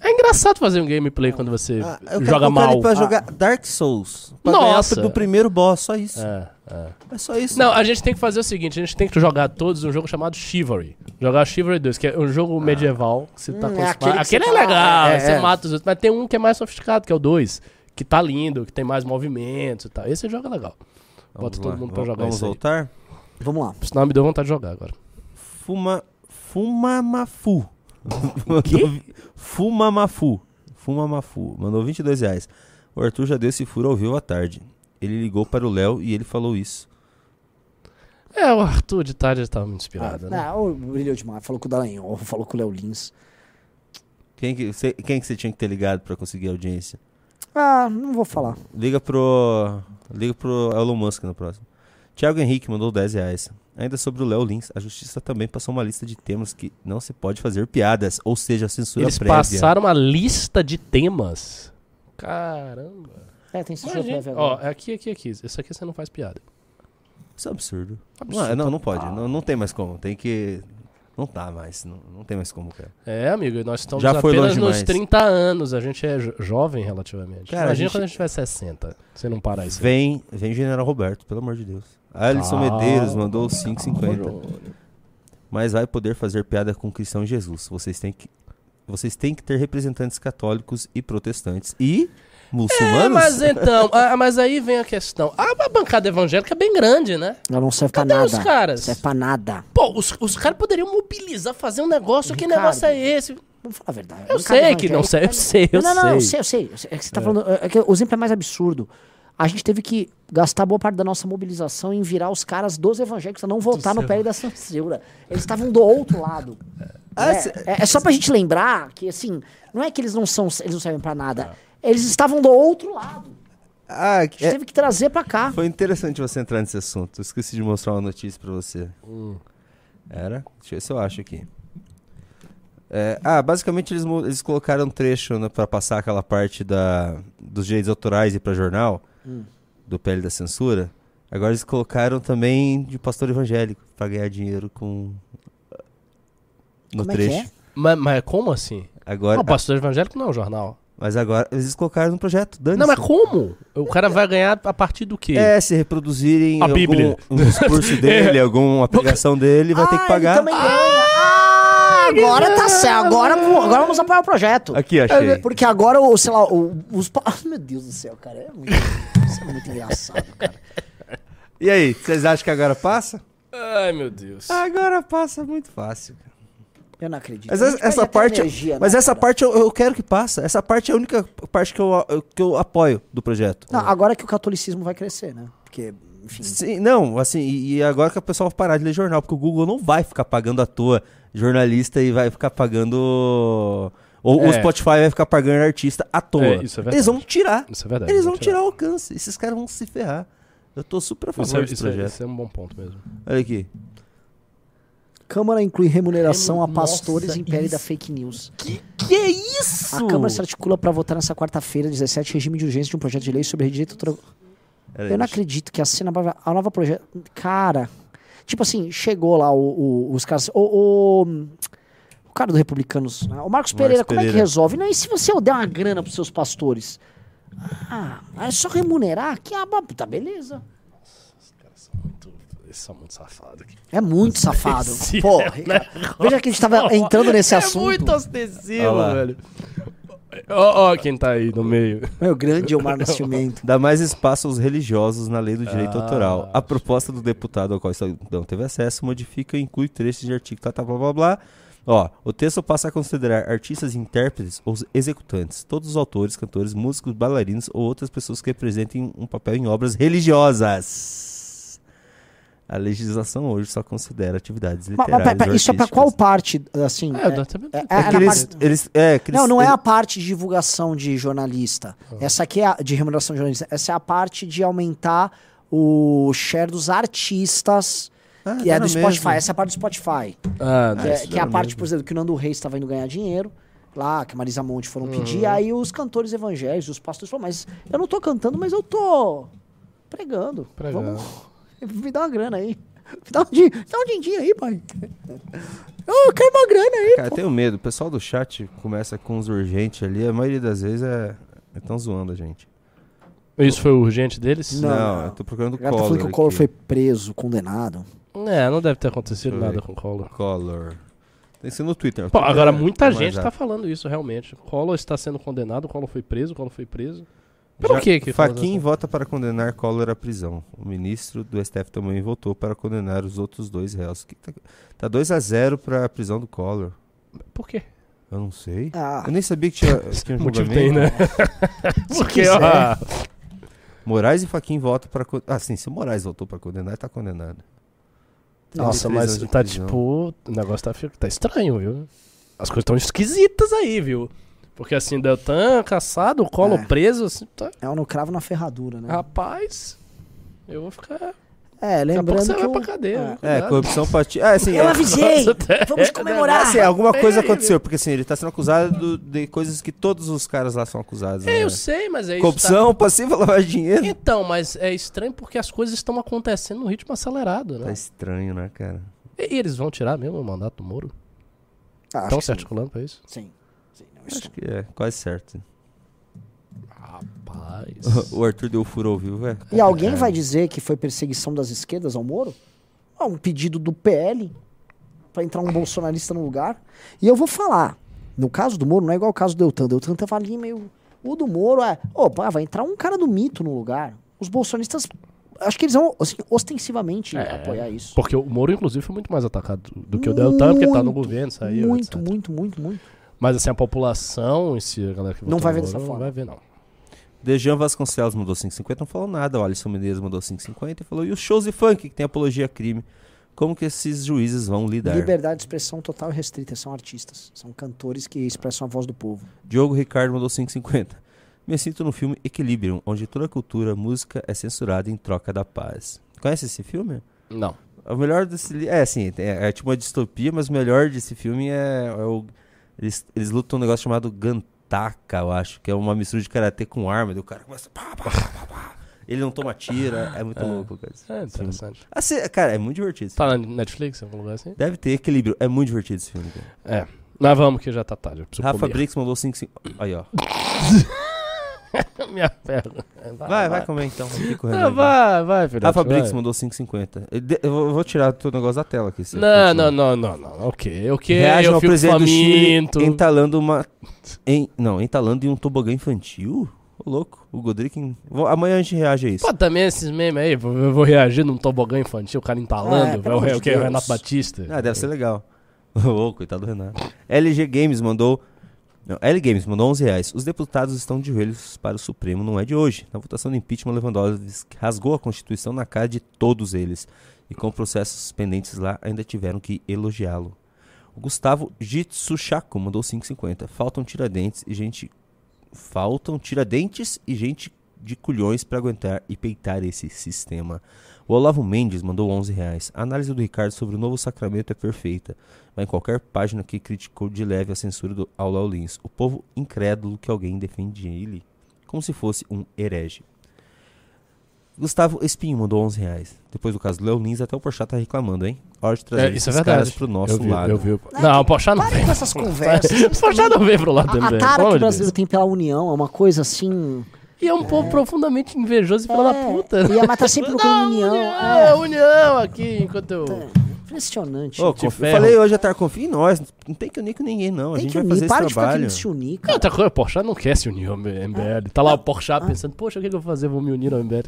É engraçado fazer um gameplay quando você Ah, joga mal. pra Ah. jogar Dark Souls. Pra Nossa. do primeiro boss, só isso. É, é. É só isso. Não, a gente tem que fazer o seguinte: a gente tem que jogar todos um jogo chamado Chivalry. Jogar Chivalry 2, que é um jogo medieval. Que você tá Hum, com é os- aquele que aquele você é tá- legal, é, você é. mata os outros. Mas tem um que é mais sofisticado, que é o 2. Que tá lindo, que tem mais movimentos e tal. Esse jogo é legal. Vamos Bota todo lá. mundo pra Va- jogar Vamos isso aí. voltar? Vamos lá. Senão me deu vontade de jogar agora. Fuma... Fumamafu. Mandou- Fumamafu. Fumamafu. Mandou 22 reais. O Arthur já deu esse furo ao vivo à tarde. Ele ligou para o Léo e ele falou isso. É, o Arthur de tarde tava muito inspirado, né? Não, brilhou demais. Falou com o Dallagnol, falou com o Léo Lins. Quem que, você, quem que você tinha que ter ligado para conseguir audiência? Ah, não vou falar. Liga pro. Liga pro Elon Musk no próximo. Thiago Henrique mandou 10 reais. Ainda sobre o Léo Lins, a justiça também passou uma lista de temas que não se pode fazer piadas, ou seja, censura Eles prévia. passaram uma lista de temas. Caramba. É, tem censura Imagina. prévia Ó, agora. é aqui, aqui, aqui. Isso aqui você não faz piada. Isso é absurdo. Absurdo. Não, não, não pode. Não, não tem mais como. Tem que. Não tá mais. Não, não tem mais como, cara. É, amigo, nós estamos Já foi apenas longe nos demais. 30 anos. A gente é jo- jovem relativamente. Cara, a Imagina gente- quando a gente tiver 60. Você não parar isso. Vem, vem General Roberto, pelo amor de Deus. Alisson Calma, Medeiros mandou 5,50. Júnior. Mas vai poder fazer piada com cristão Jesus. Vocês têm que. Vocês têm que ter representantes católicos e protestantes. E É, muçulmanos? mas então, [laughs] ah, mas aí vem a questão. Ah, a bancada evangélica é bem grande, né? Ela não serve Cadê pra os nada. caras? Serve pra nada. Pô, os, os caras poderiam mobilizar, fazer um negócio. Que Ricardo. negócio é esse? Vamos falar a verdade. Eu sei que não sei, eu sei, eu não, não, não, eu sei. sei, eu sei. eu sei. É que você tá falando. é que o exemplo é mais absurdo. A gente teve que gastar boa parte da nossa mobilização em virar os caras dos evangélicos a não votar no pé da censura. Eles estavam do outro lado. Ah, né? cê- é, é só pra gente lembrar que, assim, não é que eles não são, eles não servem pra nada. Eles estavam do outro lado. Ah, A gente é- teve que trazer pra cá. foi interessante você entrar nesse assunto. Eu esqueci de mostrar uma notícia pra você. Hum. Era? Deixa eu ver se eu acho aqui. É, ah, basicamente eles, eles colocaram um trecho né, para passar aquela parte da, dos direitos autorais e para jornal, Hum. do PL da censura. Agora eles colocaram também de pastor evangélico para ganhar dinheiro com no Como é trecho. é? Mas, mas como assim? Agora o pastor evangélico não é um jornal. Mas agora eles colocaram no projeto. Não, mas como? O cara vai ganhar a partir do quê? É, se reproduzirem A algum Bíblia. um discurso [laughs] dele, alguma pregação dele, vai ter Ah, que ele pagar. também ganha. Ah, agora tá certo. Agora, agora vamos apoiar o projeto. Aqui, achei. Porque agora, o, sei lá, o- os. pa- Ah, [laughs] meu Deus do céu, cara. É muito, isso é muito engraçado, cara. E aí, vocês acham que agora passa? Ai, meu Deus. Agora passa muito fácil. Eu não acredito. Mas essa, essa parte, energia, mas né, essa cara? parte eu, eu quero que passa. Essa parte é a única parte que eu, eu- que eu apoio do projeto. Não, agora que o catolicismo vai crescer, né? Porque, enfim. Sim, não, assim, e, agora que o pessoal vai parar de ler jornal, porque o Google não vai ficar pagando à toa jornalista e vai ficar pagando. Ou o É. Spotify vai ficar pagando artista à toa. É, isso é verdade. Eles vão tirar. Isso é verdade. Eles vão tirar o alcance. Esses caras vão se ferrar. Eu tô super a Isso favor é, desse isso, é, projeto. isso é um bom ponto mesmo. Olha aqui. Câmara inclui remuneração a Nossa, pastores em pele isso- da fake news. Que é isso? A Câmara se articula para votar nessa quarta-feira, 17, regime de urgência de um projeto de lei sobre direito. Tra... Eu não acredito que a cena a nova projeto. Cara, tipo assim, chegou lá o, o- os caras. O, o, o cara do Republicanos, né? o Marcos Pereira, como é que Pereira. resolve? Não, e se você der uma grana pros seus pastores? Ah, é só remunerar? Que ah, tá beleza. Os caras são muito, eles são muito safados aqui. É muito safado. Pô, é [laughs] Ricardo, veja que a gente tava entrando nesse é assunto. muito ostensivo, velho. Ó, ó quem tá aí no meio. Meu grande Omar Nascimento. Dá mais espaço aos religiosos na lei do direito Ah. autoral. A proposta do deputado ao qual isso não teve acesso modifica e inclui trechos de artigo, tá, tá, blá, blá, blá. Ó, o texto passa a considerar artistas, intérpretes ou executantes, todos os autores, cantores, músicos, bailarinos ou outras pessoas que representem um papel em obras religiosas. A legislação hoje só considera atividades Mas, mas, literárias. pera, ou isso é pra artísticas. qual parte, assim? É, é- é- É é eles, parte- eles, é, que eles- Não, não é eles- a parte de divulgação de jornalista. Essa aqui é a, de remuneração de jornalista. Essa é a parte de aumentar o share dos artistas, Ah, que é do Spotify. mesmo. Essa é a parte do Spotify. Ah, Que é, isso que é a parte, mesmo. por exemplo, que o Nando Reis estava indo ganhar dinheiro. Lá, que a Marisa Monte foram pedir. Uhum. Aí os cantores evangélicos, os pastores falaram, mas eu não tô cantando, mas eu tô pregando. Pregando. Vamos, me dá uma grana aí. Me dá um, din dá um din-din aí, pai. Eu quero uma grana aí. Cara, eu tenho medo. O pessoal do chat começa com os urgentes ali. A maioria das vezes é. Estão zoando a gente. Isso foi o urgente deles? Não, Não, não. eu tô procurando O tá Collor. falando que o Collor aqui. foi preso, condenado. É, não deve ter acontecido Deixa eu nada com o Collor. Collor. Tem ser no Twitter. Pô, agora é- muita é gente tá falando isso, realmente. Collor está sendo condenado, o Collor foi preso, o Collor foi preso. Pelo Já- que que Faquin vota para condenar Collor à prisão. O ministro do STF também votou para condenar os outros dois réus. Que tá, tá 2 a 0 para a prisão do Collor. Por quê? Eu não sei. Ah, Eu nem sabia que tinha, tinha um [laughs] Motivo tem, né? [laughs] Porque, ó, Moraes e Faquin votam para... Ah, sim, se o Moraes votou para condenar, tá condenado. Nossa, 33 mas tá prisão. tipo. O negócio tá, tá estranho, viu? As coisas estão esquisitas aí, viu? Porque assim, Deltan caçado, o Collor É. preso, assim, tá. é um no cravo na ferradura, né? Rapaz, eu vou ficar. É, Daqui a pouco lembrando você que vai o... pra cadeia. é. viu? É, corrupção pati... Ah, assim, Eu é- avisei! [laughs] Nossa, até- Vamos comemorar! Assim, alguma coisa Ei, aconteceu, porque assim, ele tá sendo acusado de coisas que todos os caras lá são acusados. É, né? eu sei, mas é isso. Corrupção, passiva, [laughs] lavagem de dinheiro. Tá... Então, mas é estranho porque as coisas estão acontecendo num ritmo acelerado, Tá né? estranho, né, cara? E eles vão tirar mesmo o mandato do Moro? Ah, Estão se sim. articulando pra isso? Sim. Acho que é, quase certo. Rapaz. [laughs] O Arthur deu furo ao vivo, é. E alguém vai dizer que foi perseguição das esquerdas ao Moro? É um pedido do PL pra entrar um bolsonarista no lugar. E eu vou falar, no caso do Moro não é igual ao caso do Deltan. O Deltan tava ali meio... O do Moro é... Opa, vai entrar um cara do mito no lugar. Os bolsonaristas... Acho que eles vão, assim, ostensivamente É. apoiar isso. Porque o Moro, inclusive, foi muito mais atacado do que o Deltan, porque tá no governo, saiu. Muito, etc. muito, muito, muito. Mas assim, a população em si, a galera que Não vai ver dessa forma. Não vai ver, não. Dejan Vasconcelos mandou 5,50, não falou nada. O Alisson Menezes mandou 5,50 e falou: e os shows de funk que tem apologia a crime? Como que esses juízes vão lidar? Liberdade de expressão total e restrita. São artistas. São cantores que expressam a voz do povo. Diogo Ricardo mandou 5,50. Me sinto no filme Equilibrium, onde toda a cultura, música é censurada em troca da paz. Conhece esse filme? Não. O melhor desse. É, assim, é, é tipo uma distopia, mas o melhor desse filme é, é o. Eles, eles lutam um negócio chamado Gantaka, eu acho, que é uma mistura de karatê com arma. Daí o cara começa. Pá, pá, pá, pá. Ele não toma tira, é muito louco, cara. É interessante. Assim, cara, é muito divertido. Tá na Netflix, em algum lugar assim? Deve ter equilíbrio. É muito divertido esse filme, cara. É. Nós vamos que já tá tarde. Rafa comer. Brix mandou 5. Aí, ó. [laughs] [laughs] Minha perna. Vai, vai comer então. Aqui com o Renan. vai, vai, filho. Rafa Brix mandou 5,50. Eu vou- tirar o negócio da tela aqui. Não, não, não, não, não. Ok, ok. Reage ao presidente do Chile entalando uma. Em, não, entalando em um tobogã infantil? Ô, louco. O Godric. Amanhã a gente reage a isso. Pô, também esses memes aí, eu vou reagir num tobogã infantil, o cara entalando, É, é, o, o que? Renato Batista. Ah, deve ser legal. [laughs] Ô, coitado do Renato. LG Games mandou. L Games mandou 11 reais. Os deputados estão de joelhos para o Supremo, não é de hoje. Na votação do impeachment, Lewandowski rasgou a Constituição na cara de todos eles. E com processos pendentes lá, ainda tiveram que elogiá-lo. O Gustavo Jitsushako mandou 5,50. Faltam tiradentes e gente. Faltam tiradentes e gente de culhões para aguentar e peitar esse sistema. O Olavo Mendes mandou 11 reais. A análise do Ricardo sobre o novo sacramento é perfeita. Vai em qualquer página que criticou de leve a censura do Aula Lins. O povo incrédulo que alguém defende ele como se fosse um herege. Gustavo Espinho mandou 11 reais. Depois do caso do Léo Lins, até o Porchat tá reclamando, hein? Hora de trazer É, isso é esses caras verdade. pro nosso eu vi, lado. Eu vi. o- Não, o Pochá não vem. com essas [laughs] conversas. O Pochá não vem pro lado A, a também. tara pelo que o de brasileiro Deus. tem pela união é uma coisa assim. E é um povo profundamente invejoso e filho da É, puta. E a mata sempre procurando [laughs] união. É, É, união aqui, enquanto eu... impressionante. Ô, conf- eu falei hoje à tarde, confia em nós. Não tem que unir com ninguém, não. a tem gente que vai unir. fazer Para esse de trabalho. se unir, Não, cara. outra coisa, o Pochá não quer se unir ao MBL. Tá lá o Pochá pensando, poxa, o que, que eu vou fazer? Vou me unir ao MBL.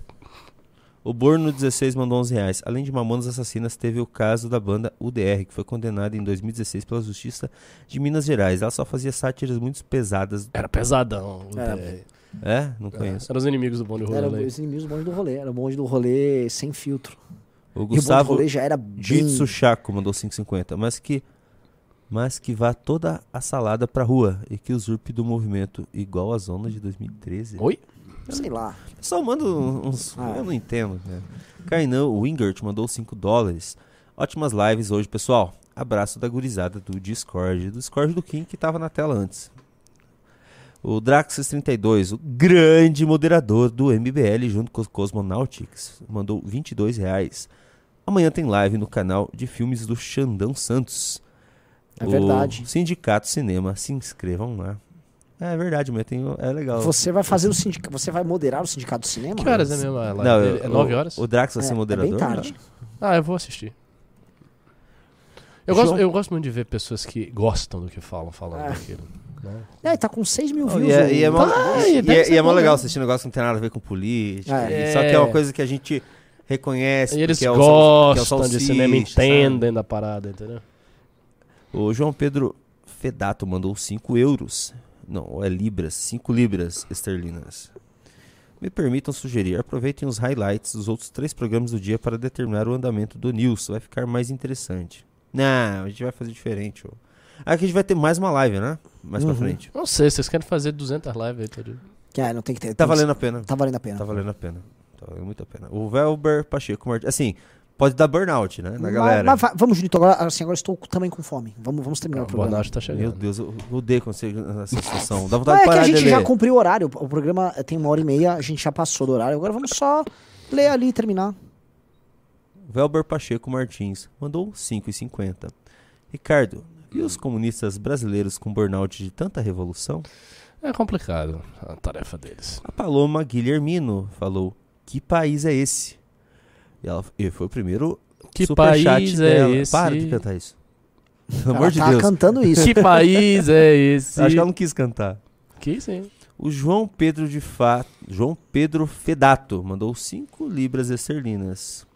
O Borno 16 mandou 11 reais. Além de Mamonas Assassinas, teve o caso da banda UDR, que foi condenada em 2016 pela Justiça de Minas Gerais. Ela só fazia sátiras muito pesadas. Era pesadão. o Era. É? Não conheço. Eram os inimigos do Bonde Era Rolê. os inimigos do bonde do rolê. Era o bonde do rolê sem filtro. O E o bonde do Gustavo rolê já era bem... Jitsu Chaco mandou 5,50. Mas que, mas que vá toda a salada pra rua e que usurpe do movimento, igual a zona de 2013. Oi? Sei lá. Só manda uns. Ah. Eu não entendo. Né? Kainan Wingert mandou 5 dólares. Ótimas lives hoje, pessoal. Abraço da gurizada do Discord. Do Discord do Kim que tava na tela antes. O Draxis32, o grande moderador do MBL junto com os Cosmonautics, mandou 22 reais. Amanhã tem live no canal de filmes do Xandão Santos. É O verdade. Sindicato Cinema. Se inscrevam lá. É verdade, mas tem, é legal. Você vai fazer o sindicato. Você vai moderar o sindicato do cinema? Que horas é mesmo a live? Não, é o- 9 horas? O Drax vai É, ser é moderador? bem tarde. Ah, eu vou assistir. Eu João- gosto, eu gosto muito de ver pessoas que gostam do que falam, falando Ah. daquilo. Né? É, tá com 6 mil Oh, views. e é, o- e é mó, Tá, e- e é- e é mó legal assistir um negócio que não tem nada a ver com política. É. Só que é uma coisa que a gente reconhece. E eles é o- gostam que é de cinema, sabe? entendem da parada, entendeu? O João Pedro Fedato mandou 5 euros. Não, é libras. 5 libras esterlinas. Me permitam sugerir, aproveitem os highlights dos outros três programas do dia para determinar o andamento do news. Vai ficar mais interessante. Não, a gente vai fazer diferente. Ó. Aqui a gente vai ter mais uma live, né? Mais Uhum. pra frente. Não sei, vocês querem fazer 200 lives aí, tá ligado? Que, é, não tem que ter. Tá tem que- valendo a pena. Tá valendo a pena. Tá valendo a pena. Tá valendo muito a pena. O Velber Pacheco Martins. Assim, pode dar burnout, né? Na Mas- galera. mas vamos, Junito, agora, assim, agora estou também com fome. Vamos, vamos terminar o O programa. Bonatti tá Meu chegando. Deus, eu odeio quando você nessa [laughs] situação. Dá vontade é de que parar a de gente ler. já cumpriu o horário. O programa tem uma hora e meia, a gente já passou do horário. Agora vamos só ler ali e terminar. Velber Pacheco Martins mandou 5,50. Ricardo, e os comunistas brasileiros com burnout de tanta revolução? É complicado a tarefa deles. A Paloma Guilhermino falou: Que país é esse? E ela e foi o primeiro Que superchat país é dela. esse? Para de cantar isso. Pelo Ela amor de tá Deus. cantando isso. Que país é [laughs] esse? Acho que ela não quis cantar. Que sim. O João Pedro de Fa... João Pedro Fedato mandou 5 libras esterlinas.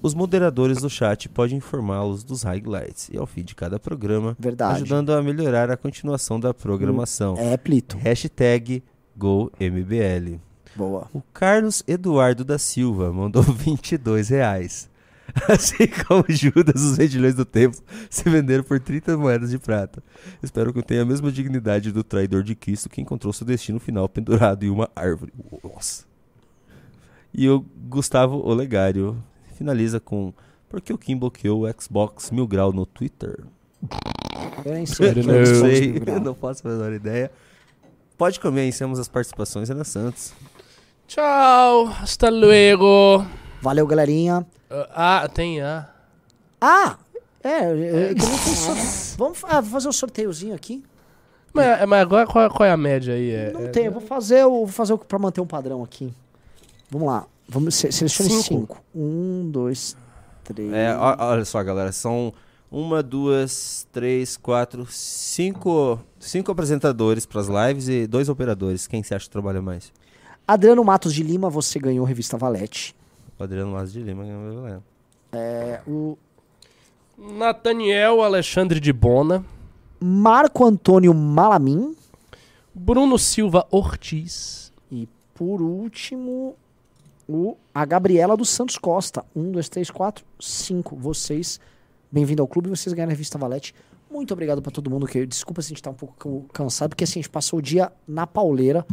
Os moderadores do chat podem informá-los dos highlights e ao fim de cada programa, Verdade. ajudando a melhorar a continuação da programação. É, Plito. Hashtag GoMBL. Boa. O Carlos Eduardo da Silva mandou [laughs] 22 reais. Assim como Judas, os vendilhões do templo se venderam por 30 moedas de prata. Espero que eu tenha a mesma dignidade do traidor de Cristo que encontrou seu destino final pendurado em uma árvore. Nossa. E o Gustavo Olegário finaliza com Por que o Kim bloqueou o Xbox Mil Grau no Twitter? Eu nem Eu sei. não Xbox sei, eu não faço a menor ideia. Pode comer, iniciamos as participações, Ana Santos. Tchau, hasta luego. Valeu, galerinha. Ah, tem A. Ah, É, é, fez sorte- Vamos ah, fazer um sorteiozinho aqui. Mas, mas agora qual, qual é a média aí? É, Não é- tem, eu vou fazer, o- vou fazer o pra manter um padrão aqui. Vamos lá. Vamos se, selecione Cinco. cinco. Um, dois, três. É, olha só, galera, são uma, duas, três, quatro, cinco, cinco apresentadores pras lives e dois operadores. Quem você acha que trabalha mais? Adriano Matos de Lima, você ganhou a revista Valete. O Adriano Mas de Lima. né? É, o Nathaniel Alexandre de Bona, Marco Antônio Malamin. Bruno Silva Ortiz, E por último, o, a Gabriela dos Santos Costa. Um, dois, três, quatro, cinco. Vocês, bem-vindo ao clube, vocês ganharam a revista Valete. Muito obrigado pra todo mundo. Que, desculpa se a gente tá um pouco can- cansado, porque assim, a gente passou o dia na pauleira.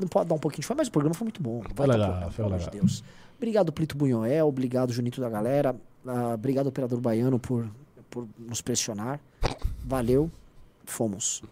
Não pode dar um pouquinho de fome, mas o programa foi muito bom. Vai legal, pelo amor de. Deus. Obrigado, Plito Bunhoel. Obrigado, Junito da galera. ah, obrigado, Operador Baiano, por, por nos pressionar. Valeu. Fomos.